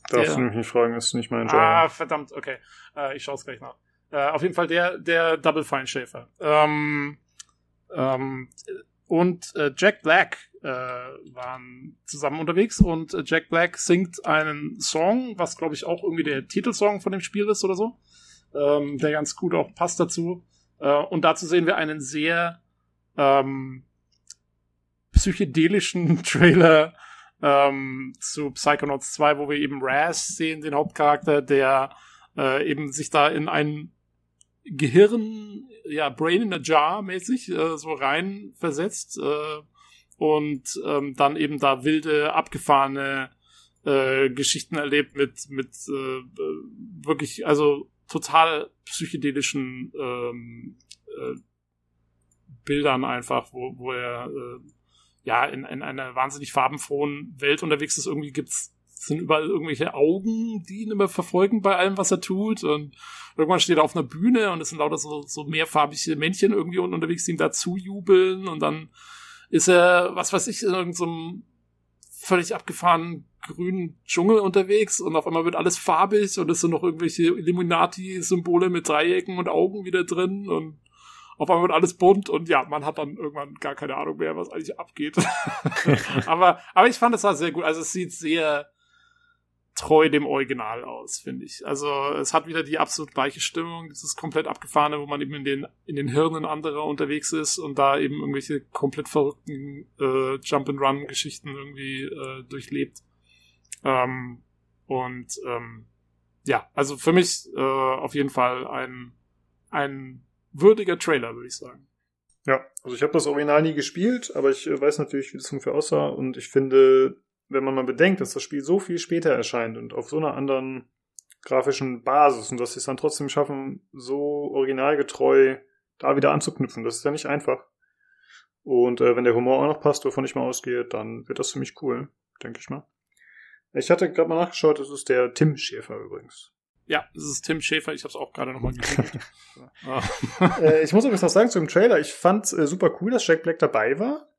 S1: Darfst
S2: Der-
S1: du mich nicht fragen, ist nicht mein Job.
S2: Ah, verdammt, okay. Äh, ich schaue es gleich nach. Äh, auf jeden Fall der, der Double Fine Schäfer. Ähm, ähm, und äh, Jack Black äh, waren zusammen unterwegs und äh, Jack Black singt einen Song, was glaube ich auch irgendwie der Titelsong von dem Spiel ist oder so, ähm, der ganz gut auch passt dazu. Äh, und dazu sehen wir einen sehr ähm, psychedelischen Trailer ähm, zu Psychonauts 2, wo wir eben Raz sehen, den Hauptcharakter, der äh, eben sich da in ein Gehirn ja, Brain in a Jar mäßig äh, so rein versetzt äh, und ähm, dann eben da wilde, abgefahrene äh, Geschichten erlebt mit, mit äh, wirklich, also total psychedelischen ähm, äh, Bildern einfach, wo, wo er äh, ja in, in einer wahnsinnig farbenfrohen Welt unterwegs ist. Irgendwie gibt's sind überall irgendwelche Augen, die ihn immer verfolgen bei allem, was er tut. Und irgendwann steht er auf einer Bühne und es sind lauter so, so mehrfarbige Männchen irgendwie unterwegs, die ihm dazu jubeln. Und dann ist er, was weiß ich, in irgendeinem völlig abgefahrenen grünen Dschungel unterwegs und auf einmal wird alles farbig und es sind noch irgendwelche Illuminati-Symbole mit Dreiecken und Augen wieder drin und auf einmal wird alles bunt und ja, man hat dann irgendwann gar keine Ahnung mehr, was eigentlich abgeht. aber, aber ich fand es war sehr gut. Also es sieht sehr treu dem Original aus, finde ich. Also es hat wieder die absolut gleiche Stimmung, dieses komplett abgefahrene, wo man eben in den, in den Hirnen anderer unterwegs ist und da eben irgendwelche komplett verrückten äh, Jump-and-Run-Geschichten irgendwie äh, durchlebt. Ähm, und ähm, ja, also für mich äh, auf jeden Fall ein, ein würdiger Trailer, würde ich sagen.
S1: Ja, also ich habe das Original nie gespielt, aber ich äh, weiß natürlich, wie das ungefähr aussah und ich finde, wenn man mal bedenkt, dass das Spiel so viel später erscheint und auf so einer anderen grafischen Basis und dass sie es dann trotzdem schaffen, so originalgetreu da wieder anzuknüpfen, das ist ja nicht einfach. Und äh, wenn der Humor auch noch passt, wovon ich mal ausgehe, dann wird das ziemlich cool, denke ich mal. Ich hatte gerade mal nachgeschaut, das ist der Tim Schäfer übrigens.
S2: Ja, das ist Tim Schäfer, ich habe es auch gerade nochmal gesehen.
S1: äh, ich muss übrigens noch sagen zu dem Trailer, ich fand äh, super cool, dass Jack Black dabei war,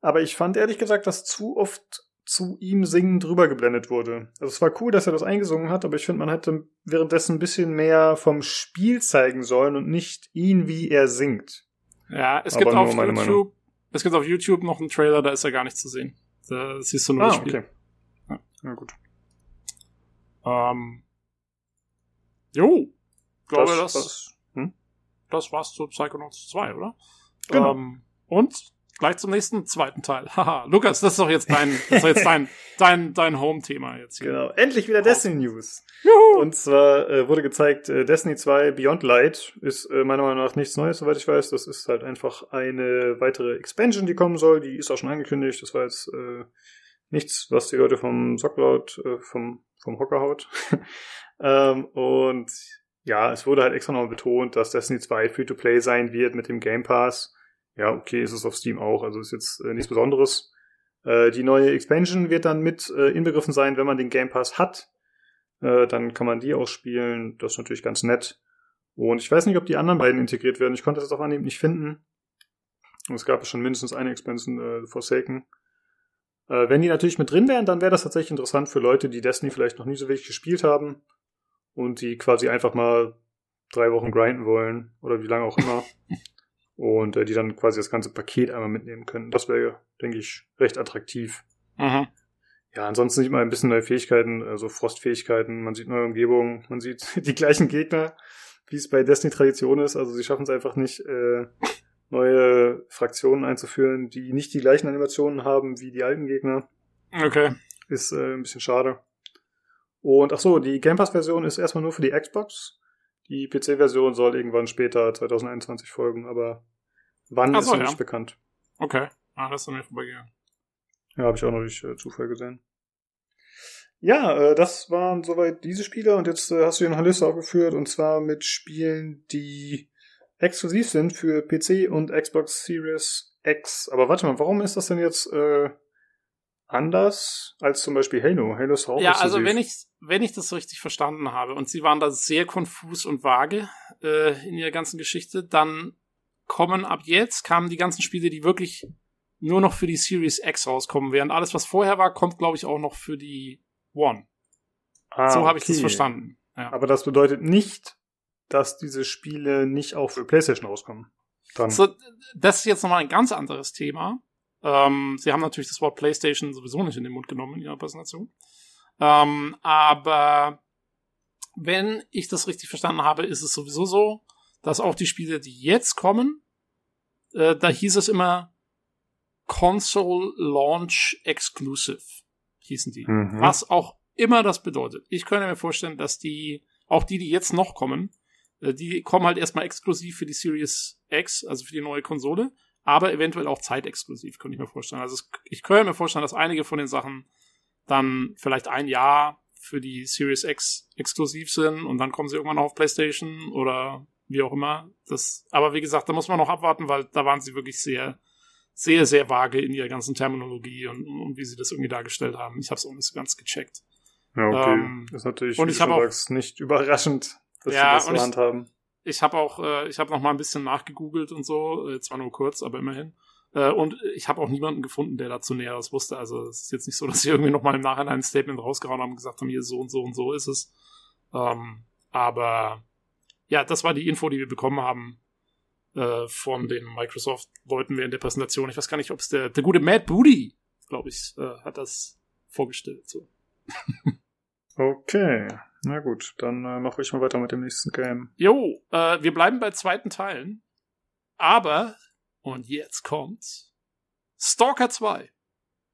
S1: aber ich fand ehrlich gesagt, dass zu oft zu ihm singen drüber geblendet wurde. Also es war cool, dass er das eingesungen hat, aber ich finde, man hätte währenddessen ein bisschen mehr vom Spiel zeigen sollen und nicht ihn, wie er singt.
S2: Ja, es aber gibt auf YouTube, Meinung. es gibt auf YouTube noch einen Trailer, da ist er gar nicht zu sehen. Da siehst du nur ah, das Spiel. Okay.
S1: Ja. ja, gut.
S2: Ähm, jo, glaube das, das, hm? das war's zu Psychonauts 2, oder?
S1: Genau.
S2: Ähm, und gleich zum nächsten zweiten Teil. Haha, Lukas, das ist doch jetzt dein, das ist jetzt dein, dein, dein Home-Thema jetzt
S1: hier. Genau, endlich wieder Destiny News. Juhu. Und zwar äh, wurde gezeigt, äh, Destiny 2 Beyond Light ist äh, meiner Meinung nach nichts Neues, soweit ich weiß. Das ist halt einfach eine weitere Expansion, die kommen soll. Die ist auch schon angekündigt. Das war jetzt äh, nichts, was die Leute vom Socklaut, äh, vom, vom Hocker haut. ähm, und ja, es wurde halt extra noch betont, dass Destiny 2 Free-to-Play sein wird mit dem Game Pass ja, okay, ist es auf Steam auch, also ist jetzt äh, nichts Besonderes. Äh, die neue Expansion wird dann mit äh, inbegriffen sein, wenn man den Game Pass hat. Äh, dann kann man die ausspielen. Das ist natürlich ganz nett. Und ich weiß nicht, ob die anderen beiden integriert werden. Ich konnte das auf Anhieb nicht finden. Und es gab schon mindestens eine Expansion äh, Forsaken. Äh, wenn die natürlich mit drin wären, dann wäre das tatsächlich interessant für Leute, die Destiny vielleicht noch nie so wirklich gespielt haben und die quasi einfach mal drei Wochen grinden wollen oder wie lange auch immer. und äh, die dann quasi das ganze Paket einmal mitnehmen können. Das wäre, denke ich, recht attraktiv.
S2: Mhm.
S1: Ja, ansonsten sieht man ein bisschen neue Fähigkeiten, also Frostfähigkeiten, man sieht neue Umgebungen, man sieht die gleichen Gegner, wie es bei Destiny Tradition ist. Also sie schaffen es einfach nicht, äh, neue Fraktionen einzuführen, die nicht die gleichen Animationen haben wie die alten Gegner.
S2: Okay.
S1: Ist äh, ein bisschen schade. Und ach so, die Game Pass Version ist erstmal nur für die Xbox. Die PC-Version soll irgendwann später 2021 folgen, aber Wann so, ist noch ja. nicht bekannt.
S2: Okay. Ah, das ist an mir vorbeigegangen.
S1: Ja, habe ich auch noch durch äh, Zufall gesehen. Ja, äh, das waren soweit diese Spiele und jetzt äh, hast du hier noch eine Liste aufgeführt und zwar mit Spielen, die exklusiv sind für PC und Xbox Series X. Aber warte mal, warum ist das denn jetzt äh, anders als zum Beispiel Halo? Halo ist auch
S2: Ja, exklusiv. also wenn ich, wenn ich das richtig verstanden habe und sie waren da sehr konfus und vage äh, in ihrer ganzen Geschichte, dann kommen ab jetzt, kamen die ganzen Spiele, die wirklich nur noch für die Series X rauskommen, während alles, was vorher war, kommt, glaube ich, auch noch für die One. Ah, so habe ich das verstanden. Ja.
S1: Aber das bedeutet nicht, dass diese Spiele nicht auch für PlayStation rauskommen.
S2: Dann. So, das ist jetzt nochmal ein ganz anderes Thema. Ähm, sie haben natürlich das Wort PlayStation sowieso nicht in den Mund genommen in ihrer Präsentation. Ähm, aber wenn ich das richtig verstanden habe, ist es sowieso so, dass auch die Spiele, die jetzt kommen, äh, da hieß es immer Console Launch Exclusive, hießen die. Mhm. Was auch immer das bedeutet. Ich könnte mir vorstellen, dass die, auch die, die jetzt noch kommen, die kommen halt erstmal exklusiv für die Series X, also für die neue Konsole, aber eventuell auch zeitexklusiv, könnte ich mir vorstellen. Also ich könnte mir vorstellen, dass einige von den Sachen dann vielleicht ein Jahr für die Series X exklusiv sind und dann kommen sie irgendwann auf PlayStation oder wie auch immer. Das, aber wie gesagt, da muss man noch abwarten, weil da waren sie wirklich sehr, sehr, sehr vage in ihrer ganzen Terminologie und, und wie sie das irgendwie dargestellt haben. Ich habe es auch nicht so ganz gecheckt.
S1: Ja, okay.
S2: Ähm,
S1: das ist natürlich,
S2: und
S1: wie
S2: ich
S1: du
S2: hab auch-
S1: sagst, nicht überraschend, dass
S2: Ja,
S1: sie das in der
S2: ich-. Ich habe auch, äh, ich habe noch mal ein bisschen nachgegoogelt und so, äh, zwar nur kurz, aber immerhin. Äh, und ich habe auch niemanden gefunden, der dazu Näheres wusste. Also es ist jetzt nicht so, dass sie irgendwie noch mal im Nachhinein ein Statement rausgehauen haben und gesagt haben, hier so und so und so ist es. Ähm, aber ja, das war die Info, die wir bekommen haben äh, von den Microsoft-Leuten während der Präsentation. Ich weiß gar nicht, ob es der, der gute Matt Booty, glaube ich, äh, hat das vorgestellt. So.
S1: Okay, na gut, dann äh, mache ich mal weiter mit dem nächsten Game.
S2: Jo, äh, wir bleiben bei zweiten Teilen. Aber, und jetzt kommt's, Stalker 2.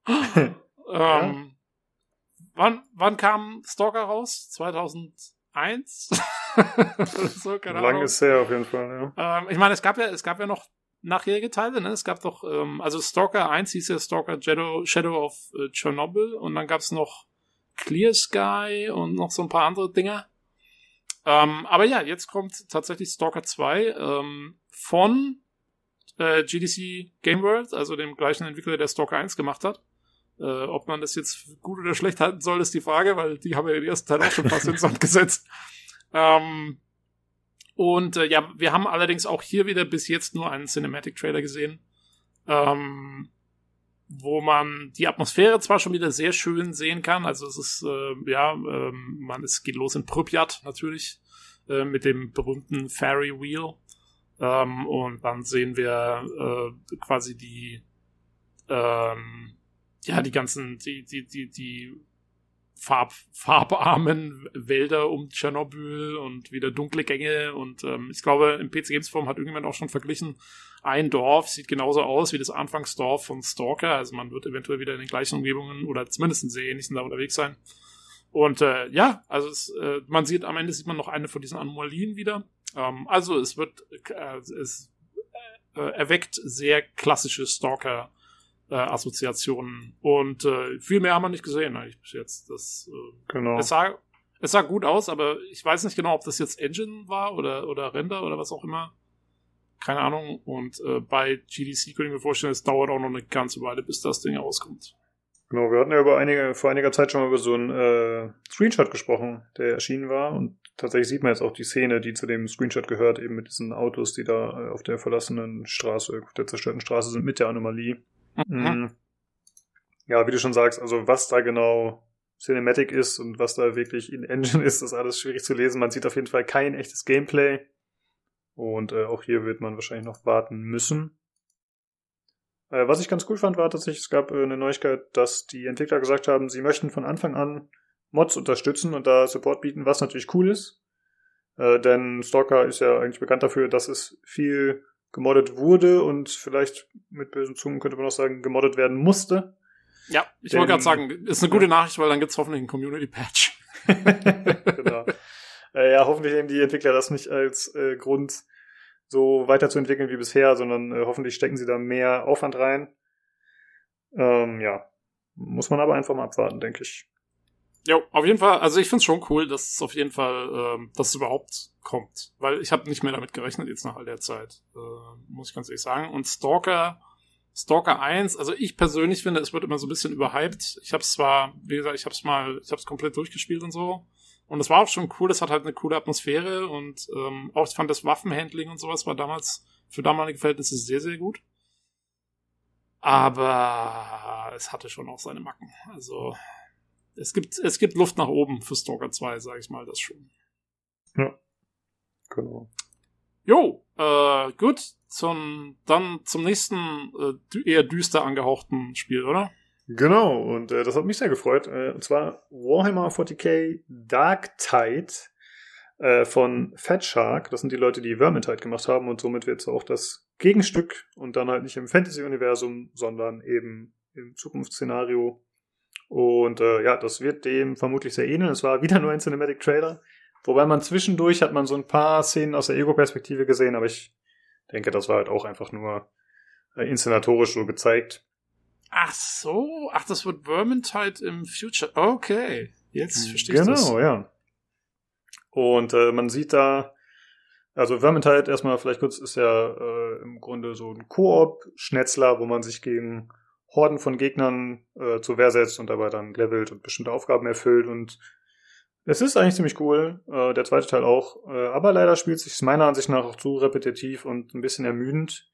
S2: ähm, wann, wann kam Stalker raus? 2001? so, keine
S1: Lang
S2: Ahnung.
S1: ist her auf jeden Fall, ja.
S2: Ähm, ich meine, es gab ja, es gab ja noch nachherige Teile, ne? Es gab doch, ähm, also Stalker 1 hieß ja Stalker Shadow, Shadow of äh, Chernobyl und dann gab's noch Clear Sky und noch so ein paar andere Dinger. Ähm, aber ja, jetzt kommt tatsächlich Stalker 2 ähm, von äh, GDC Game World, also dem gleichen Entwickler, der Stalker 1 gemacht hat. Äh, ob man das jetzt gut oder schlecht halten soll, ist die Frage, weil die haben ja den ersten Teil auch schon fast ins Sand gesetzt. Ähm, und äh, ja, wir haben allerdings auch hier wieder bis jetzt nur einen Cinematic Trailer gesehen, ähm, wo man die Atmosphäre zwar schon wieder sehr schön sehen kann. Also es ist äh, ja, ähm, man es geht los in Pripyat natürlich äh, mit dem berühmten Ferry Wheel ähm, und dann sehen wir äh, quasi die ähm, ja die ganzen die die die die Farb, farbarmen Wälder um Tschernobyl und wieder dunkle Gänge und ähm, ich glaube, im PC Games Forum hat irgendjemand auch schon verglichen, ein Dorf sieht genauso aus wie das Anfangsdorf von Stalker, also man wird eventuell wieder in den gleichen Umgebungen oder zumindest in sehr ähnlichen da unterwegs sein. Und äh, ja, also es, äh, man sieht am Ende sieht man noch eine von diesen Anomalien wieder. Ähm, also es wird äh, es äh, erweckt sehr klassische Stalker äh, Assoziationen und äh, viel mehr haben wir nicht gesehen eigentlich bis jetzt. Das äh,
S1: Genau.
S2: es sah, es sah gut aus, aber ich weiß nicht genau, ob das jetzt Engine war oder, oder Render oder was auch immer. Keine Ahnung. Und äh, bei GDC könnte ich mir vorstellen, es dauert auch noch eine ganze Weile, bis das Ding rauskommt.
S1: Genau, wir hatten ja über einige, vor einiger Zeit schon mal über so einen äh, Screenshot gesprochen, der erschienen war. Und tatsächlich sieht man jetzt auch die Szene, die zu dem Screenshot gehört, eben mit diesen Autos, die da äh, auf der verlassenen Straße, auf der zerstörten Straße sind, mit der Anomalie. Mhm. Ja, wie du schon sagst, also was da genau Cinematic ist und was da wirklich in Engine ist, ist alles schwierig zu lesen. Man sieht auf jeden Fall kein echtes Gameplay. Und äh, auch hier wird man wahrscheinlich noch warten müssen. Äh, was ich ganz cool fand, war tatsächlich, es gab äh, eine Neuigkeit, dass die Entwickler gesagt haben, sie möchten von Anfang an Mods unterstützen und da Support bieten, was natürlich cool ist. Äh, denn Stalker ist ja eigentlich bekannt dafür, dass es viel gemoddet wurde und vielleicht mit bösen Zungen könnte man auch sagen, gemoddet werden musste.
S2: Ja, ich wollte gerade sagen, ist eine gute Nachricht, weil dann gibt's hoffentlich einen Community-Patch.
S1: genau. Äh, ja, hoffentlich nehmen die Entwickler das nicht als äh, Grund, so weiterzuentwickeln wie bisher, sondern äh, hoffentlich stecken sie da mehr Aufwand rein. Ähm, ja, muss man aber einfach mal abwarten, denke ich.
S2: Ja, auf jeden Fall, also ich find's schon cool, dass es auf jeden Fall, ähm, dass es überhaupt kommt. Weil ich habe nicht mehr damit gerechnet jetzt nach all der Zeit, äh, muss ich ganz ehrlich sagen. Und Stalker, Stalker 1, also ich persönlich finde, es wird immer so ein bisschen überhyped. Ich habe es zwar, wie gesagt, ich habe es mal, ich habe es komplett durchgespielt und so. Und es war auch schon cool, es hat halt eine coole Atmosphäre und ähm, auch ich fand das Waffenhandling und sowas war damals für damalige Verhältnisse sehr, sehr gut. Aber es hatte schon auch seine Macken. Also es gibt, es gibt Luft nach oben für Stalker 2, sage ich mal, das schon.
S1: Genau.
S2: Jo, äh, gut, zum, dann zum nächsten äh, eher düster angehauchten Spiel, oder?
S1: Genau, und äh, das hat mich sehr gefreut. Äh, und zwar Warhammer 40k Dark Tide äh, von Fat Shark. Das sind die Leute, die Vermintide gemacht haben und somit wird es auch das Gegenstück und dann halt nicht im Fantasy-Universum, sondern eben im Zukunftsszenario. Und äh, ja, das wird dem vermutlich sehr ähneln. Es war wieder nur ein Cinematic Trailer, Wobei man zwischendurch hat man so ein paar Szenen aus der Ego-Perspektive gesehen, aber ich denke, das war halt auch einfach nur äh, inszenatorisch so gezeigt.
S2: Ach so, ach, das wird Vermintide im Future. Okay, jetzt verstehe ich
S1: genau,
S2: das.
S1: Genau, ja. Und äh, man sieht da, also Vermintide erstmal vielleicht kurz ist ja äh, im Grunde so ein Koop-Schnetzler, wo man sich gegen Horden von Gegnern äh, zur Wehr setzt und dabei dann levelt und bestimmte Aufgaben erfüllt und es ist eigentlich ziemlich cool, äh, der zweite Teil auch, äh, aber leider spielt sich meiner Ansicht nach auch zu repetitiv und ein bisschen ermüdend.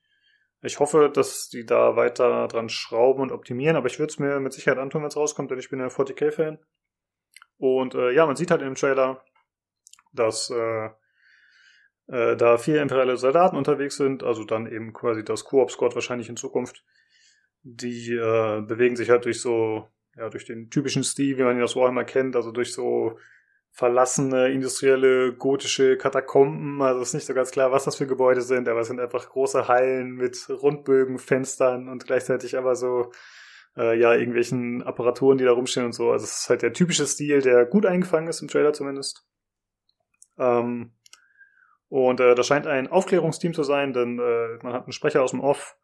S1: Ich hoffe, dass die da weiter dran schrauben und optimieren, aber ich würde es mir mit Sicherheit antun, wenn es rauskommt, denn ich bin ja 40k-Fan. Und äh, ja, man sieht halt im Trailer, dass äh, äh, da vier imperiale Soldaten unterwegs sind, also dann eben quasi das Koop-Squad wahrscheinlich in Zukunft. Die äh, bewegen sich halt durch so, ja, durch den typischen Stil, wie man ihn aus Warhammer kennt, also durch so verlassene industrielle gotische Katakomben. Also ist nicht so ganz klar, was das für Gebäude sind, aber es sind einfach große Hallen mit Rundbögen, Fenstern und gleichzeitig aber so äh, ja irgendwelchen Apparaturen, die da rumstehen und so. Also es ist halt der typische Stil, der gut eingefangen ist im Trailer zumindest. Ähm, und äh, das scheint ein Aufklärungsteam zu sein, denn äh, man hat einen Sprecher aus dem Off,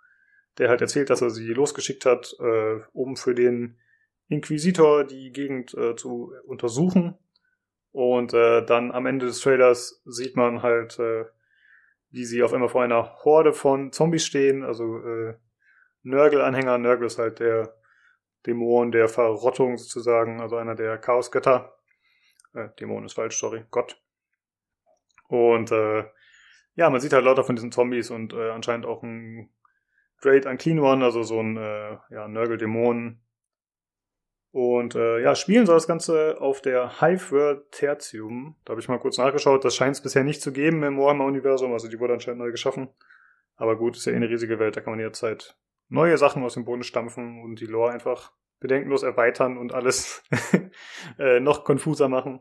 S1: der halt erzählt, dass er sie losgeschickt hat, äh, um für den Inquisitor die Gegend äh, zu untersuchen und äh, dann am Ende des Trailers sieht man halt, äh, wie sie auf einmal vor einer Horde von Zombies stehen. Also äh, Nörgel-Anhänger. Nörgel ist halt der Dämon der Verrottung sozusagen, also einer der Chaosgötter. Äh, Dämon ist falsch, sorry, Gott. Und äh, ja, man sieht halt lauter von diesen Zombies und äh, anscheinend auch ein Great Unclean One, also so ein äh, ja, Nörgel-Dämon, und äh, ja, spielen soll das Ganze auf der Hive World Tertium. Da habe ich mal kurz nachgeschaut. Das scheint es bisher nicht zu geben im Warhammer-Universum. Also die wurde anscheinend neu geschaffen. Aber gut, ist ja eh eine riesige Welt. Da kann man jederzeit neue Sachen aus dem Boden stampfen und die Lore einfach bedenkenlos erweitern und alles äh, noch konfuser machen.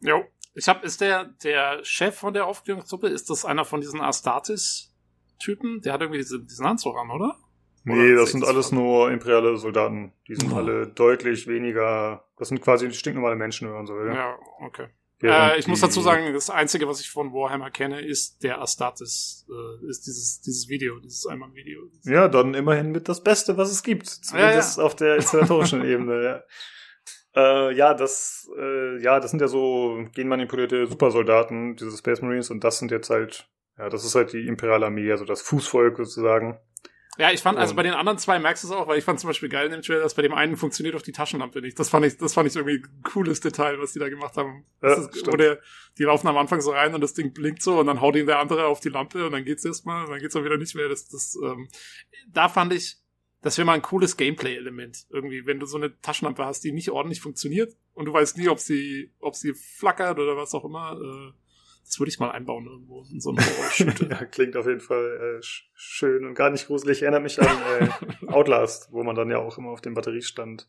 S2: Jo. Ich hab, ist der, der Chef von der Aufklärungsgruppe, ist das einer von diesen Astartes-Typen? Der hat irgendwie diese, diesen Anzug an, oder?
S1: Nee, das sind alles nur imperiale Soldaten. Die sind oh. alle deutlich weniger. Das sind quasi stinknormale Menschen, wenn man so will.
S2: Ja, okay. Äh, ich muss dazu sagen, das Einzige, was ich von Warhammer kenne, ist der Astartes, äh, ist dieses, dieses Video, dieses Einmal-Video.
S1: Ja, dann immerhin mit das Beste, was es gibt. Zumindest ja, ja. auf der installatorischen Ebene, ja. Äh, ja, das, äh, ja, das sind ja so genmanipulierte Supersoldaten, diese Space Marines, und das sind jetzt halt, ja, das ist halt die imperiale Armee, also das Fußvolk sozusagen.
S2: Ja, ich fand, also bei den anderen zwei merkst du es auch, weil ich fand zum Beispiel geil in dem Trailer, dass bei dem einen funktioniert auch die Taschenlampe nicht. Das fand ich, das fand ich irgendwie ein cooles Detail, was die da gemacht haben. Ja, ist, oder die laufen am Anfang so rein und das Ding blinkt so und dann haut ihn der andere auf die Lampe und dann geht's erstmal und dann geht's auch wieder nicht mehr. Das, das, ähm, da fand ich, das wäre mal ein cooles Gameplay-Element. Irgendwie, wenn du so eine Taschenlampe hast, die nicht ordentlich funktioniert und du weißt nie, ob sie, ob sie flackert oder was auch immer, äh, das würde ich mal einbauen irgendwo in so einem
S1: ja, klingt auf jeden Fall äh, schön und gar nicht gruselig. Erinnert mich an äh, Outlast, wo man dann ja auch immer auf den Batteriestand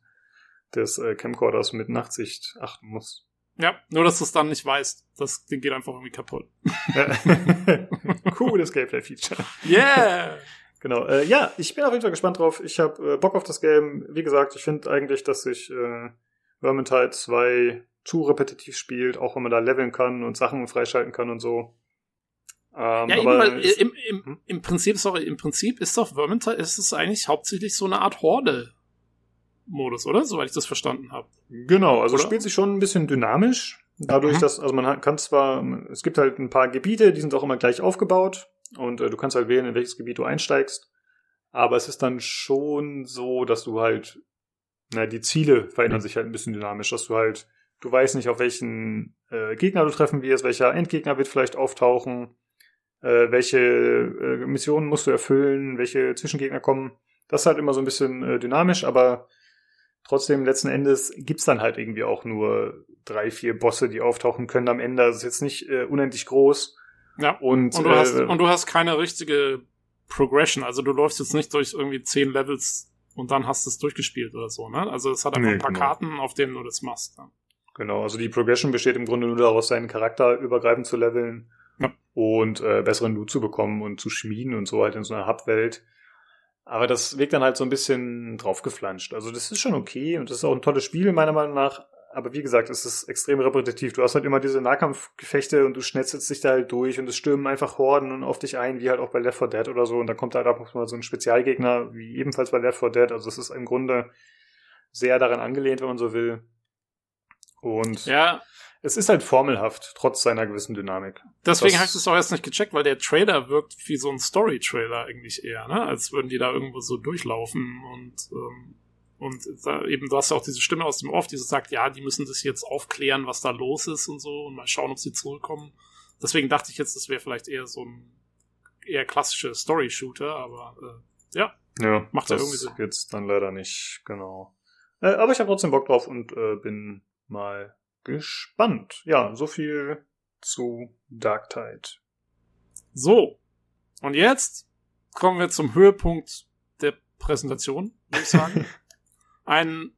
S1: des äh, Camcorders mit Nachtsicht achten muss.
S2: Ja, nur dass du es dann nicht weißt. Das Ding geht einfach irgendwie kaputt.
S1: Cooles Gameplay-Feature.
S2: Yeah!
S1: Genau. Äh, ja, ich bin auf jeden Fall gespannt drauf. Ich habe äh, Bock auf das Game. Wie gesagt, ich finde eigentlich, dass sich äh, Vermintide 2 zu repetitiv spielt, auch wenn man da leveln kann und Sachen freischalten kann und so.
S2: Ähm, ja, eben, weil im, im, hm? im Prinzip, sorry, im Prinzip ist doch Vermintide, ist es eigentlich hauptsächlich so eine Art Horde-Modus, oder? Soweit ich das verstanden habe.
S1: Genau, also oder? spielt sich schon ein bisschen dynamisch. Dadurch, mhm. dass, also man kann zwar, es gibt halt ein paar Gebiete, die sind auch immer gleich aufgebaut und äh, du kannst halt wählen, in welches Gebiet du einsteigst. Aber es ist dann schon so, dass du halt, na, die Ziele verändern sich halt ein bisschen dynamisch, dass du halt Du weißt nicht, auf welchen äh, Gegner du treffen wirst, welcher Endgegner wird vielleicht auftauchen, äh, welche äh, Missionen musst du erfüllen, welche Zwischengegner kommen. Das ist halt immer so ein bisschen äh, dynamisch, aber trotzdem letzten Endes gibt's dann halt irgendwie auch nur drei, vier Bosse, die auftauchen können am Ende. Das ist jetzt nicht äh, unendlich groß.
S2: Ja. Und, und, du, äh, hast, und du hast keine richtige Progression. Also du läufst jetzt nicht durch irgendwie zehn Levels und dann hast du es durchgespielt oder so, ne? Also es hat einfach nee, ein paar genau. Karten, auf denen du das machst. Ja.
S1: Genau, also die Progression besteht im Grunde nur daraus, seinen Charakter übergreifend zu leveln ja. und äh, besseren Loot zu bekommen und zu schmieden und so halt in so einer Hub-Welt. Aber das wirkt dann halt so ein bisschen draufgeflanscht. Also das ist schon okay und das ist auch ein tolles Spiel meiner Meinung nach. aber wie gesagt, es ist extrem repetitiv. Du hast halt immer diese Nahkampfgefechte und du schnetzelst dich da halt durch und es stürmen einfach Horden und auf dich ein, wie halt auch bei Left 4 Dead oder so. Und dann kommt halt auch mal so ein Spezialgegner, wie ebenfalls bei Left 4 Dead. Also es ist im Grunde sehr daran angelehnt, wenn man so will. Und
S2: Ja,
S1: es ist halt formelhaft, trotz seiner gewissen Dynamik.
S2: deswegen habe ich das auch erst nicht gecheckt, weil der Trailer wirkt wie so ein Story-Trailer eigentlich eher, ne? Als würden die da irgendwo so durchlaufen und ähm, und da eben, du hast ja auch diese Stimme aus dem Off, die so sagt, ja, die müssen das jetzt aufklären, was da los ist und so und mal schauen, ob sie zurückkommen. Deswegen dachte ich jetzt, das wäre vielleicht eher so ein eher klassischer Story-Shooter, aber äh, ja,
S1: Ja,
S2: Macht ja
S1: das
S2: irgendwie Sinn.
S1: jetzt dann leider nicht, genau. Äh, aber ich habe trotzdem Bock drauf und äh, bin mal gespannt. Ja, so viel zu Dark Tide.
S2: So. Und jetzt kommen wir zum Höhepunkt der Präsentation, würde ich sagen. Ein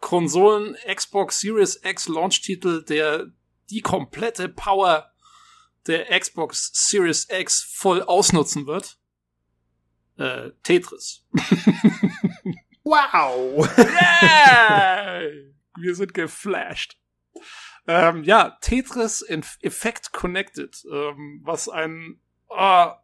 S2: Konsolen Xbox Series X Launch-Titel, der die komplette Power der Xbox Series X voll ausnutzen wird. Äh, Tetris.
S1: Wow!
S2: Yay! Wir sind geflasht. Ähm, ja, Tetris in Effect Connected, ähm, was ein ah,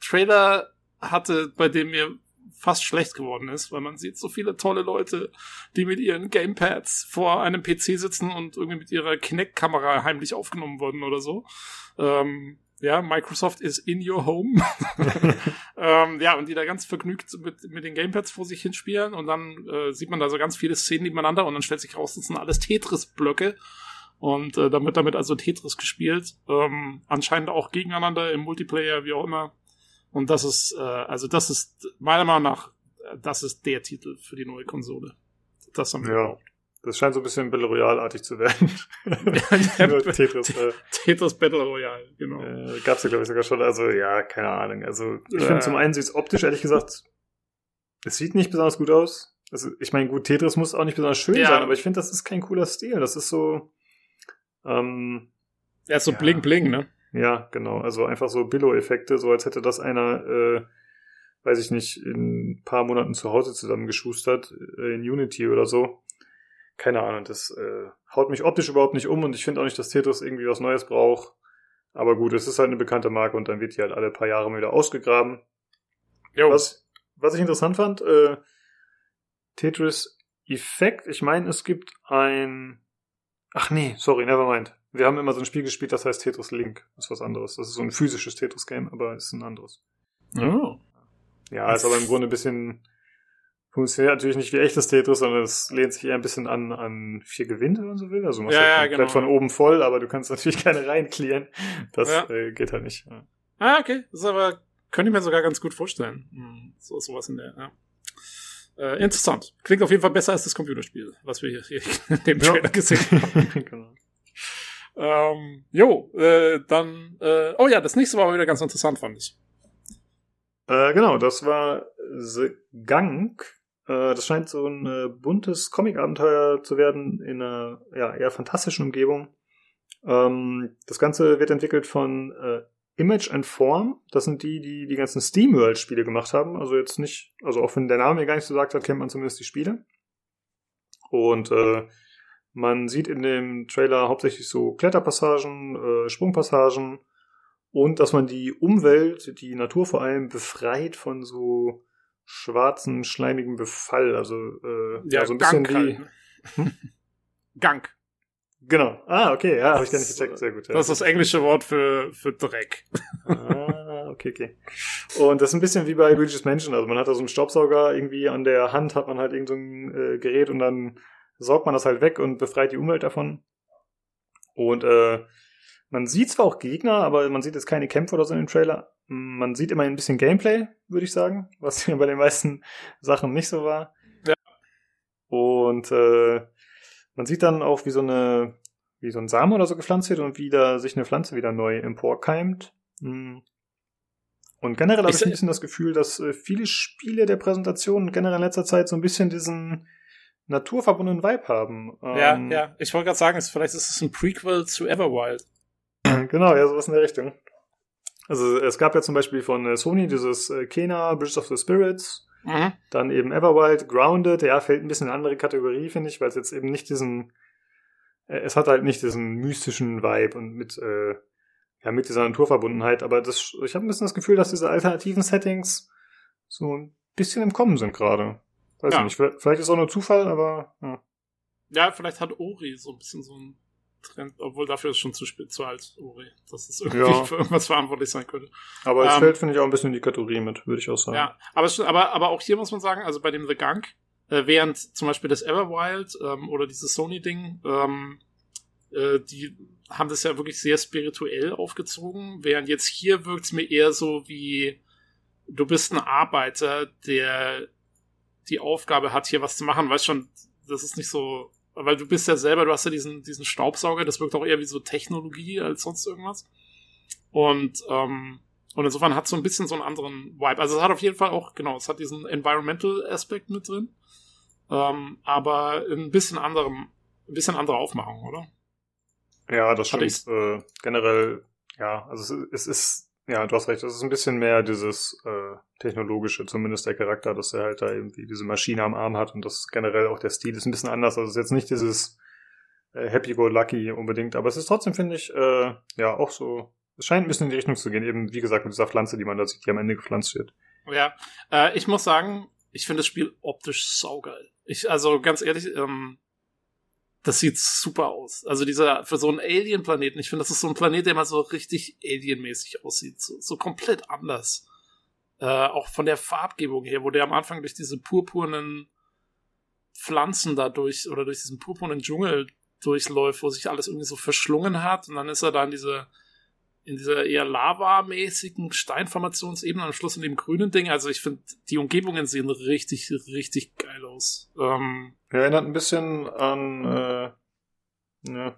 S2: Trailer hatte, bei dem mir fast schlecht geworden ist, weil man sieht so viele tolle Leute, die mit ihren Gamepads vor einem PC sitzen und irgendwie mit ihrer Kinect-Kamera heimlich aufgenommen wurden oder so. Ähm, ja, Microsoft is in your home. ähm, ja, und die da ganz vergnügt mit, mit den Gamepads vor sich hinspielen und dann äh, sieht man da so ganz viele Szenen nebeneinander und dann stellt sich raus, das sind alles Tetris-Blöcke. Und äh, dann wird damit also Tetris gespielt. Ähm, anscheinend auch gegeneinander im Multiplayer, wie auch immer. Und das ist, äh, also das ist meiner Meinung nach, äh, das ist der Titel für die neue Konsole. Das haben wir
S1: Ja.
S2: gebraucht.
S1: Das scheint so ein bisschen Battle Royale-artig zu werden.
S2: Ja,
S1: Nur Tetris. Äh,
S2: Tetris Battle Royale, genau.
S1: äh, gab's ja, glaube ich, sogar schon. Also, ja, keine Ahnung. Also, ich
S2: Ja.
S1: finde zum einen sieht es optisch, ehrlich gesagt, es sieht nicht besonders gut aus. Also, ich meine, gut, Tetris muss auch nicht besonders schön
S2: Ja.
S1: sein, aber ich finde, das ist kein cooler Stil. Das ist so, ähm,
S2: ist so
S1: Ja.
S2: bling bling, ne?
S1: Ja, genau. Also einfach so Billo-Effekte, so als hätte das einer, äh, weiß ich nicht, in ein paar Monaten zu Hause zusammengeschustert, äh, in Unity oder so. Keine Ahnung, das äh, haut mich optisch überhaupt nicht um und ich finde auch nicht, dass Tetris irgendwie was Neues braucht. Aber gut, es ist halt eine bekannte Marke und dann wird die halt alle paar Jahre mal wieder ausgegraben.
S2: Jo.
S1: Was, was ich interessant fand, äh, Tetris Effekt, ich meine, es gibt ein. Ach nee, sorry, never mind. Wir haben immer so ein Spiel gespielt, das heißt Tetris Link. Das ist was anderes. Das ist so ein physisches Tetris-Game, aber es ist ein anderes.
S2: Oh.
S1: Ja, ist aber im Grunde ein bisschen. Funktioniert natürlich nicht wie echtes Tetris, sondern es lehnt sich eher ein bisschen an, an vier Gewinne, wenn man so will. Also du machst
S2: Ja,
S1: halt
S2: ja,
S1: komplett
S2: genau.
S1: von oben voll, aber du kannst natürlich keine reinklären. Das
S2: Ja.
S1: äh, geht halt nicht. Ja.
S2: Ah, okay. Das ist aber, könnte ich mir sogar ganz gut vorstellen. Hm, So sowas in der, ja. Äh, interessant. Klingt auf jeden Fall besser als das Computerspiel, was wir hier, in dem
S1: Ja.
S2: Trailer gesehen haben.
S1: genau.
S2: ähm, jo, äh, dann, äh, oh ja, das nächste war wieder ganz interessant, fand ich.
S1: Äh, genau, das war The Gang. Äh, das scheint so ein äh, buntes Comic-Abenteuer zu werden in einer ja, eher fantastischen Umgebung. Ähm, das Ganze wird entwickelt von äh, Image and Form. Das sind die, die die ganzen SteamWorld-Spiele gemacht haben. Also jetzt nicht, also auch wenn der Name mir gar nicht so sagt hat, kennt man zumindest die Spiele. Und äh, man sieht in dem Trailer hauptsächlich so Kletterpassagen, äh, Sprungpassagen und dass man die Umwelt, die Natur vor allem, befreit von so schwarzen, schleimigen Befall. Also äh, ja, so ein bisschen
S2: Gang
S1: wie.
S2: halt, ne? Gang.
S1: Genau. Ah, okay, ja, habe ich gar nicht
S2: Das,
S1: gecheckt. Sehr gut. Ja.
S2: Das ist das englische Wort für, für Dreck.
S1: Ah, okay, okay. Und das ist ein bisschen wie bei Luigi's Mansion. Also man hat da so einen Staubsauger irgendwie an der Hand, hat man halt irgend so ein äh, Gerät und dann saugt man das halt weg und befreit die Umwelt davon. Und äh, man sieht zwar auch Gegner, aber man sieht jetzt keine Kämpfe oder so in dem Trailer. Man sieht immer ein bisschen Gameplay, würde ich sagen, was bei den meisten Sachen nicht so war.
S2: Ja.
S1: Und äh, man sieht dann auch, wie so eine, wie so ein Samen oder so gepflanzt wird und wie da sich eine Pflanze wieder neu emporkeimt. Mm. Und generell habe
S2: Ich
S1: ich ein bisschen das Gefühl, dass äh, viele Spiele der Präsentation generell in letzter Zeit so ein bisschen diesen naturverbundenen Vibe haben.
S2: Ja,
S1: Ähm,
S2: ja. Ich wollte gerade sagen, vielleicht ist es ein Prequel zu Everwild.
S1: Genau, ja, sowas in der Richtung. Also es gab ja zum Beispiel von äh, Sony dieses äh, Kena, Bridge of the Spirits,
S2: Mhm.
S1: dann eben Everwild, Grounded, ja, fällt ein bisschen in eine andere Kategorie, finde ich, weil es jetzt eben nicht diesen äh, es hat halt nicht diesen mystischen Vibe und mit, äh, ja, mit dieser Naturverbundenheit, aber das, ich habe ein bisschen das Gefühl, dass diese alternativen Settings so ein bisschen im Kommen sind gerade. Weiß
S2: Ja.
S1: ich nicht, vielleicht vielleicht ist auch nur Zufall, aber ja.
S2: Ja, vielleicht hat Ori so ein bisschen so ein Trend, obwohl dafür ist schon zu spät zu alt, Ori, dass es irgendwie
S1: Ja.
S2: für irgendwas verantwortlich sein könnte.
S1: Aber es
S2: Ähm,
S1: fällt, finde ich, auch ein bisschen in die Kategorie mit, würde ich auch sagen.
S2: Ja, aber, aber, aber auch hier muss man sagen, also bei dem The Gunk, äh, während zum Beispiel das Everwild ähm, oder dieses Sony-Ding, ähm, äh, die haben das ja wirklich sehr spirituell aufgezogen, während jetzt hier wirkt es mir eher so wie, du bist ein Arbeiter, der die Aufgabe hat, hier was zu machen, weißt schon, das ist nicht so, weil du bist ja selber, du hast ja diesen, diesen Staubsauger, das wirkt auch eher wie so Technologie als sonst irgendwas. Und, ähm, und insofern hat so ein bisschen so einen anderen Vibe. Also es hat auf jeden Fall auch, genau, es hat diesen Environmental Aspekt mit drin. Ähm, aber ein bisschen anderem, ein bisschen andere Aufmachung, oder?
S1: Ja, das
S2: Hatte
S1: stimmt. Äh, generell, ja, also es, es ist, ja, du hast recht, es ist ein bisschen mehr dieses äh, technologische, zumindest der Charakter, dass er halt da irgendwie diese Maschine am Arm hat und das generell auch der Stil ist ein bisschen anders. Also es ist jetzt nicht dieses äh, Happy-Go-Lucky unbedingt, aber es ist trotzdem, finde ich, äh, ja, auch so, es scheint ein bisschen in die Richtung zu gehen, eben wie gesagt mit dieser Pflanze, die man da sieht, die am Ende gepflanzt wird.
S2: Ja, äh, ich muss sagen, ich finde das Spiel optisch saugeil. Ich, also ganz ehrlich, ähm, das sieht super aus. Also dieser, für so einen Alien-Planeten, ich finde, das ist so ein Planet, der mal so richtig alienmäßig aussieht. So, so komplett anders. Äh, auch von der Farbgebung her, wo der am Anfang durch diese purpurnen Pflanzen da durch, oder durch diesen purpurnen Dschungel durchläuft, wo sich alles irgendwie so verschlungen hat. Und dann ist er da in diese, in dieser eher lavamäßigen Steinformationsebene, am Schluss in dem grünen Ding. Also ich finde, die Umgebungen sehen richtig, richtig geil aus. Ähm,
S1: erinnert ein bisschen an, äh, ja,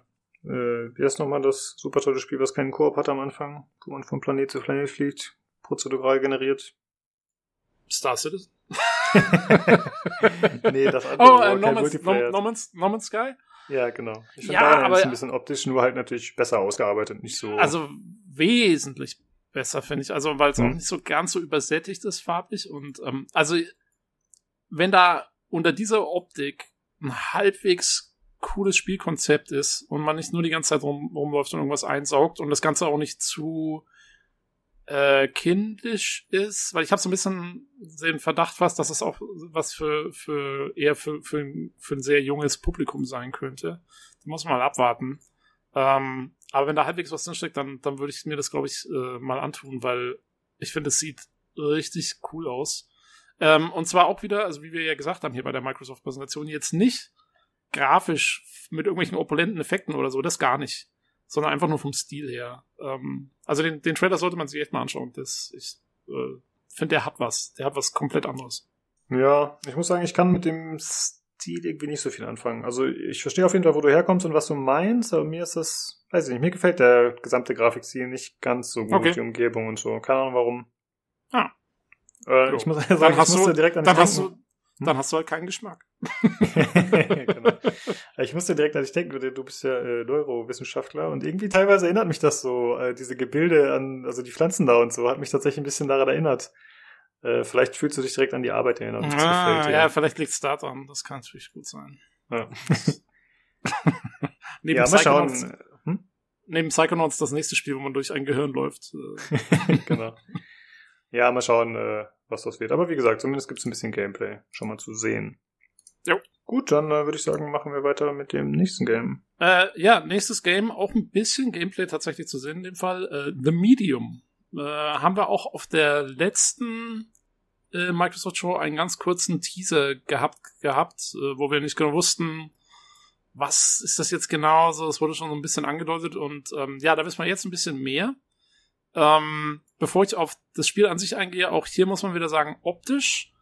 S1: äh, wie heißt nochmal das super tolle Spiel, was keinen Koop hat am Anfang, wo man von Planet zu Planet fliegt, prozedural generiert.
S2: Star Citizen.
S1: nee, das andere,
S2: Oh,
S1: wo
S2: äh,
S1: kein Multiplayer
S2: no, no, Man's, no Man's Sky?
S1: Ja, genau. Ich finde
S2: Ja, aber-
S1: ist ein bisschen optisch, nur halt natürlich besser ausgearbeitet, nicht so.
S2: Also wesentlich besser, finde ich. Also, weil es
S1: Mhm.
S2: auch nicht so ganz so übersättigt ist farblich. Und ähm, also, wenn da unter dieser Optik ein halbwegs cooles Spielkonzept ist und man nicht nur die ganze Zeit rum, rumläuft und irgendwas einsaugt und das Ganze auch nicht zu äh, kindisch ist, weil ich habe so ein bisschen den Verdacht fast, dass es auch was für, für eher für, für, ein, für ein sehr junges Publikum sein könnte. Da muss man mal abwarten. Ähm, aber wenn da halbwegs was drinsteckt, dann, dann würde ich mir das, glaube ich, äh, mal antun, weil ich finde, es sieht richtig cool aus. Ähm, und zwar auch wieder, also wie wir ja gesagt haben hier bei der Microsoft-Präsentation, jetzt nicht grafisch mit irgendwelchen opulenten Effekten oder so, das gar nicht. Sondern einfach nur vom Stil her. Ähm, also den, den Trailer sollte man sich echt mal anschauen. Das, ich äh, finde, der hat was. Der hat was komplett anderes.
S1: ja, ich muss sagen, ich kann mit dem Stil irgendwie nicht so viel anfangen. Also ich verstehe auf jeden Fall, wo du herkommst und was du meinst, aber mir ist das, weiß ich nicht, mir gefällt der gesamte Grafikstil nicht ganz so gut,
S2: Okay.
S1: die Umgebung und so. Keine Ahnung warum.
S2: Ah.
S1: Äh,
S2: Jo.
S1: ich muss
S2: Dann
S1: sagen, ich
S2: hast
S1: musste
S2: du,
S1: direkt an
S2: dann hast du, dann hast du halt keinen Geschmack.
S1: genau. Ich musste direkt an dich denken, du, bist ja äh, Neurowissenschaftler und irgendwie teilweise erinnert mich das so, äh, diese Gebilde an, also die Pflanzen da und so, hat mich tatsächlich ein bisschen daran erinnert. Äh, vielleicht fühlst du dich direkt an die Arbeit erinnert.
S2: Ah,
S1: gefällt dir.
S2: ja, vielleicht liegt es da dran. Das kann natürlich gut sein.
S1: Ja.
S2: Neben,
S1: ja, mal
S2: Psychonauts,
S1: schauen. Hm?
S2: neben Psychonauts das nächste Spiel, wo man durch ein Gehirn läuft.
S1: Genau. Ja, mal schauen, was das wird. Aber wie gesagt, zumindest gibt es ein bisschen Gameplay schon mal zu sehen.
S2: Jo.
S1: Gut, dann äh, würde ich sagen, machen wir weiter mit dem nächsten Game.
S2: Äh, ja, nächstes Game, auch ein bisschen Gameplay tatsächlich zu sehen in dem Fall. Äh, The Medium. Äh, haben wir auch auf der letzten äh, Microsoft Show einen ganz kurzen Teaser gehabt, gehabt äh, wo wir nicht genau wussten, was ist das jetzt genau. So, es wurde schon so ein bisschen angedeutet und ähm, ja, da wissen wir jetzt ein bisschen mehr. Ähm, bevor ich auf das Spiel an sich eingehe, auch hier muss man wieder sagen, optisch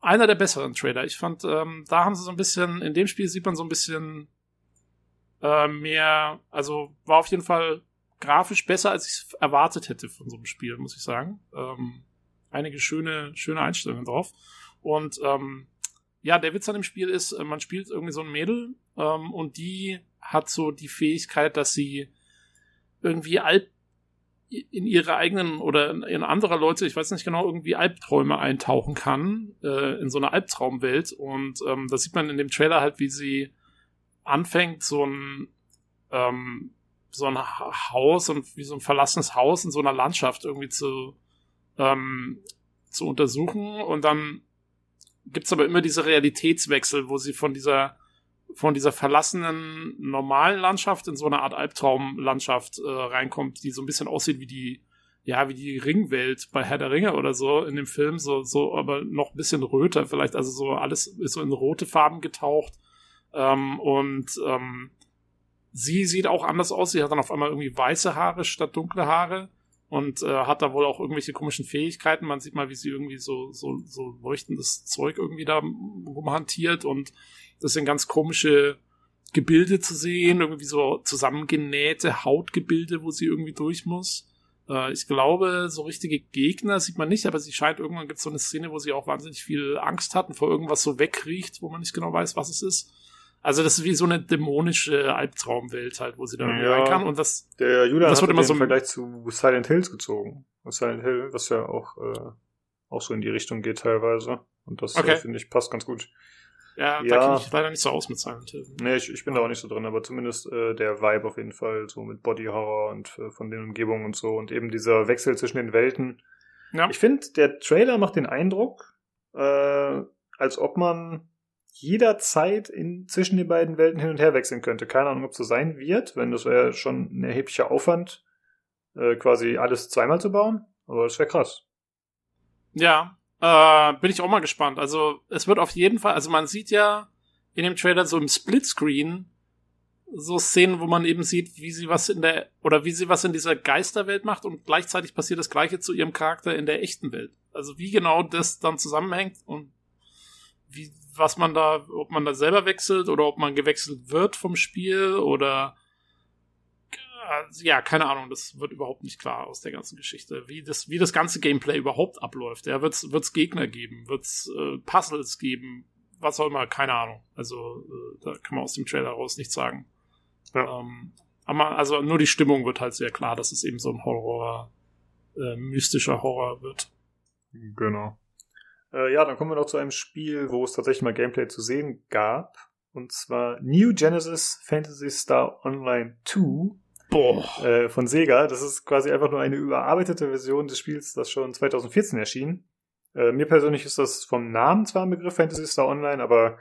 S2: einer der besseren Trailer. Ich fand, ähm, da haben sie so ein bisschen, in dem Spiel sieht man so ein bisschen äh, mehr, also war auf jeden Fall grafisch besser, als ich erwartet hätte von so einem Spiel, muss ich sagen. Ähm, einige schöne, schöne Einstellungen drauf. Und ähm, ja, der Witz an dem Spiel ist, äh, man spielt irgendwie so ein Mädel ähm, und die hat so die Fähigkeit, dass sie irgendwie Alp in ihre eigenen oder in anderer Leute, ich weiß nicht genau, irgendwie Albträume eintauchen kann, äh, in so eine Albtraumwelt. Und ähm, da sieht man in dem Trailer halt, wie sie anfängt, so ein ähm, so ein Haus und wie so ein verlassenes Haus in so einer Landschaft irgendwie zu, ähm, zu untersuchen. Und dann gibt's aber immer diese Realitätswechsel, wo sie von dieser von dieser verlassenen normalen Landschaft in so eine Art Albtraumlandschaft äh, reinkommt, die so ein bisschen aussieht wie die ja, wie die Ringwelt bei Herr der Ringe oder so in dem Film, so, so, aber noch ein bisschen röter vielleicht, also so alles ist so in rote Farben getaucht. Ähm, und ähm, sie sieht auch anders aus. Sie hat dann auf einmal irgendwie weiße Haare statt dunkle Haare und äh, hat da wohl auch irgendwelche komischen Fähigkeiten. Man sieht mal, wie sie irgendwie so, so, so leuchtendes Zeug irgendwie da rumhantiert und das sind ganz komische Gebilde zu sehen, irgendwie so zusammengenähte Hautgebilde, wo sie irgendwie durch muss. Äh, ich glaube, so richtige Gegner sieht man nicht, aber sie scheint irgendwann gibt es so eine Szene, wo sie auch wahnsinnig viel Angst hat und vor irgendwas so wegriecht, wo man nicht genau weiß, was es ist. Also das ist wie so eine dämonische Albtraumwelt halt, wo sie dann ja, rein kann und das
S1: der Julian das wird immer so im Vergleich zu Silent Hills gezogen. Silent Hill, was ja auch äh, auch so in die Richtung geht teilweise und das okay. äh, finde ich passt ganz gut.
S2: Ja, ja, da kenne ich leider nicht so aus mit Silent Hill.
S1: Nee, ich, ich bin da auch nicht so drin, aber zumindest äh, der Vibe auf jeden Fall, so mit Body Horror und äh, von den Umgebungen und so und eben dieser Wechsel zwischen den Welten. Ja. Ich finde, der Trailer macht den Eindruck, äh, als ob man jederzeit in, zwischen den beiden Welten hin und her wechseln könnte. Keine Ahnung, ob es so sein wird, wenn das wäre schon ein erheblicher Aufwand, äh, quasi alles zweimal zu bauen. Aber das wäre krass.
S2: Ja, äh, bin ich auch mal gespannt. Also es wird auf jeden Fall, also man sieht ja in dem Trailer so im Splitscreen so Szenen, wo man eben sieht, wie sie was in der, oder wie sie was in dieser Geisterwelt macht und gleichzeitig passiert das gleiche zu ihrem Charakter in der echten Welt. Also wie genau das dann zusammenhängt und wie, was man da, ob man da selber wechselt oder ob man gewechselt wird vom Spiel oder ja, keine Ahnung, das wird überhaupt nicht klar aus der ganzen Geschichte. Wie das, wie das ganze Gameplay überhaupt abläuft. Ja, wird's, wird's Gegner geben, wird's äh, Puzzles geben, was auch immer, keine Ahnung. Also, äh, da kann man aus dem Trailer raus nichts sagen. Ja. Ähm, aber also nur die Stimmung wird halt sehr klar, dass es eben so ein Horror, äh, mystischer Horror wird.
S1: Genau. Äh, ja, dann kommen wir noch zu einem Spiel, wo es tatsächlich mal Gameplay zu sehen gab. Und zwar New Genesis Fantasy Star Online 2 Boah. Äh, von Sega. Das ist quasi einfach nur eine überarbeitete Version des Spiels, das schon 2014 erschien. Äh, mir persönlich ist das vom Namen zwar ein Begriff Fantasy Star Online, aber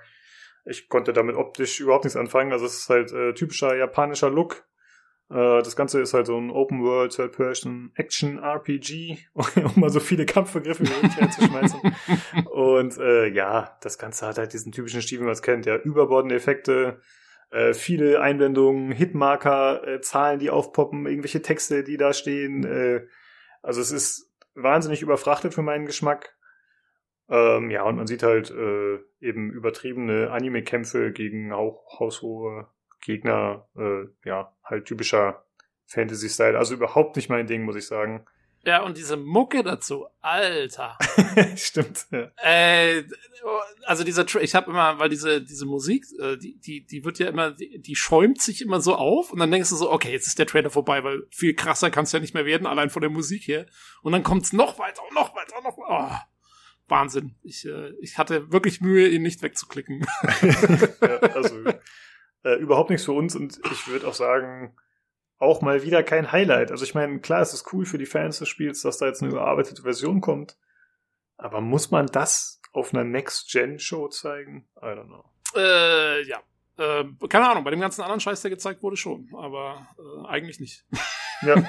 S1: ich konnte damit optisch überhaupt nichts anfangen. Also es ist halt äh, typischer japanischer Look. Äh, das Ganze ist halt so ein Open World Third Person Action RPG, um mal so viele Kampfbegriffe wie möglich reinzuschmeißen. Und äh, ja, das Ganze hat halt diesen typischen Stil, wie man es kennt, ja, überbordende Effekte, äh, viele Einblendungen, Hitmarker, äh, Zahlen, die aufpoppen, irgendwelche Texte, die da stehen. Äh, also es ist wahnsinnig überfrachtet für meinen Geschmack. Ähm, ja, und man sieht halt äh, eben übertriebene Anime-Kämpfe gegen auch haushohe Gegner. Äh, ja, halt typischer Fantasy-Style. Also überhaupt nicht mein Ding, muss ich sagen.
S2: Ja, und diese Mucke dazu, Alter.
S1: Stimmt. Ja.
S2: Äh, also dieser, Tra ich habe immer, weil diese diese Musik, äh, die die die wird ja immer, die, die schäumt sich immer so auf und dann denkst du so, okay, jetzt ist der Trailer vorbei, weil viel krasser kann es ja nicht mehr werden, allein von der Musik her. Und dann kommt's noch weiter, noch weiter, noch. Oh, Wahnsinn. Ich äh, ich hatte wirklich Mühe, ihn nicht wegzuklicken.
S1: ja, also äh, überhaupt nichts für uns und ich würde auch sagen auch mal wieder kein Highlight. Also ich meine, klar, es ist cool für die Fans des Spiels, dass da jetzt eine überarbeitete Version kommt. Aber muss man das auf einer Next-Gen-Show zeigen? I don't know.
S2: Äh, ja. Äh, keine Ahnung, bei dem ganzen anderen Scheiß, der gezeigt wurde, schon. Aber äh, eigentlich nicht.
S1: Ja.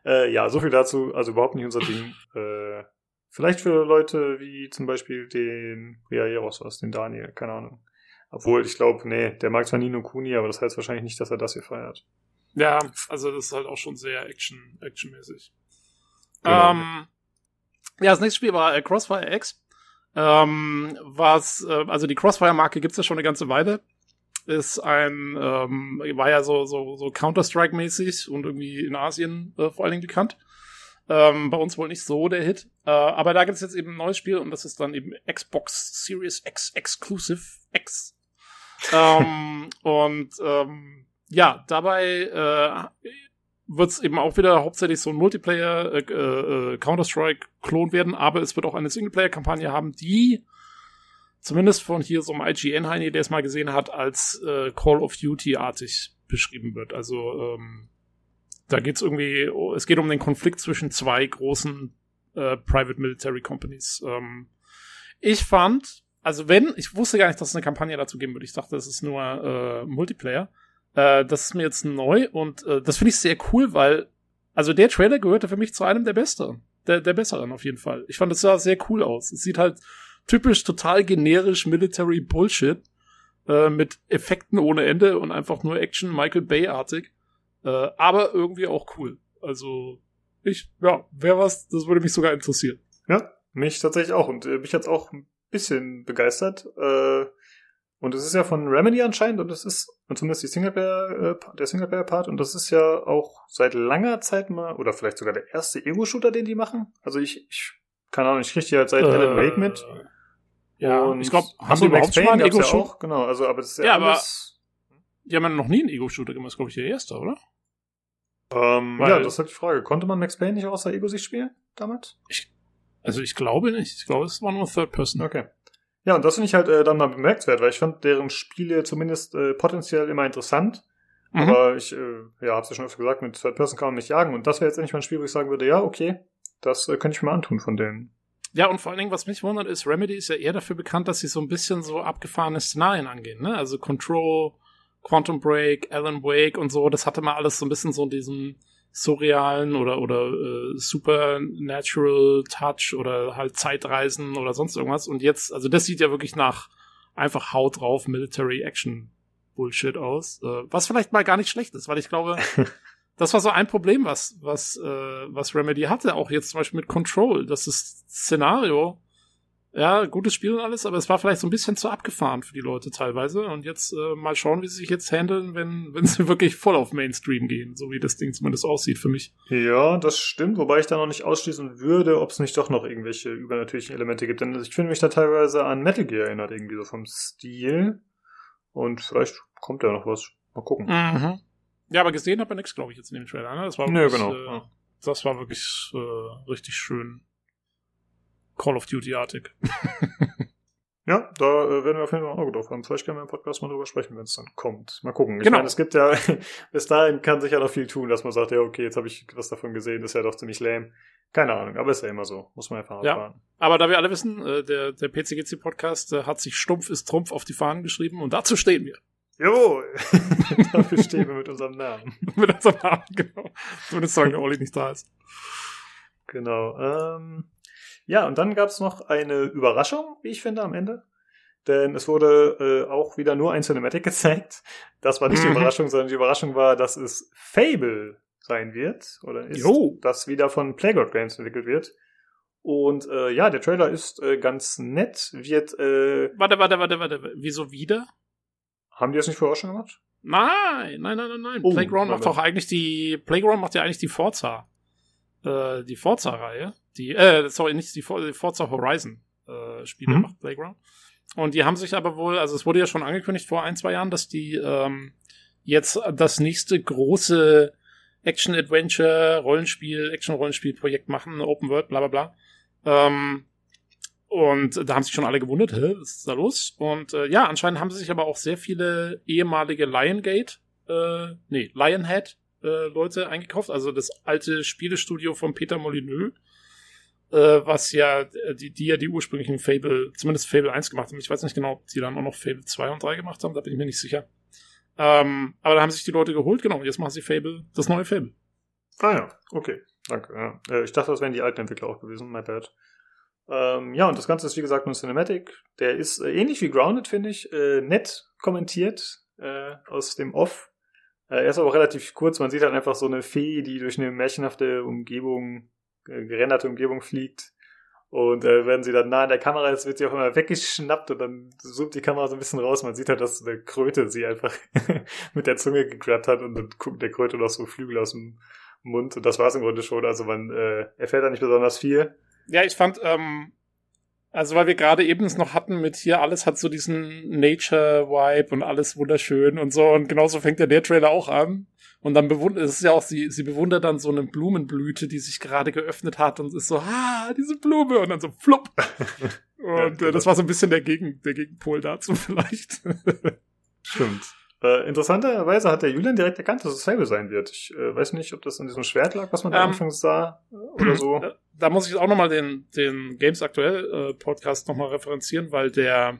S1: äh, ja, so viel dazu. Also überhaupt nicht unser Ding. Äh, vielleicht für Leute wie zum Beispiel den Briaeros was, den Daniel, keine Ahnung. Obwohl, ich glaube, nee, der mag zwar Nino Kuni, aber das heißt wahrscheinlich nicht, dass er das hier feiert.
S2: Ja, also das ist halt auch schon sehr Action, actionmäßig. Genau. Ähm, ja, das nächste Spiel war äh, Crossfire X. Ähm, was, äh, also die Crossfire-Marke gibt's ja schon eine ganze Weile. Ist ein, ähm, war ja so, so, so Counter-Strike-mäßig und irgendwie in Asien äh, vor allen Dingen bekannt. Ähm, bei uns wohl nicht so der Hit. Äh, aber da gibt's jetzt eben ein neues Spiel und das ist dann eben Xbox Series X Exclusive X ähm, und ähm, ja, dabei äh, wird es eben auch wieder hauptsächlich so ein Multiplayer äh, äh, Counter-Strike-Klon werden, aber es wird auch eine Singleplayer-Kampagne haben, die zumindest von hier so einem IGN-Heini, der es mal gesehen hat, als äh, Call of Duty-artig beschrieben wird. Also ähm, da geht's irgendwie, oh, es geht um den Konflikt zwischen zwei großen äh, Private Military Companies. Ähm, ich fand, also wenn, ich wusste gar nicht, dass es eine Kampagne dazu geben würde. Ich dachte, das ist nur äh, Multiplayer. Äh, das ist mir jetzt neu und äh, das finde ich sehr cool, weil, also der Trailer gehörte für mich zu einem der besseren. Der, der besseren auf jeden Fall. Ich fand, es sah sehr cool aus. Es sieht halt typisch total generisch Military Bullshit äh, mit Effekten ohne Ende und einfach nur Action Michael Bay-artig. Äh, aber irgendwie auch cool. Also, ich, ja, wer was, das würde mich sogar interessieren.
S1: Ja, mich tatsächlich auch. Und äh, mich hat's auch bisschen begeistert. Äh, und es ist ja von Remedy anscheinend und es ist, und zumindest die Singleplayer, äh, der Singleplayer-Part, und das ist ja auch seit langer Zeit mal, oder vielleicht sogar der erste Ego-Shooter, den die machen. Also ich, ich keine Ahnung, ich kriege die halt seit Alan Wake mit.
S2: Ja,
S1: und
S2: ich glaube,
S1: haben sie
S2: überhaupt schon mal einen
S1: ja
S2: Ego-Shooter?
S1: auch, genau, also aber das ist ja,
S2: Ja, aber-
S1: alles,
S2: Die haben ja noch nie einen Ego-Shooter gemacht, ist, glaube ich, der erste, oder?
S1: ähm,
S2: Weil-
S1: ja, das ist halt die Frage. Konnte man Max Payne nicht auch aus der Ego-Sicht spielen damals?
S2: Also ich glaube nicht. Ich glaube, es war nur Third Person.
S1: Okay. Ja, und das finde ich halt äh, dann mal bemerkenswert, weil ich fand deren Spiele zumindest äh, potenziell immer interessant.
S2: Mhm.
S1: Aber ich, äh, ja, hab's ja schon öfter gesagt, mit Third Person kann man mich jagen. Und das wäre jetzt endlich mal ein Spiel, wo ich sagen würde, ja, okay, das äh, könnte ich mir mal antun von denen.
S2: Ja, und vor allen Dingen, was mich wundert, ist, Remedy ist ja eher dafür bekannt, dass sie so ein bisschen so abgefahrene Szenarien angehen, ne? Also Control, Quantum Break, Alan Wake und so, das hatte mal alles so ein bisschen so diesen surrealen oder oder äh, supernatural Touch oder halt Zeitreisen oder sonst irgendwas. Und jetzt, also das sieht ja wirklich nach einfach Haut drauf Military Action Bullshit aus, äh, was vielleicht mal gar nicht schlecht ist, weil ich glaube, das war so ein Problem, was, was, äh, was Remedy hatte, auch jetzt zum Beispiel mit Control. Das ist Szenario, ja, gutes Spiel und alles, aber es war vielleicht so ein bisschen zu abgefahren für die Leute teilweise. Und jetzt äh, mal schauen, wie sie sich jetzt handeln, wenn, wenn sie wirklich voll auf Mainstream gehen, so wie das Ding zumindest aussieht für mich.
S1: Ja, das stimmt, wobei ich da noch nicht ausschließen würde, ob es nicht doch noch irgendwelche übernatürlichen Elemente gibt. Denn ich finde mich da teilweise an Metal Gear erinnert, irgendwie so vom Stil. Und vielleicht kommt ja noch was. Mal gucken.
S2: Mhm. Ja, aber gesehen hat man nichts, glaube ich, jetzt in dem Trailer. Ne? Das war wirklich,
S1: genau.
S2: äh, das war wirklich äh, richtig schön Call of Duty-artig.
S1: Ja, da äh, werden wir auf jeden Fall ein Auge drauf haben. Vielleicht können wir im Podcast mal drüber sprechen, wenn es dann kommt. Mal gucken. Ich
S2: Genau.
S1: meine, es gibt ja, bis dahin kann sich ja noch viel tun, dass man sagt, ja, okay, jetzt habe ich was davon gesehen, ist ja doch ziemlich lame. Keine Ahnung, aber ist ja immer so. Muss man einfach
S2: Ja.
S1: abwarten.
S2: Aber da wir alle wissen, äh, der, der PCGC-Podcast äh, hat sich stumpf ist Trumpf auf die Fahnen geschrieben und dazu stehen wir.
S1: Jawohl! Dafür stehen wir mit unserem Namen.
S2: Mit unserem Namen, genau. Zumindest sagen, der Olli nicht da ist.
S1: Genau. Ähm, ja, und dann gab es noch eine Überraschung, wie ich finde, am Ende. Denn es wurde äh, auch wieder nur ein Cinematic gezeigt. Das war nicht die
S2: Mhm.
S1: Überraschung, sondern die Überraschung war, dass es Fable sein wird. Oder ist,
S2: Jo.
S1: das wieder von Playground Games entwickelt wird. Und äh, ja, der Trailer ist äh, ganz nett. Wird, äh,
S2: Warte, warte, warte, warte. Wieso wieder?
S1: haben die das nicht vorher auch schon gemacht?
S2: Nein, nein, nein, nein, nein.
S1: Oh,
S2: Playground macht
S1: warte.
S2: doch eigentlich die, Playground macht ja eigentlich die Forza, äh, die Forza-Reihe. Die, äh, sorry, nicht die, For- die Forza Horizon, äh, Spiele
S1: Mhm.
S2: macht Playground. Und die haben sich aber wohl, also es wurde ja schon angekündigt vor ein, zwei Jahren, dass die, ähm, jetzt das nächste große Action-Adventure, Rollenspiel, Action-Rollenspiel-Projekt machen, Open World, bla, bla, bla. Ähm, und da haben sich schon alle gewundert, hä, was ist da los? Und äh, ja, anscheinend haben sie sich aber auch sehr viele ehemalige Liongate, äh, nee, Lionhead äh, Leute eingekauft, also das alte Spielestudio von Peter Molyneux, äh, was ja, äh, die, die ja die ursprünglichen Fable, zumindest Fable 1 gemacht haben. Ich weiß nicht genau, ob die dann auch noch Fable 2 und 3 gemacht haben, da bin ich mir nicht sicher. Ähm, aber da haben sich die Leute geholt, genau, und jetzt machen sie Fable, das neue Fable.
S1: Ah ja, okay. Danke. Ja. Äh, ich dachte, das wären die alten Entwickler auch gewesen. My bad. Ähm, ja, und das Ganze ist wie gesagt nur Cinematic. Der ist äh, ähnlich wie Grounded, finde ich, äh, nett kommentiert äh, aus dem Off. Äh, er ist aber relativ kurz. Man sieht halt einfach so eine Fee, die durch eine märchenhafte Umgebung, gerenderte Umgebung fliegt. Und äh, wenn sie dann nah an der Kamera ist, wird sie auch immer weggeschnappt und dann zoomt die Kamera so ein bisschen raus. Man sieht halt, dass eine Kröte sie einfach mit der Zunge gegrabt hat und dann guckt der Kröte noch so Flügel aus dem Mund. Und das war es im Grunde schon. Also man äh, erfährt da nicht besonders viel.
S2: Ja, ich fand, ähm, also weil wir gerade eben es noch hatten mit hier, alles hat so diesen Nature-Vibe und alles wunderschön und so. Und genauso fängt ja der Trailer auch an. Und dann bewundert, es ist ja auch, sie, sie bewundert dann so eine Blumenblüte, die sich gerade geöffnet hat und ist so, ah, diese Blume. Und dann so, flupp. Und äh, das war so ein bisschen der, Gegen, der Gegenpol dazu vielleicht.
S1: Stimmt. Äh, interessanterweise hat der Julian direkt erkannt, dass es Fable sein wird. Ich äh, weiß nicht, ob das an diesem Schwert lag, was man da
S2: Ähm,
S1: anfangs sah äh, oder so.
S2: Da- da muss ich auch nochmal den, den Games Aktuell äh, Podcast nochmal referenzieren, weil der,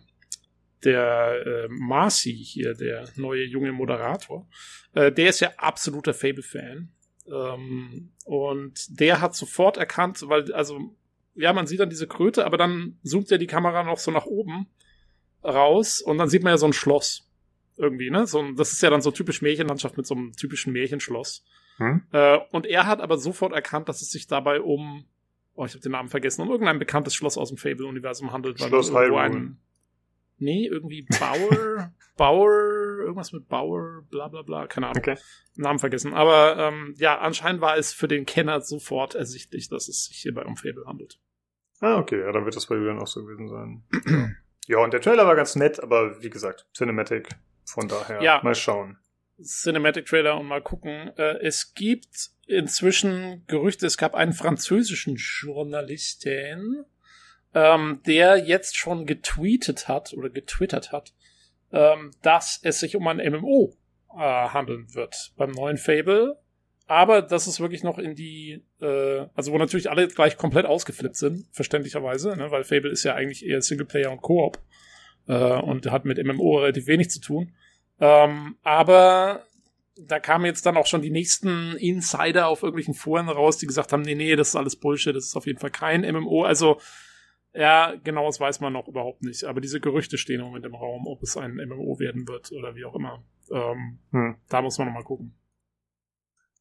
S2: der äh, Marcy hier, der neue junge Moderator, äh, der ist ja absoluter Fable-Fan. Ähm, und der hat sofort erkannt, weil, also, ja, man sieht dann diese Kröte, aber dann zoomt ja die Kamera noch so nach oben raus und dann sieht man ja so ein Schloss. Irgendwie, ne? So, ein- das ist ja dann so typisch Märchenlandschaft mit so einem typischen Märchenschloss.
S1: Hm?
S2: Äh, und er hat aber sofort erkannt, dass es sich dabei um, oh, ich habe den Namen vergessen, um irgendein bekanntes Schloss aus dem Fable-Universum handelt. weil
S1: Schloss Hyrule.
S2: Nee, irgendwie Bauer, Bauer, irgendwas mit Bauer, bla bla bla, keine Ahnung.
S1: Okay.
S2: Namen vergessen. Aber ähm, ja, anscheinend war es für den Kenner sofort ersichtlich, dass es sich hierbei um Fable handelt.
S1: Ah, okay, ja, dann wird das bei Julian auch so gewesen sein. ja, und der Trailer war ganz nett, aber wie gesagt, Cinematic. Von daher,
S2: Ja.
S1: mal schauen.
S2: Cinematic Trailer und mal gucken. Äh, es gibt inzwischen Gerüchte, es gab einen französischen Journalisten, ähm, der jetzt schon getweetet hat oder getwittert hat, ähm, dass es sich um ein MMO äh, handeln wird beim neuen Fable. Aber das ist wirklich noch in die, äh, also wo natürlich alle gleich komplett ausgeflippt sind, verständlicherweise, ne, weil Fable ist ja eigentlich eher Singleplayer und Koop äh, und hat mit MMO relativ wenig zu tun. Ähm, aber da kamen jetzt dann auch schon die nächsten Insider auf irgendwelchen Foren raus, die gesagt haben, nee, nee, das ist alles Bullshit, das ist auf jeden Fall kein MMO. Also, ja, genau, das weiß man noch überhaupt nicht. Aber diese Gerüchte stehen im Moment im Raum, ob es ein MMO werden wird oder wie auch immer. Ähm,
S1: Hm.
S2: da muss man noch mal gucken.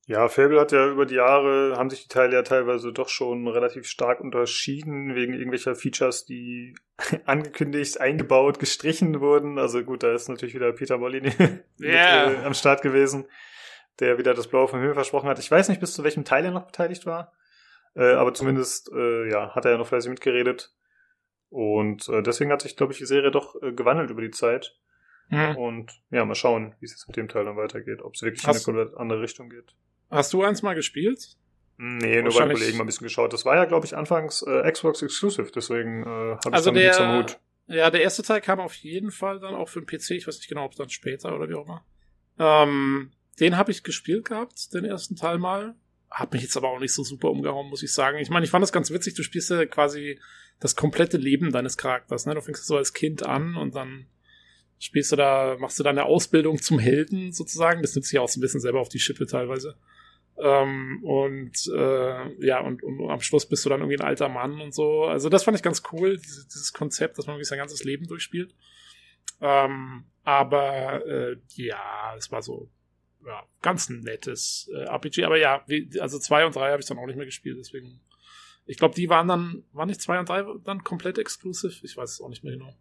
S1: Ja, Fable hat ja über die Jahre, haben sich die Teile ja teilweise doch schon relativ stark unterschieden, wegen irgendwelcher Features, die angekündigt, eingebaut, gestrichen wurden. Also gut, da ist natürlich wieder Peter Molyneux mit, äh, am Start gewesen, der wieder das Blaue vom Himmel versprochen hat. Ich weiß nicht, bis zu welchem Teil er noch beteiligt war, äh, aber zumindest äh, ja, hat er ja noch fleißig mitgeredet. Und äh, deswegen hat sich, glaube ich, die Serie doch äh, gewandelt über die Zeit.
S2: Hm.
S1: Und ja, mal schauen, wie es jetzt mit dem Teil dann weitergeht, ob es wirklich
S2: Hast-
S1: in eine komplett andere Richtung geht.
S2: Hast du eins mal gespielt?
S1: Nee, nur bei Kollegen mal ein bisschen geschaut. Das war ja, glaube ich, anfangs äh, Xbox Exclusive, deswegen äh, habe ich
S2: Also
S1: damit nichts am
S2: der,
S1: Hut.
S2: ja, der erste Teil kam auf jeden Fall dann auch für den PC. Ich weiß nicht genau, ob dann später oder wie auch immer. Ähm, den habe ich gespielt gehabt, den ersten Teil mal. Hat mich jetzt aber auch nicht so super umgehauen, muss ich sagen. Ich meine, ich fand das ganz witzig. Du spielst ja quasi das komplette Leben deines Charakters. Ne? Du fängst so als Kind an und dann spielst du da, machst du deine Ausbildung zum Helden sozusagen. Das nimmt sich ja auch so ein bisschen selber auf die Schippe teilweise. Ähm, und äh, ja, und, und am Schluss bist du dann irgendwie ein alter Mann und so. Also das fand ich ganz cool, dieses, dieses Konzept, dass man wirklich sein ganzes Leben durchspielt. Ähm, aber äh, ja, es war so ja, ganz nettes äh, RPG. Aber ja, wie, also zwei und drei habe ich dann auch nicht mehr gespielt, deswegen. Ich glaube, die waren dann, waren nicht zwei und drei dann komplett exclusive? Ich weiß es auch nicht mehr genau.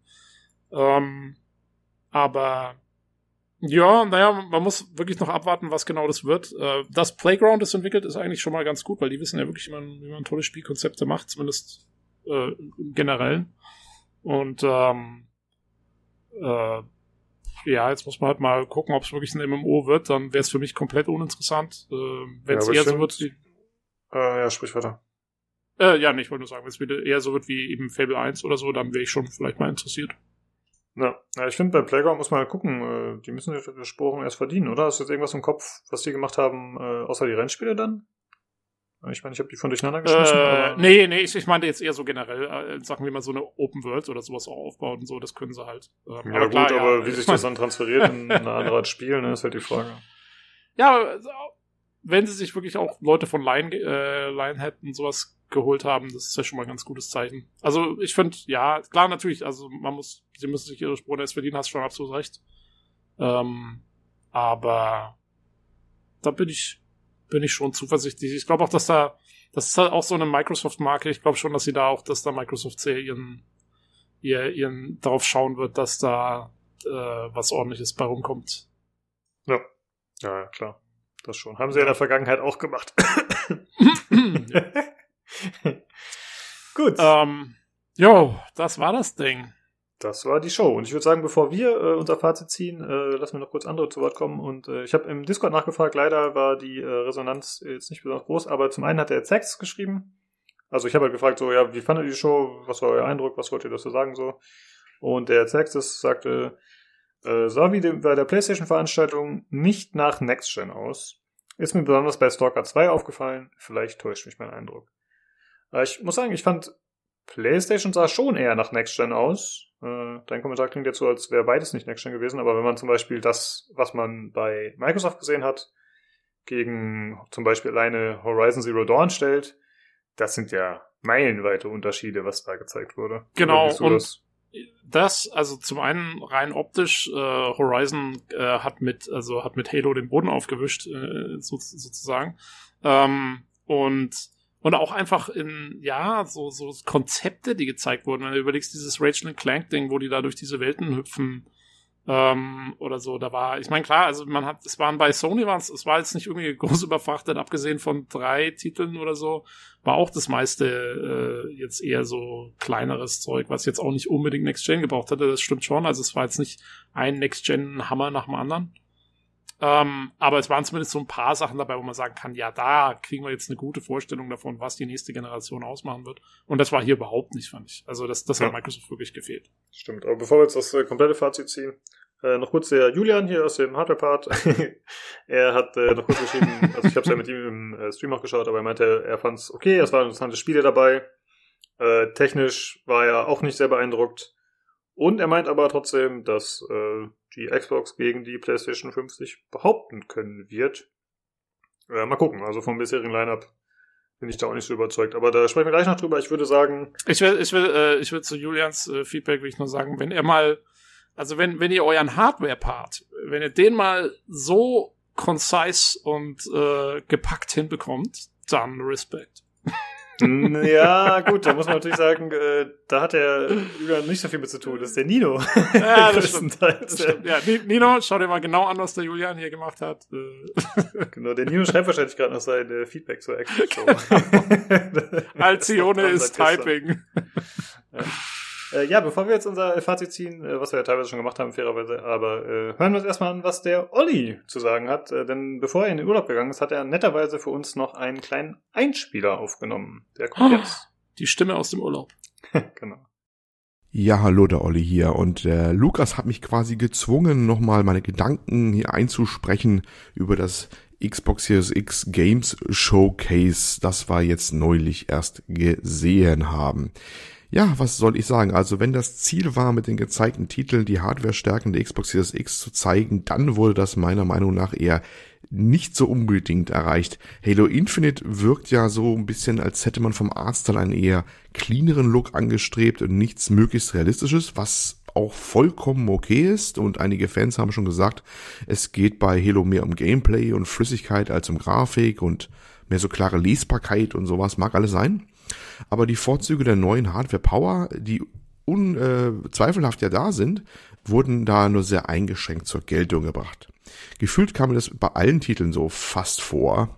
S2: Ähm, aber ja, naja, man muss wirklich noch abwarten, was genau das wird. Äh, dass Playground es entwickelt, ist eigentlich schon mal ganz gut, weil die wissen ja wirklich, wie man, wie man tolle Spielkonzepte macht, zumindest äh, im Generellen. Und ähm, äh, ja, jetzt muss man halt mal gucken, ob es wirklich ein MMO wird. Dann wäre es für mich komplett uninteressant. Äh, Wenn es
S1: Ja,
S2: eher so wird wie.
S1: Äh, ja, sprich weiter.
S2: Äh, ja, nee, ich wollte nur sagen, wenn es wieder eher so wird wie eben Fable 1 oder so, dann wäre ich schon vielleicht mal interessiert.
S1: Ja, ja ich finde, bei Playground muss man halt gucken, äh, die müssen die Sporen erst verdienen, oder? Hast du jetzt irgendwas im Kopf, was die gemacht haben, äh, außer die Rennspiele dann? Ich meine, ich habe die von durcheinander geschmissen.
S2: Äh,
S1: aber
S2: nee, nee, ich, ich meinte jetzt eher so generell, äh, sagen wir mal so eine Open World oder sowas auch aufbauen und so, das können sie halt. Ähm,
S1: Ja, gut, aber wie
S2: ich
S1: sich das dann transferiert in eine andere Art Spiel, ne, ist halt die Frage.
S2: Ja, aber also, wenn sie sich wirklich auch Leute von Lion, äh, Lionhead und sowas geholt haben, das ist ja schon mal ein ganz gutes Zeichen. Also ich finde, ja, klar, natürlich, also man muss, sie müssen sich ihre Sporen erst verdienen, hast schon absolut recht. Ähm, aber da bin ich, bin ich schon zuversichtlich. Ich glaube auch, dass da, das ist halt auch so eine Microsoft-Marke. Ich glaube schon, dass sie da auch, dass da Microsoft sehr ihren, ihr, ihren darauf schauen wird, dass da äh, was ordentliches bei rumkommt.
S1: Ja, ja, klar. Das schon. Haben sie ja in der Vergangenheit auch gemacht. Gut.
S2: Ähm, jo, das war das Ding.
S1: Das war die Show. Und ich würde sagen, bevor wir äh, unser Fazit ziehen, äh, lassen wir noch kurz andere zu Wort kommen. Und äh, ich habe im Discord nachgefragt, leider war die äh, Resonanz jetzt nicht besonders groß, aber zum einen hat der Zex geschrieben. Also ich habe halt gefragt, so, ja, wie fandet ihr die Show? Was war euer Eindruck? Was wollt ihr dazu sagen? so? Und der Zex sagte, äh, sah wie bei der PlayStation-Veranstaltung nicht nach Next Gen aus. Ist mir besonders bei Stalker 2 aufgefallen. Vielleicht täuscht mich mein Eindruck. Äh, ich muss sagen, ich fand PlayStation sah schon eher nach Next Gen aus. Äh, dein Kommentar klingt jetzt so, als wäre beides nicht Next Gen gewesen, aber wenn man zum Beispiel das, was man bei Microsoft gesehen hat, gegen zum Beispiel alleine Horizon Zero Dawn stellt, das sind ja meilenweite Unterschiede, was da gezeigt wurde.
S2: Genau, und das? das? also zum einen rein optisch, äh, Horizon äh, hat mit, also hat mit Halo den Boden aufgewischt, äh, so, sozusagen. Ähm, und und auch einfach in, ja, so, so Konzepte, die gezeigt wurden. Wenn du überlegst, dieses Rachel Clank-Ding, wo die da durch diese Welten hüpfen, ähm, oder so, da war, ich meine, klar, also man hat, es waren bei Sony waren es war jetzt nicht irgendwie groß überfrachtet, abgesehen von drei Titeln oder so, war auch das meiste äh, jetzt eher so kleineres Zeug, was jetzt auch nicht unbedingt Next Gen gebraucht hatte, das stimmt schon, also es war jetzt nicht ein Next Gen Hammer nach dem anderen. Ähm, aber es waren zumindest so ein paar Sachen dabei, wo man sagen kann, ja, da kriegen wir jetzt eine gute Vorstellung davon, was die nächste Generation ausmachen wird. Und das war hier überhaupt nicht, fand ich. Also das, das ja. hat Microsoft wirklich gefehlt.
S1: Stimmt. Aber bevor wir jetzt das äh, komplette Fazit ziehen, äh, noch kurz der Julian hier aus dem Hardware-Part. er hat äh, noch kurz geschrieben, also ich habe es ja mit ihm im äh, Stream auch geschaut, aber er meinte, er fand es okay, es waren interessante Spiele dabei. Äh, technisch war er auch nicht sehr beeindruckt. Und er meint aber trotzdem, dass äh, die Xbox gegen die PlayStation 50 behaupten können wird. Äh, mal gucken, also vom bisherigen Lineup bin ich da auch nicht so überzeugt. Aber da sprechen wir gleich noch drüber. Ich würde sagen.
S2: Ich will, ich will, äh, ich will zu Julians äh, Feedback will ich nur sagen, wenn er mal, also wenn, wenn ihr euren Hardware-Part, wenn ihr den mal so concise und äh, gepackt hinbekommt, dann Respekt.
S1: Ja, gut, da muss man natürlich sagen, äh, da hat der Julian nicht so viel mit zu tun. Das ist der Nino.
S2: Ja, das stimmt. Das stimmt. Ja, Nino, schau dir mal genau an, was der Julian hier gemacht hat.
S1: Äh. Genau, der Nino schreibt wahrscheinlich gerade noch sein äh, Feedback zur Expo.
S2: Alcione ist Typing.
S1: Ja. Äh, ja, bevor wir jetzt unser Fazit ziehen, äh, was wir ja teilweise schon gemacht haben, fairerweise, aber äh, hören wir uns erstmal an, was der Olli zu sagen hat. Äh, denn bevor er in den Urlaub gegangen ist, hat er netterweise für uns noch einen kleinen Einspieler aufgenommen. Der kommt oh, jetzt.
S2: Die Stimme aus dem Urlaub.
S1: genau.
S6: Ja, hallo, der Olli hier. Und äh, Lukas hat mich quasi gezwungen, nochmal meine Gedanken hier einzusprechen über das Xbox Series X Games Showcase, das wir jetzt neulich erst gesehen haben. Ja, was soll ich sagen? Also wenn das Ziel war, mit den gezeigten Titeln die Hardware-Stärken der Xbox Series X zu zeigen, dann wurde das meiner Meinung nach eher nicht so unbedingt erreicht. Halo Infinite wirkt ja so ein bisschen, als hätte man vom Arzt dann einen eher cleaneren Look angestrebt und nichts möglichst realistisches, was auch vollkommen okay ist und einige Fans haben schon gesagt, es geht bei Halo mehr um Gameplay und Flüssigkeit als um Grafik und mehr so klare Lesbarkeit und sowas mag alles sein. Aber die Vorzüge der neuen Hardware Power, die unzweifelhaft äh, ja da sind, wurden da nur sehr eingeschränkt zur Geltung gebracht. Gefühlt kam mir das bei allen Titeln so fast vor.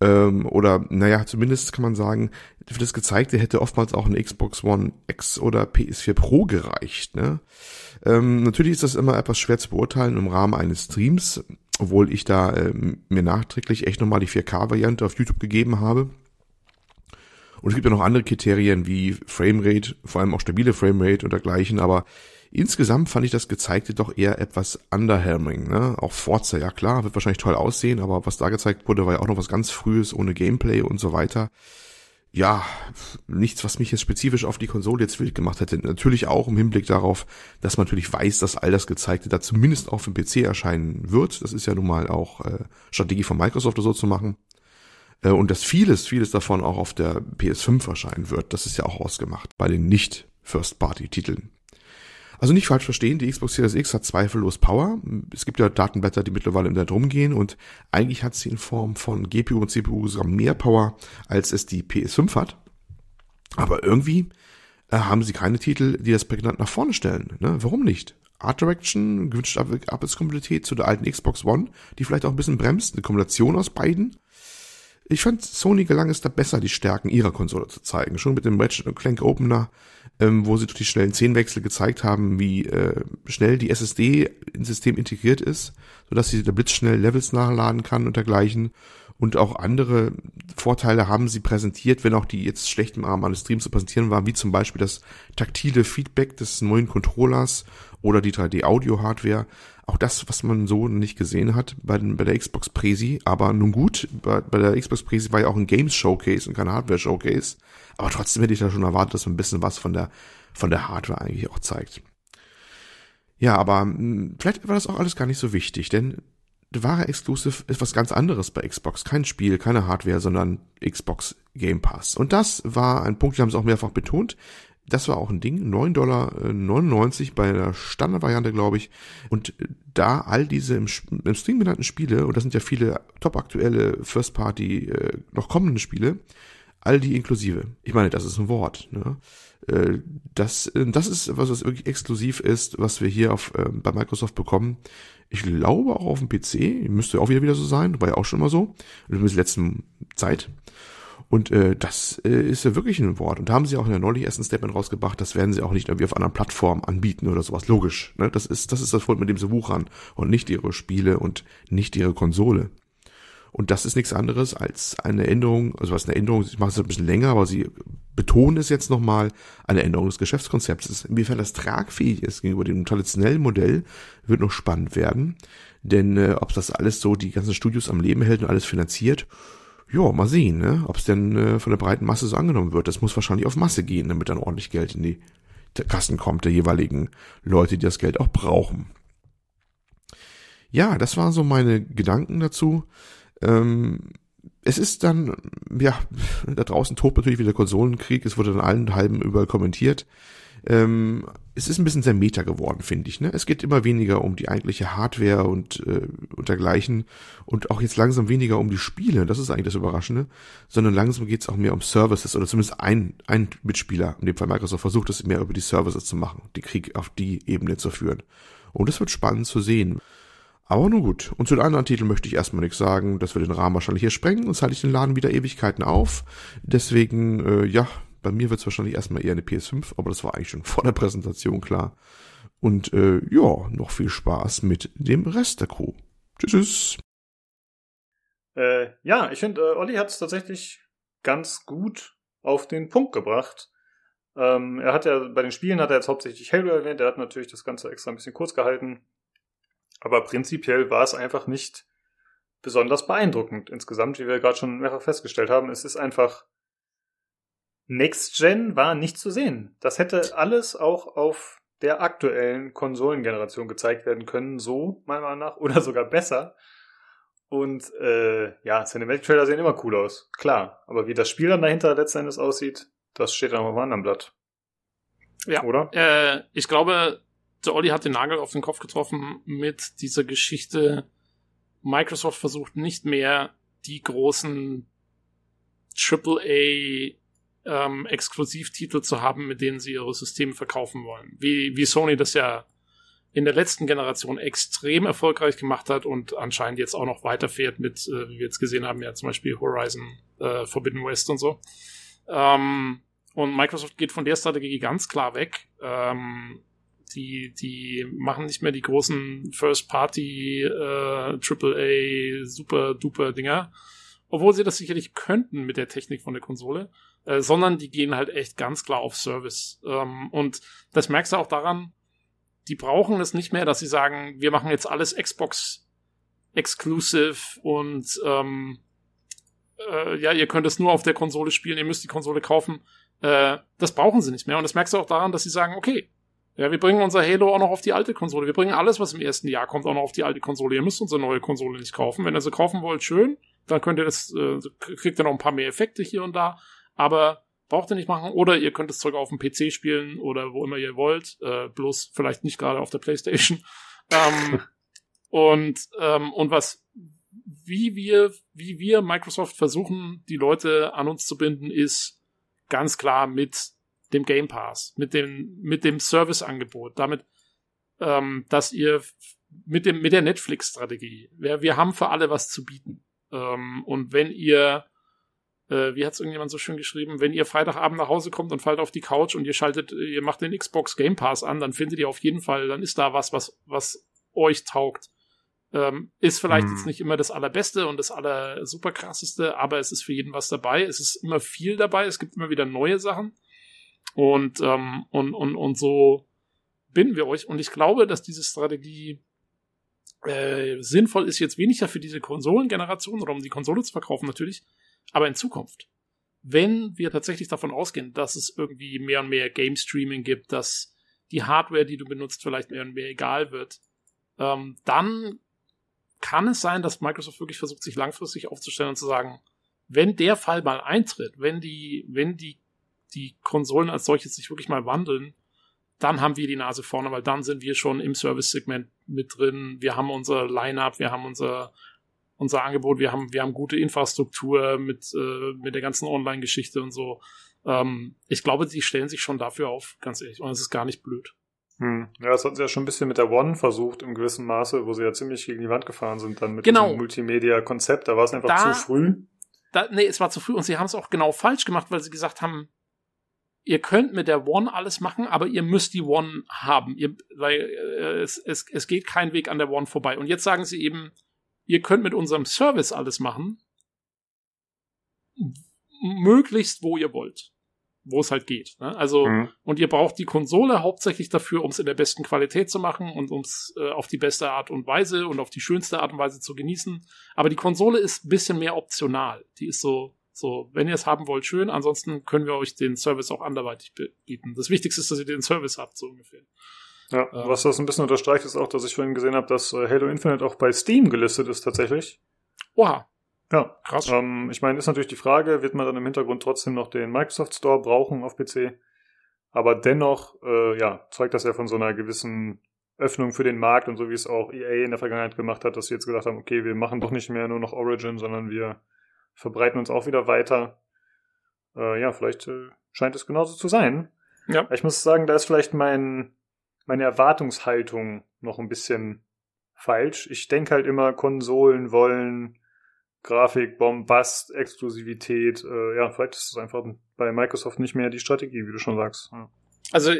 S6: Ähm, oder, naja, zumindest kann man sagen, für das Gezeigte hätte oftmals auch eine Xbox One X oder PS4 Pro gereicht. Ne? Ähm, natürlich ist das immer etwas schwer zu beurteilen im Rahmen eines Streams, obwohl ich da ähm, mir nachträglich echt nochmal die 4K-Variante auf YouTube gegeben habe. Und es gibt ja noch andere Kriterien wie Framerate, vor allem auch stabile Framerate und dergleichen, aber insgesamt fand ich das Gezeigte doch eher etwas underhelming. Ne? Auch Forza, ja klar, wird wahrscheinlich toll aussehen, aber was da gezeigt wurde, war ja auch noch was ganz Frühes, ohne Gameplay und so weiter. Ja, nichts, was mich jetzt spezifisch auf die Konsole jetzt wild gemacht hätte. Natürlich auch im Hinblick darauf, dass man natürlich weiß, dass all das Gezeigte da zumindest auf dem PC erscheinen wird. Das ist ja nun mal auch äh, Strategie von Microsoft oder so zu machen. Äh, und dass vieles, vieles davon auch auf der PS5 erscheinen wird. Das ist ja auch ausgemacht bei den nicht First-Party-Titeln. Also nicht falsch verstehen, die Xbox Series X hat zweifellos Power. Es gibt ja Datenblätter, die mittlerweile im Netz rumgehen und eigentlich hat sie in Form von GPU und CPU sogar mehr Power, als es die PS5 hat. Aber irgendwie äh, haben sie keine Titel, die das prägnant nach vorne stellen. Ne? Warum nicht? Art Direction, gewünschte Abwärtskompatibilität zu der alten Xbox One, die vielleicht auch ein bisschen bremst, eine Kombination aus beiden. Ich fand, Sony gelang es da besser, die Stärken ihrer Konsole zu zeigen. Schon mit dem Ratchet Clank Opener, ähm, wo sie durch die schnellen Zehnwechsel gezeigt haben, wie äh, schnell die SSD ins System integriert ist, sodass sie da blitzschnell Levels nachladen kann und dergleichen. Und auch andere Vorteile haben sie präsentiert, wenn auch die jetzt schlecht im Rahmen eines Streams zu präsentieren waren, wie zum Beispiel das taktile Feedback des neuen Controllers oder die 3D-Audio-Hardware. Auch das, was man so nicht gesehen hat bei, den, bei der Xbox Presi. Aber nun gut, bei, bei der Xbox Presi war ja auch ein Games Showcase und kein Hardware Showcase. Aber trotzdem hätte ich da schon erwartet, dass man ein bisschen was von der, von der Hardware eigentlich auch zeigt. Ja, aber mh, hm, vielleicht war das auch alles gar nicht so wichtig, denn wahre Exclusive ist was ganz anderes bei Xbox. Kein Spiel, keine Hardware, sondern Xbox Game Pass. Und das war ein Punkt, die haben es auch mehrfach betont. Das war auch ein Ding, 9,99 Dollar bei der Standardvariante, glaube ich. Und da all diese im, im Stream benannten Spiele, und das sind ja viele topaktuelle First-Party äh, noch kommende Spiele, all die inklusive. Ich meine, das ist ein Wort. Ne? Äh, das, äh, das ist was, was wirklich exklusiv ist, was wir hier auf, äh, bei Microsoft bekommen. Ich glaube auch auf dem PC, müsste auch wieder wieder so sein, war ja auch schon mal so, in der letzten Zeit. Und äh, das äh, ist ja wirklich ein Wort. Und da haben sie auch in der neulich ersten Statement rausgebracht, das werden sie auch nicht irgendwie auf anderen Plattformen anbieten oder sowas. Logisch. Ne? Das ist das ist das Wort, mit dem sie wuchern und nicht ihre Spiele und nicht ihre Konsole. Und das ist nichts anderes als eine Änderung, also was eine Änderung, ich mache es ein bisschen länger, aber sie betonen es jetzt nochmal, eine Änderung des Geschäftskonzepts. Inwiefern das tragfähig ist gegenüber dem traditionellen Modell, wird noch spannend werden. Denn äh, ob das alles so die ganzen Studios am Leben hält und alles finanziert, ja, mal sehen, ne? ob es denn äh, von der breiten Masse so angenommen wird. Das muss wahrscheinlich auf Masse gehen, damit dann ordentlich Geld in die Kassen kommt der jeweiligen Leute, die das Geld auch brauchen. Ja, das waren so meine Gedanken dazu. Ähm, es ist dann, ja, da draußen tobt natürlich wieder Konsolenkrieg, es wurde dann allen halben überall kommentiert. Ähm, es ist ein bisschen sehr meta geworden, finde ich. Ne? Es geht immer weniger um die eigentliche Hardware und, äh, und dergleichen und auch jetzt langsam weniger um die Spiele, das ist eigentlich das Überraschende, sondern langsam geht es auch mehr um Services oder zumindest ein, ein Mitspieler, in dem Fall Microsoft, versucht es mehr über die Services zu machen, die Krieg auf die Ebene zu führen. Und es wird spannend zu sehen. Aber nun gut. Und zu den anderen Titeln möchte ich erstmal nichts sagen. Das wird den Rahmen wahrscheinlich hier sprengen, sonst halte ich den Laden wieder Ewigkeiten auf. Deswegen, äh, ja, bei mir wird es wahrscheinlich erstmal eher eine PS5, aber das war eigentlich schon vor der Präsentation klar. Und äh, ja, noch viel Spaß mit dem Rest der Crew. Tschüss.
S1: Äh, ja, ich finde, äh, Olli hat es tatsächlich ganz gut auf den Punkt gebracht. Ähm, er hat ja bei den Spielen hat er jetzt hauptsächlich Halo erwähnt, er hat natürlich das Ganze extra ein bisschen kurz gehalten. Aber prinzipiell war es einfach nicht besonders beeindruckend insgesamt, wie wir gerade schon mehrfach festgestellt haben. Es ist einfach Next Gen war nicht zu sehen. Das hätte alles auch auf der aktuellen Konsolengeneration gezeigt werden können, so meiner Meinung nach, oder sogar besser. Und äh, ja, Cinematic Trailer sehen immer cool aus, klar. Aber wie das Spiel dann dahinter letzten Endes aussieht, das steht dann auf einem anderen Blatt.
S2: Ja. Oder? Äh, ich glaube, der Olli hat den Nagel auf den Kopf getroffen mit dieser Geschichte. Microsoft versucht nicht mehr die großen AAA ähm, Exklusivtitel zu haben, mit denen sie ihre Systeme verkaufen wollen. Wie, wie Sony das ja in der letzten Generation extrem erfolgreich gemacht hat und anscheinend jetzt auch noch weiterfährt mit, äh, wie wir jetzt gesehen haben, ja zum Beispiel Horizon äh, Forbidden West und so. Ähm, und Microsoft geht von der Strategie ganz klar weg. Ähm, die, die machen nicht mehr die großen First-Party, äh, AAA, super-duper-Dinger. Obwohl sie das sicherlich könnten mit der Technik von der Konsole. Äh, sondern die gehen halt echt ganz klar auf Service. Ähm, und das merkst du auch daran, die brauchen es nicht mehr, dass sie sagen, wir machen jetzt alles Xbox exclusive und ähm, äh, ja, ihr könnt es nur auf der Konsole spielen, ihr müsst die Konsole kaufen. Äh, das brauchen sie nicht mehr. Und das merkst du auch daran, dass sie sagen, okay, ja, wir bringen unser Halo auch noch auf die alte Konsole. Wir bringen alles, was im ersten Jahr kommt, auch noch auf die alte Konsole. Ihr müsst unsere neue Konsole nicht kaufen. Wenn ihr sie kaufen wollt, schön. Dann könnt ihr das, äh, kriegt ihr noch ein paar mehr Effekte hier und da. Aber braucht ihr nicht machen. Oder ihr könnt das Zeug auf dem PC spielen oder wo immer ihr wollt. Äh, bloß vielleicht nicht gerade auf der Playstation. ähm, und, ähm, und was, wie wir, wie wir Microsoft versuchen, die Leute an uns zu binden, ist ganz klar mit dem Game Pass, mit dem, mit dem Serviceangebot, damit, ähm, dass ihr mit dem, mit der Netflix-Strategie, wir, wir haben für alle was zu bieten. Ähm, und wenn ihr äh, wie hat es irgendjemand so schön geschrieben, wenn ihr Freitagabend nach Hause kommt und fallt auf die Couch und ihr schaltet, ihr macht den Xbox Game Pass an, dann findet ihr auf jeden Fall, dann ist da was, was, was euch taugt. Ähm, ist vielleicht
S1: Hm.
S2: jetzt nicht immer das allerbeste und das aller super krasseste, aber es ist für jeden was dabei. Es ist immer viel dabei. Es gibt immer wieder neue Sachen. Und, ähm, und, und, und so binden wir euch. Und ich glaube, dass diese Strategie äh, sinnvoll ist jetzt weniger für diese Konsolengeneration oder um die Konsole zu verkaufen natürlich, aber in Zukunft. Wenn wir tatsächlich davon ausgehen, dass es irgendwie mehr und mehr Game Streaming gibt, dass die Hardware, die du benutzt, vielleicht mehr und mehr egal wird, ähm, dann kann es sein, dass Microsoft wirklich versucht, sich langfristig aufzustellen und zu sagen, wenn der Fall mal eintritt, wenn die, wenn die, die Konsolen als solches sich wirklich mal wandeln, dann haben wir die Nase vorne, weil dann sind wir schon im Service-Segment mit drin. Wir haben unser Line-up, wir haben unser, unser Angebot, wir haben, wir haben gute Infrastruktur mit, äh, mit der ganzen Online-Geschichte und so. Ähm, ich glaube, die stellen sich schon dafür auf, ganz ehrlich. Und es ist gar nicht blöd.
S1: Hm. Ja, das hatten sie ja schon ein bisschen mit der One versucht, im gewissen Maße, wo sie ja ziemlich gegen die Wand gefahren sind, dann mit
S2: Genau.
S1: diesem Multimedia-Konzept. Da war es einfach
S2: Da-
S1: zu früh.
S2: Da, nee, es war zu früh und sie haben es auch genau falsch gemacht, weil sie gesagt haben, ihr könnt mit der One alles machen, aber ihr müsst die One haben, ihr, weil äh, es, es, es geht kein Weg an der One vorbei. Und jetzt sagen sie eben, ihr könnt mit unserem Service alles machen, möglichst wo ihr wollt, wo es halt geht. Ne? Also
S1: Hm.
S2: und ihr braucht die Konsole hauptsächlich dafür, um es in der besten Qualität zu machen und um es äh, auf die beste Art und Weise und auf die schönste Art und Weise zu genießen. Aber die Konsole ist ein bisschen mehr optional. Die ist so, so, wenn ihr es haben wollt, schön. Ansonsten können wir euch den Service auch anderweitig bieten. Das Wichtigste ist, dass ihr den Service habt, so ungefähr.
S1: Ja,
S2: Ähm.
S1: was das ein bisschen unterstreicht, ist auch, dass ich vorhin gesehen habe, dass äh, Halo Infinite auch bei Steam gelistet ist tatsächlich.
S2: Oha,
S1: Ja.
S2: krass.
S1: Ähm, ich meine, ist natürlich die Frage, wird man dann im Hintergrund trotzdem noch den Microsoft Store brauchen auf PC? Aber dennoch, äh, ja, zeugt das ja von so einer gewissen Öffnung für den Markt und so wie es auch EA in der Vergangenheit gemacht hat, dass sie jetzt gesagt haben, okay, wir machen doch nicht mehr nur noch Origin, sondern wir verbreiten uns auch wieder weiter. Äh, ja, vielleicht äh, scheint es genauso zu sein.
S2: Ja.
S1: Ich muss sagen, da ist vielleicht mein, meine Erwartungshaltung noch ein bisschen falsch. Ich denke halt immer, Konsolen wollen Grafik, Bombast, Exklusivität. Äh, ja, vielleicht ist es einfach bei Microsoft nicht mehr die Strategie, wie du schon sagst. Ja.
S2: Also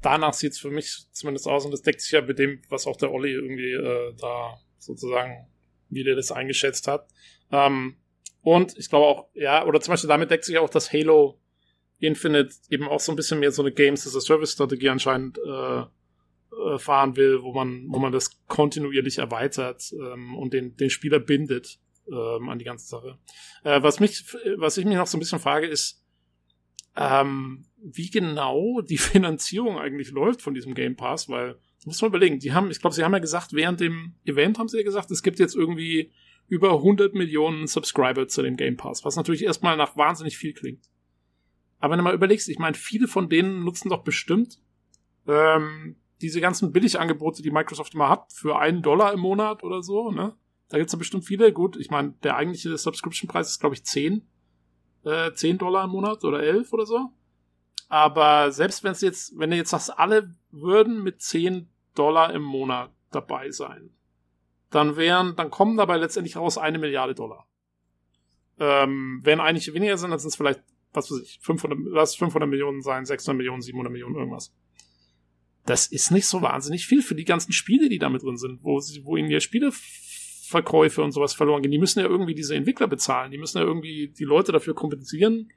S2: danach sieht es für mich zumindest aus und das deckt sich ja mit dem, was auch der Olli irgendwie äh, da sozusagen, wie der das eingeschätzt hat. Ähm, und ich glaube auch, ja, oder zum Beispiel damit deckt sich auch, dass Halo Infinite eben auch so ein bisschen mehr so eine Games as a Service Strategie anscheinend äh, äh, fahren will, wo man, wo man das kontinuierlich erweitert ähm, und den, den Spieler bindet ähm, an die ganze Sache. Äh, was mich, was ich mich noch so ein bisschen frage, ist, ähm, wie genau die Finanzierung eigentlich läuft von diesem Game Pass, weil muss man überlegen, die haben, ich glaube, sie haben ja gesagt, während dem Event haben sie ja gesagt, es gibt jetzt irgendwie über 100 Millionen Subscriber zu dem Game Pass, was natürlich erstmal nach wahnsinnig viel klingt. Aber wenn du mal überlegst, ich meine, viele von denen nutzen doch bestimmt ähm, diese ganzen Billigangebote, die Microsoft immer hat, für einen Dollar im Monat oder so, ne? Da gibt's ja bestimmt viele. Gut, ich meine, der eigentliche Subscription-Preis ist, glaube ich, 10, äh, 10 Dollar im Monat oder 11 oder so. Aber selbst wenn es jetzt, wenn jetzt sagst, alle würden mit 10 Dollar im Monat dabei sein, dann wären, dann kommen dabei letztendlich raus eine Milliarde Dollar. Ähm, wenn eigentlich weniger sind, dann sind es vielleicht, was weiß ich, 500, lass 500 Millionen sein, 600 Millionen, 700 Millionen, irgendwas. Das ist nicht so wahnsinnig viel für die ganzen Spiele, die da mit drin sind, wo sie, wo ihnen ja Spieleverkäufe und sowas verloren gehen. Die müssen ja irgendwie diese Entwickler bezahlen. Die müssen ja irgendwie die Leute dafür kompensieren,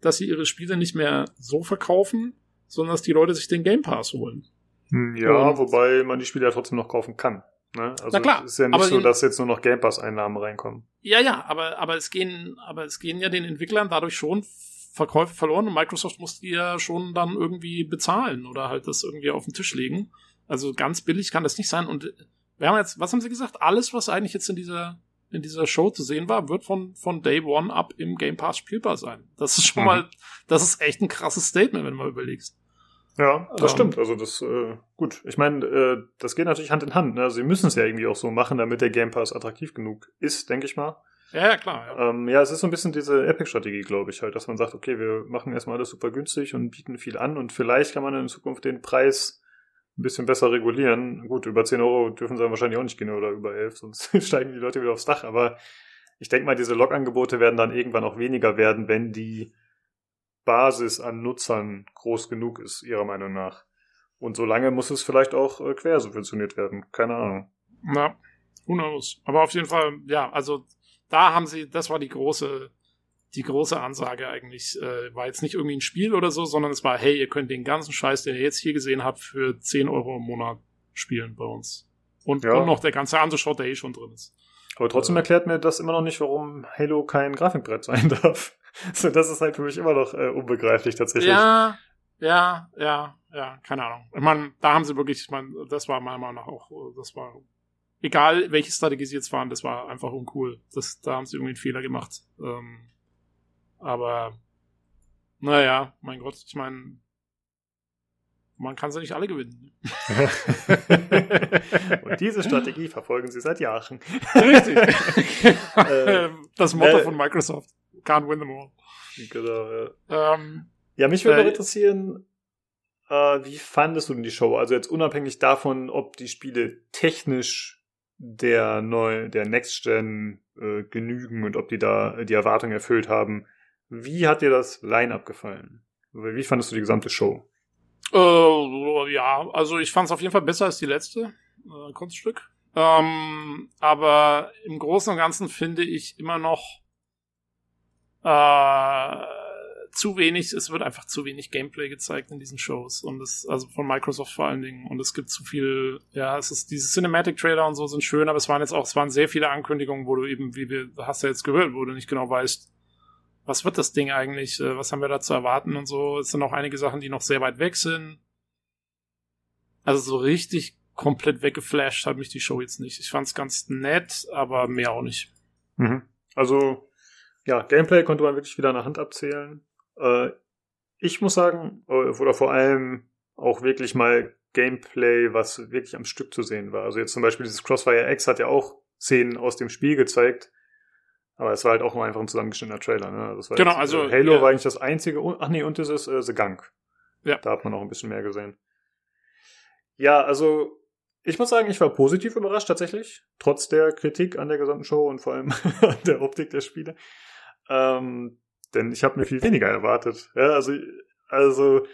S2: dass sie ihre Spiele nicht mehr so verkaufen, sondern dass die Leute sich den Game Pass holen.
S1: Hm, Ja,
S2: Und-
S1: wobei man die Spiele ja trotzdem noch kaufen kann. Ne? Also
S2: Na klar,
S1: es ist ja nicht so, dass jetzt nur noch Game Pass-Einnahmen reinkommen.
S2: Ja, ja, aber, aber es gehen, aber es gehen ja den Entwicklern dadurch schon Verkäufe verloren und Microsoft muss die ja schon dann irgendwie bezahlen oder halt das irgendwie auf den Tisch legen. Also ganz billig kann das nicht sein. Und wir haben jetzt, was haben sie gesagt? Alles, was eigentlich jetzt in dieser, in dieser Show zu sehen war, wird von, von Day One ab im Game Pass spielbar sein. Das ist schon
S1: Mhm.
S2: mal, das ist echt ein krasses Statement, wenn du mal überlegst.
S1: Ja, das
S2: Ähm.
S1: stimmt. Also das, äh, gut. Ich meine, äh, das geht natürlich Hand in Hand. Ne? Also sie müssen es ja irgendwie auch so machen, damit der Game Pass attraktiv genug ist, denke ich mal.
S2: Ja, ja, klar. Ja.
S1: Ähm, ja, es ist so ein bisschen diese Epic-Strategie, glaube ich, halt, dass man sagt, okay, wir machen erstmal alles super günstig und bieten viel an und vielleicht kann man in Zukunft den Preis ein bisschen besser regulieren. Gut, über 10 Euro dürfen sie dann wahrscheinlich auch nicht gehen oder über 11, sonst steigen die Leute wieder aufs Dach, aber ich denke mal, diese Log-Angebote werden dann irgendwann auch weniger werden, wenn die Basis an Nutzern groß genug ist, ihrer Meinung nach. Und solange muss es vielleicht auch äh, quersubventioniert werden. Keine Ahnung.
S2: Na, who knows. Aber auf jeden Fall, ja, also da haben sie, das war die große, die große Ansage eigentlich. Äh, war jetzt nicht irgendwie ein Spiel oder so, sondern es war, hey, ihr könnt den ganzen Scheiß, den ihr jetzt hier gesehen habt, für 10 Euro im Monat spielen bei uns. Und,
S1: Ja.
S2: und noch der ganze andere Shot, der eh schon drin ist.
S1: Aber trotzdem erklärt mir das immer noch nicht, warum Halo kein Grafikbrett sein darf. So, das ist halt für mich immer noch äh, unbegreiflich tatsächlich.
S2: Ja, ja, ja, ja, keine Ahnung. Ich meine, da haben sie wirklich, ich meine, das war meiner Meinung nach auch, äh, das war, egal welche Strategie sie jetzt fahren, das war einfach uncool. Das, da haben sie irgendwie einen Fehler gemacht. Ähm, aber, naja, mein Gott, ich meine, man kann sie nicht alle gewinnen.
S1: Und diese Strategie verfolgen sie seit Jahren.
S2: Richtig.
S1: Äh,
S2: das Motto
S1: äh,
S2: von Microsoft. Can't win them all.
S1: Genau, ja.
S2: Ähm,
S1: Ja, mich würde
S2: Äh,
S1: interessieren, äh, wie fandest du denn die Show? Also jetzt unabhängig davon, ob die Spiele technisch der neu, der Next Gen äh, genügen und ob die da äh, die Erwartungen erfüllt haben. Wie hat dir das Line-up gefallen? Wie fandest du die gesamte Show?
S2: Äh, ja, also ich fand es auf jeden Fall besser als die letzte äh, Kunststück. Ähm, aber im Großen und Ganzen finde ich immer noch äh, zu wenig, es wird einfach zu wenig Gameplay gezeigt in diesen Shows und es, also von Microsoft vor allen Dingen und es gibt zu viel, ja, es ist, diese Cinematic Trailer und so sind schön, aber es waren jetzt auch, es waren sehr viele Ankündigungen, wo du eben, wie wir, hast ja jetzt gehört, wo du nicht genau weißt, was wird das Ding eigentlich, äh, was haben wir da zu erwarten und so. Es sind auch einige Sachen, die noch sehr weit weg sind. Also so richtig komplett weggeflasht hat mich die Show jetzt nicht. Ich fand's ganz nett, aber mehr auch nicht.
S1: Mhm. Also, ja, Gameplay konnte man wirklich wieder an der Hand abzählen. Äh, ich muss sagen, äh, oder vor allem auch wirklich mal Gameplay, was wirklich am Stück zu sehen war. Also jetzt zum Beispiel dieses Crossfire X hat ja auch Szenen aus dem Spiel gezeigt. Aber es war halt auch nur einfach ein zusammengeschnittener Trailer. Ne? Das war
S2: Genau,
S1: jetzt,
S2: also,
S1: äh, Halo
S2: ja.
S1: war eigentlich das einzige. Ach nee, und dieses äh, The Gunk.
S2: Ja.
S1: Da hat man noch ein bisschen mehr gesehen. Ja, also ich muss sagen, ich war positiv überrascht tatsächlich, trotz der Kritik an der gesamten Show und vor allem an der Optik der Spiele. Ähm, denn ich habe mir viel weniger erwartet. Ja, also, also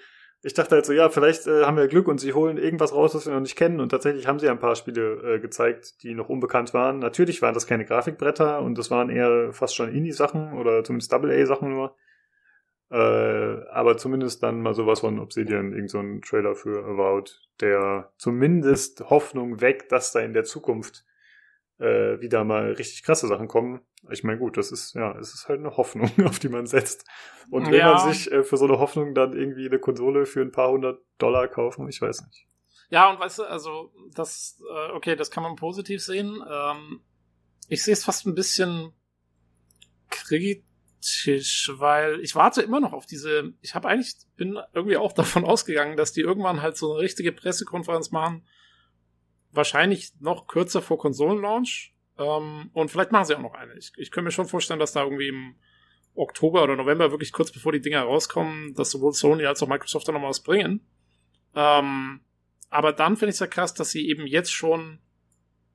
S1: ich dachte halt so, ja, vielleicht äh, haben wir Glück und sie holen irgendwas raus, was wir noch nicht kennen. Und tatsächlich haben sie ein paar Spiele äh, gezeigt, die noch unbekannt waren. Natürlich waren das keine Grafikbretter und das waren eher fast schon Indie-Sachen oder zumindest Double-A-Sachen nur. Äh, aber zumindest dann mal sowas von Obsidian, irgend so ein Trailer für Avowed, der zumindest Hoffnung weckt, dass da in der Zukunft äh, wieder mal richtig krasse Sachen kommen. Ich meine, gut, das ist, ja, es ist halt eine Hoffnung, auf die man setzt. Und will
S2: Ja.
S1: man sich äh, für so eine Hoffnung dann irgendwie eine Konsole für ein paar hundert Dollar kaufen? Ich weiß nicht.
S2: Ja, und weißt du, also das, äh, okay, das kann man positiv sehen. Ähm, ich sehe es fast ein bisschen kritisch, weil ich warte immer noch auf diese. Ich habe eigentlich bin irgendwie auch davon ausgegangen, dass die irgendwann halt so eine richtige Pressekonferenz machen. Wahrscheinlich noch kürzer vor Konsolenlaunch. Ähm, und vielleicht machen sie auch noch eine. Ich, ich könnte mir schon vorstellen, dass da irgendwie im Oktober oder November wirklich kurz bevor die Dinger rauskommen, dass sowohl Sony als auch Microsoft da noch mal was bringen. Ähm, aber dann finde ich es ja krass, dass sie eben jetzt schon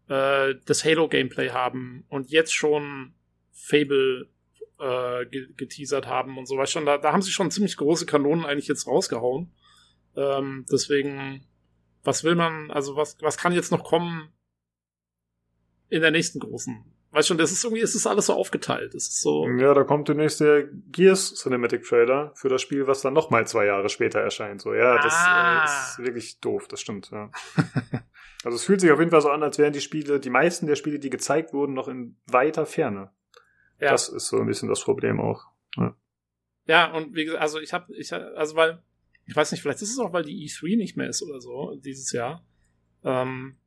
S2: äh, das Halo-Gameplay haben und jetzt schon Fable äh, ge geteasert haben und so weiter. Da, da haben sie schon ziemlich große Kanonen eigentlich jetzt rausgehauen. Ähm, deswegen, was will man, also was, was kann jetzt noch kommen in der nächsten großen? Weißt schon, das ist irgendwie, es ist alles so aufgeteilt. Es ist so.
S1: Ja, da kommt demnächst der Gears Cinematic Trailer für das Spiel, was dann nochmal zwei Jahre später erscheint. So, ja, das
S2: Ah.
S1: äh, ist wirklich doof, das stimmt, ja. also es fühlt sich auf jeden Fall so an, als wären die Spiele, die meisten der Spiele, die gezeigt wurden, noch in weiter Ferne.
S2: Ja.
S1: Das ist so ein bisschen das Problem auch.
S2: Ja, und wie gesagt, also ich habe, ich, also weil, ich weiß nicht, vielleicht ist es auch, weil die E3 nicht mehr ist oder so dieses Jahr. Ähm,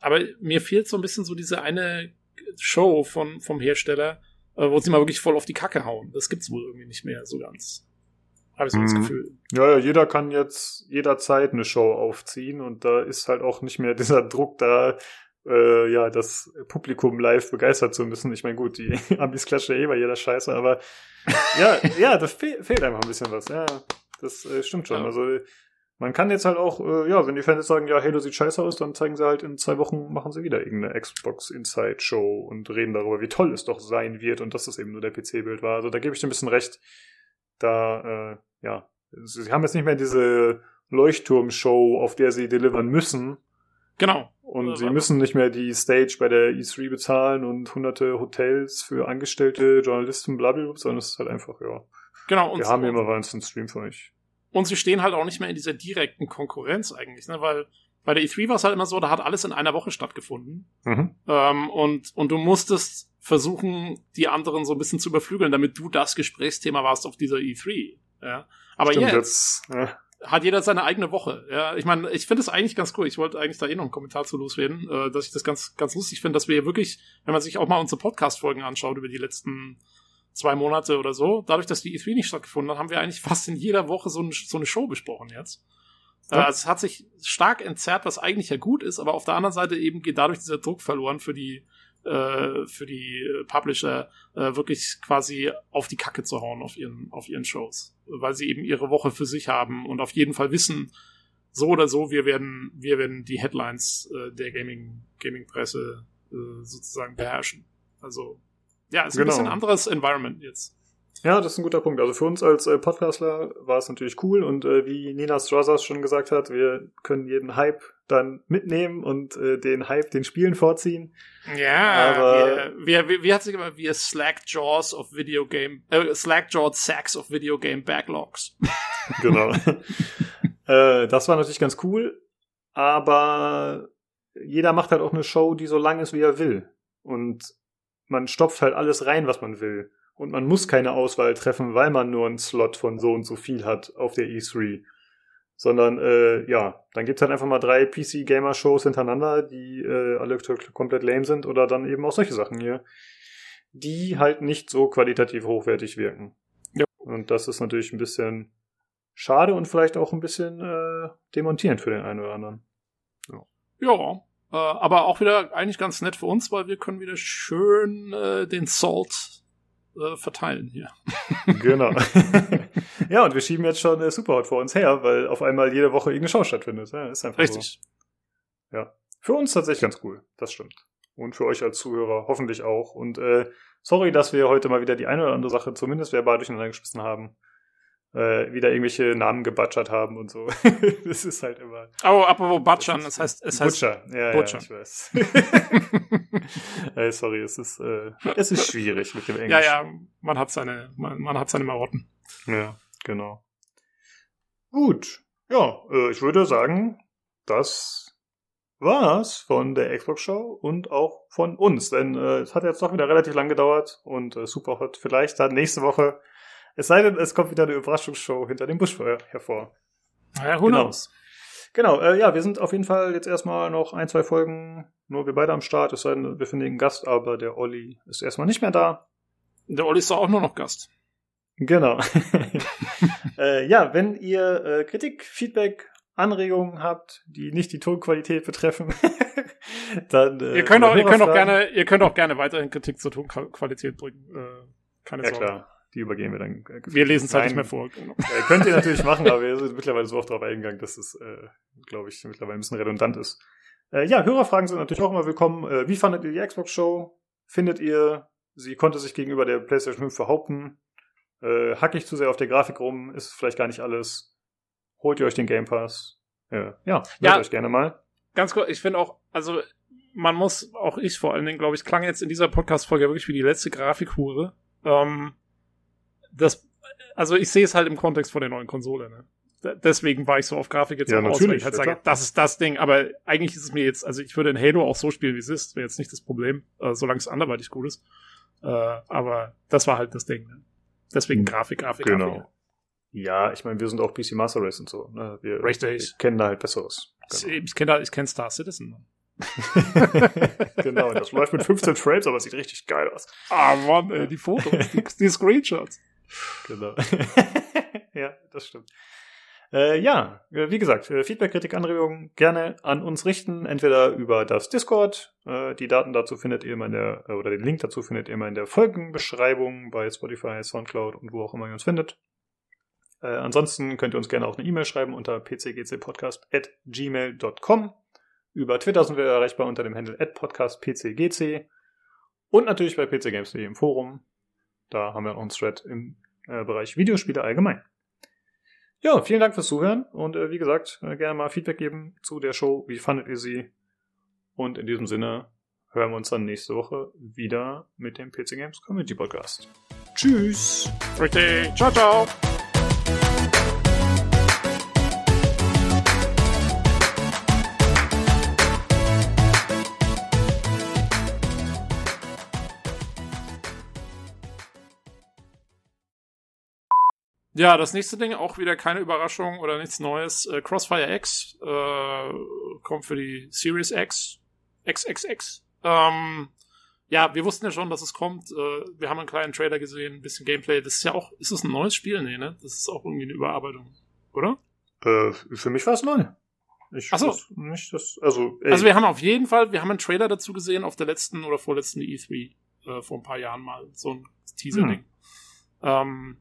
S2: aber mir fehlt so ein bisschen so diese eine Show von, vom Hersteller, äh, wo sie mal wirklich voll auf die Kacke hauen. Das gibt's wohl irgendwie nicht mehr so ganz. Habe ich so das
S1: Mhm.
S2: Gefühl.
S1: Ja, ja, jeder kann jetzt jederzeit eine Show aufziehen und da ist halt auch nicht mehr dieser Druck da, äh, ja, das Publikum live begeistert zu müssen. Ich meine, gut, die Amis klatschen ja eh bei jeder Scheiße, aber ja, ja, das fe fehlt einfach ein bisschen was. Ja, das äh, stimmt schon.
S2: Ja.
S1: Also man kann jetzt halt auch, äh, ja, wenn die Fans sagen, ja, Halo sieht scheiße aus, dann zeigen sie halt in zwei Wochen, machen sie wieder irgendeine Xbox Inside Show und reden darüber, wie toll es doch sein wird und dass das eben nur der PC-Bild war. Also da gebe ich dir ein bisschen recht. Da, äh, ja, sie haben jetzt nicht mehr diese Leuchtturm-Show, auf der sie delivern müssen.
S2: Genau.
S1: Und
S2: Äh,
S1: sie müssen nicht mehr die Stage bei der E3 bezahlen und hunderte Hotels für Angestellte, Journalisten, blablabla, sondern es ist halt einfach, ja,
S2: Genau. Und,
S1: wir haben hier mal einen Stream für euch.
S2: und sie stehen halt auch nicht mehr in dieser direkten Konkurrenz eigentlich, ne? Weil bei der E3 war es halt immer so, da hat alles in einer Woche stattgefunden.
S1: Mhm.
S2: Ähm, und, und du musstest versuchen, die anderen so ein bisschen zu überflügeln, damit du das Gesprächsthema warst auf dieser E3. Ja. Aber
S1: Stimmt,
S2: jetzt
S1: jetzt, ja.
S2: hat jeder seine eigene Woche. Ja, ich meine, ich finde es eigentlich ganz cool. Ich wollte eigentlich da eh noch einen Kommentar zu loswerden, äh, dass ich das ganz, ganz lustig finde, dass wir hier wirklich, wenn man sich auch mal unsere Podcast-Folgen anschaut über die letzten zwei Monate oder so, dadurch, dass die E3 nicht stattgefunden hat, haben wir eigentlich fast in jeder Woche so, ein, so eine Show besprochen jetzt.
S1: Ja.
S2: es hat sich stark entzerrt, was eigentlich ja gut ist, aber auf der anderen Seite eben geht dadurch dieser Druck verloren für die äh, für die Publisher äh, wirklich quasi auf die Kacke zu hauen auf ihren auf ihren Shows, weil sie eben ihre Woche für sich haben und auf jeden Fall wissen, so oder so, wir werden wir werden die Headlines äh, der Gaming Gaming Presse äh, sozusagen beherrschen. Also ja, es ist ein
S1: Genau.
S2: bisschen anderes Environment jetzt.
S1: Ja, das ist ein guter Punkt. Also für uns als äh, Podcastler war es natürlich cool und äh, wie Nina Strasas schon gesagt hat, wir können jeden Hype dann mitnehmen und äh, den Hype den Spielen vorziehen.
S2: Ja,
S1: Aber-
S2: wir, wir, wie hat sich immer, wir Slackjaws of Video Game, äh, Slackjawed Sacks of Video Game Backlogs.
S1: Genau. äh, das war natürlich ganz cool, aber jeder macht halt auch eine Show, die so lang ist, wie er will. Und man stopft halt alles rein, was man will. Und man muss keine Auswahl treffen, weil man nur einen Slot von so und so viel hat auf der E3. Sondern, äh, ja, dann gibt's halt einfach mal drei PC-Gamer-Shows hintereinander, die äh, alle komplett lame sind oder dann eben auch solche Sachen hier, die halt nicht so qualitativ hochwertig wirken.
S2: Ja.
S1: Und das ist natürlich ein bisschen schade und vielleicht auch ein bisschen äh, demontierend für den einen oder anderen.
S2: Ja, äh, aber auch wieder eigentlich ganz nett für uns, weil wir können wieder schön äh, den Salt äh, verteilen hier.
S1: Genau. ja, und wir schieben jetzt schon äh, Superhot vor uns her, weil auf einmal jede Woche irgendeine Show stattfindet. Ja, ist einfach
S2: Richtig.
S1: so. Ja. Für uns tatsächlich ganz cool. Das stimmt. Und für euch als Zuhörer hoffentlich auch. Und äh, sorry, dass wir heute mal wieder die eine oder andere Sache zumindest verbal durcheinander geschmissen haben. Äh, wieder irgendwelche Namen gebutchert haben und so. das ist halt immer.
S2: Oh, apropos Butchern, das heißt, es heißt,
S1: Butcher. Ja,
S2: Butcher.
S1: ja, ich weiß. äh, sorry, es ist, äh, es ist schwierig mit dem Englisch.
S2: ja, ja, man hat seine, man, man hat seine Marotten.
S1: Ja, genau. Gut. Ja, äh, ich würde sagen, das war's von der Xbox Show und auch von uns, denn äh, es hat jetzt doch wieder relativ lang gedauert und äh, Superhot vielleicht dann nächste Woche. Es sei denn, es kommt wieder eine Überraschungsshow hinter dem Busch her- hervor.
S2: Ja, who
S1: Genau.
S2: knows?
S1: Genau, äh, ja, wir sind auf jeden Fall jetzt erstmal noch ein, zwei Folgen, nur wir beide am Start, es sei denn, wir finden einen Gast, aber der Olli ist erstmal nicht mehr da.
S2: Der Olli ist doch auch nur noch Gast.
S1: Genau. äh, ja, wenn ihr äh, Kritik, Feedback, Anregungen habt, die nicht die Tonqualität betreffen, dann äh,
S2: ihr könnt auch, ihr könnt auch gerne, ihr könnt auch gerne weiterhin Kritik zur Tonqualität bringen. Äh, keine
S1: Ja
S2: Sorge.
S1: klar, die übergehen wir dann. Äh,
S2: Wir lesen es halt nicht mehr vor. Genau.
S1: Äh, könnt ihr natürlich machen, aber wir sind mittlerweile so oft darauf eingegangen, dass es, äh, glaube ich, mittlerweile ein bisschen redundant ist. Äh, ja, Hörerfragen sind natürlich auch immer willkommen. Äh, wie fandet ihr die Xbox-Show? Findet ihr, sie konnte sich gegenüber der PlayStation 5 behaupten? Äh, hack ich zu sehr auf der Grafik rum? Ist vielleicht gar nicht alles? Holt ihr euch den Game Pass? Äh, ja, meldet
S2: Ja.
S1: euch gerne mal.
S2: Ganz kurz, ich finde auch, also man muss, auch ich vor allen Dingen, glaube ich, klang jetzt in dieser Podcast-Folge wirklich wie die letzte Grafikhure. Ähm, das, also ich sehe es halt im Kontext von der neuen Konsole, ne? Deswegen war ich so auf Grafik jetzt
S1: Ja,
S2: auch aus,
S1: natürlich,
S2: weil ich halt sage,
S1: klar.
S2: das ist das Ding. Aber eigentlich ist es mir jetzt, also ich würde in Halo auch so spielen, wie es ist, wäre jetzt nicht das Problem, äh, solange es anderweitig gut ist. Äh, aber das war halt das Ding. Ne? Deswegen Grafik, Grafik,
S1: Genau.
S2: Grafik.
S1: Ja, ich meine, wir sind auch PC Master Race und so. Ne? Wir,
S2: Richtig.
S1: wir kennen da halt Besseres. Genau.
S2: Ich kenne da, ich kenne Star Citizen. Mann.
S1: genau, das läuft mit 15 Frames, aber sieht richtig geil aus.
S2: Ah, Mann, ey, die Fotos, die, die Screenshots.
S1: Genau. ja, das stimmt. Äh, ja, äh, wie gesagt, äh, Feedback, Kritik, Anregungen gerne an uns richten, entweder über das Discord. Äh, die Daten dazu findet ihr immer in der, äh, oder den Link dazu findet ihr immer in der Folgenbeschreibung bei Spotify, Soundcloud und wo auch immer ihr uns findet. Ansonsten könnt ihr uns gerne auch eine E-Mail schreiben unter pcgcpodcast.gmail.com. Über Twitter sind wir erreichbar unter dem Handle podcastpcgc. Und natürlich bei pcgames.de im Forum. Da haben wir noch einen Thread im äh, Bereich Videospiele allgemein. Ja, vielen Dank fürs Zuhören und äh, wie gesagt, äh, gerne mal Feedback geben zu der Show. Wie fandet ihr sie? Und in diesem Sinne hören wir uns dann nächste Woche wieder mit dem PC Games Community Podcast. Tschüss!
S2: Richtig. Ciao, ciao. Ja, das nächste Ding, auch wieder keine Überraschung oder nichts Neues. Äh, Crossfire X äh, kommt für die Series X. XXX. Ähm, ja, wir wussten ja schon, dass es kommt. Äh, wir haben einen kleinen Trailer gesehen, ein bisschen Gameplay. Das ist ja auch, ist das ein neues Spiel? Nee, ne? Das ist auch irgendwie eine Überarbeitung, oder?
S1: Äh, für mich war es neu. Ich
S2: Ach so.
S1: nicht, dass, also, ey,
S2: Also wir haben auf jeden Fall, wir haben einen Trailer dazu gesehen auf der letzten oder vorletzten E3 äh, vor ein paar Jahren mal. So ein Teaser-Ding. Ähm,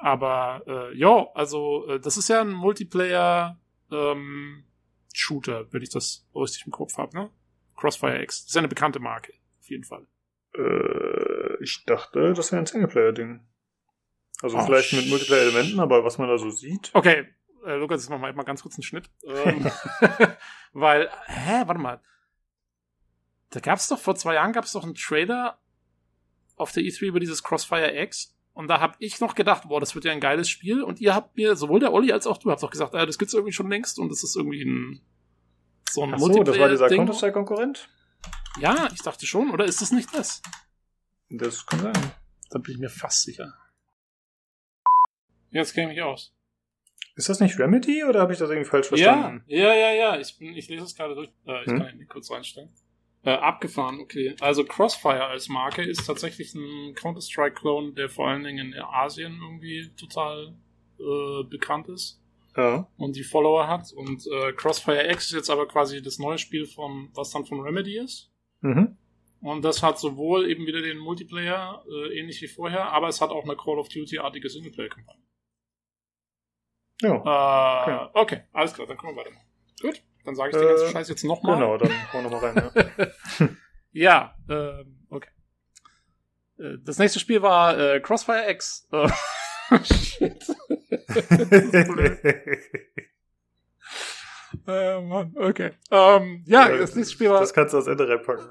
S2: aber äh, ja, also äh, das ist ja ein Multiplayer ähm, Shooter, wenn ich das richtig im Kopf habe, ne? Crossfire X. Das ist ja eine bekannte Marke, auf jeden Fall.
S1: äh, ich dachte, das wäre ein Singleplayer-Ding. Also
S2: Oh,
S1: vielleicht mit Multiplayer-Elementen, aber was man da so sieht.
S2: Okay, äh, Lukas, jetzt machen wir mal ganz kurz einen Schnitt. Ähm, weil, hä, warte mal. Da gab's doch, vor zwei Jahren gab's doch einen Trailer auf der E3 über dieses Crossfire X. Und da hab ich noch gedacht, boah, das wird ja ein geiles Spiel. Und ihr habt mir, sowohl der Olli als auch du, habt doch gesagt, äh, das gibt's irgendwie schon längst und das ist irgendwie ein so ein
S1: Ach so, das war dieser. Counter-Strike-Konkurrent?
S2: Ja, ich dachte schon, oder ist das nicht das?
S1: Das kann sein.
S2: Da bin ich mir fast sicher. Jetzt kenne ich mich aus.
S1: Ist das nicht Remedy oder habe ich das irgendwie falsch
S2: Ja,
S1: verstanden?
S2: ja, ja, ja. Ich, bin, ich lese es gerade durch. Äh, ich
S1: Hm?
S2: kann ihn kurz reinstellen. Äh, abgefahren, okay. Also Crossfire als Marke ist tatsächlich ein Counter-Strike-Clone, der vor allen Dingen in Asien irgendwie total äh, bekannt ist
S1: Ja.
S2: und die Follower hat. Und äh, Crossfire X ist jetzt aber quasi das neue Spiel von, was dann von Remedy ist.
S1: Mhm.
S2: Und das hat sowohl eben wieder den Multiplayer, äh, ähnlich wie vorher, aber es hat auch eine Call of Duty-artige Singleplayer-Kampagne.
S1: Ja.
S2: Äh,
S1: Okay.
S2: okay. alles klar, dann können wir weitermachen. Gut, dann sage ich den
S1: Äh,
S2: ganzen Scheiß jetzt nochmal.
S1: Genau, dann hau noch mal rein. Ja.
S2: Ja, ähm, okay. Äh, Das nächste Spiel war äh, Crossfire X. Äh, Shit. äh, Mann, okay. Ähm, ja, das nächste Spiel war.
S1: Das kannst du als Ende reinpacken.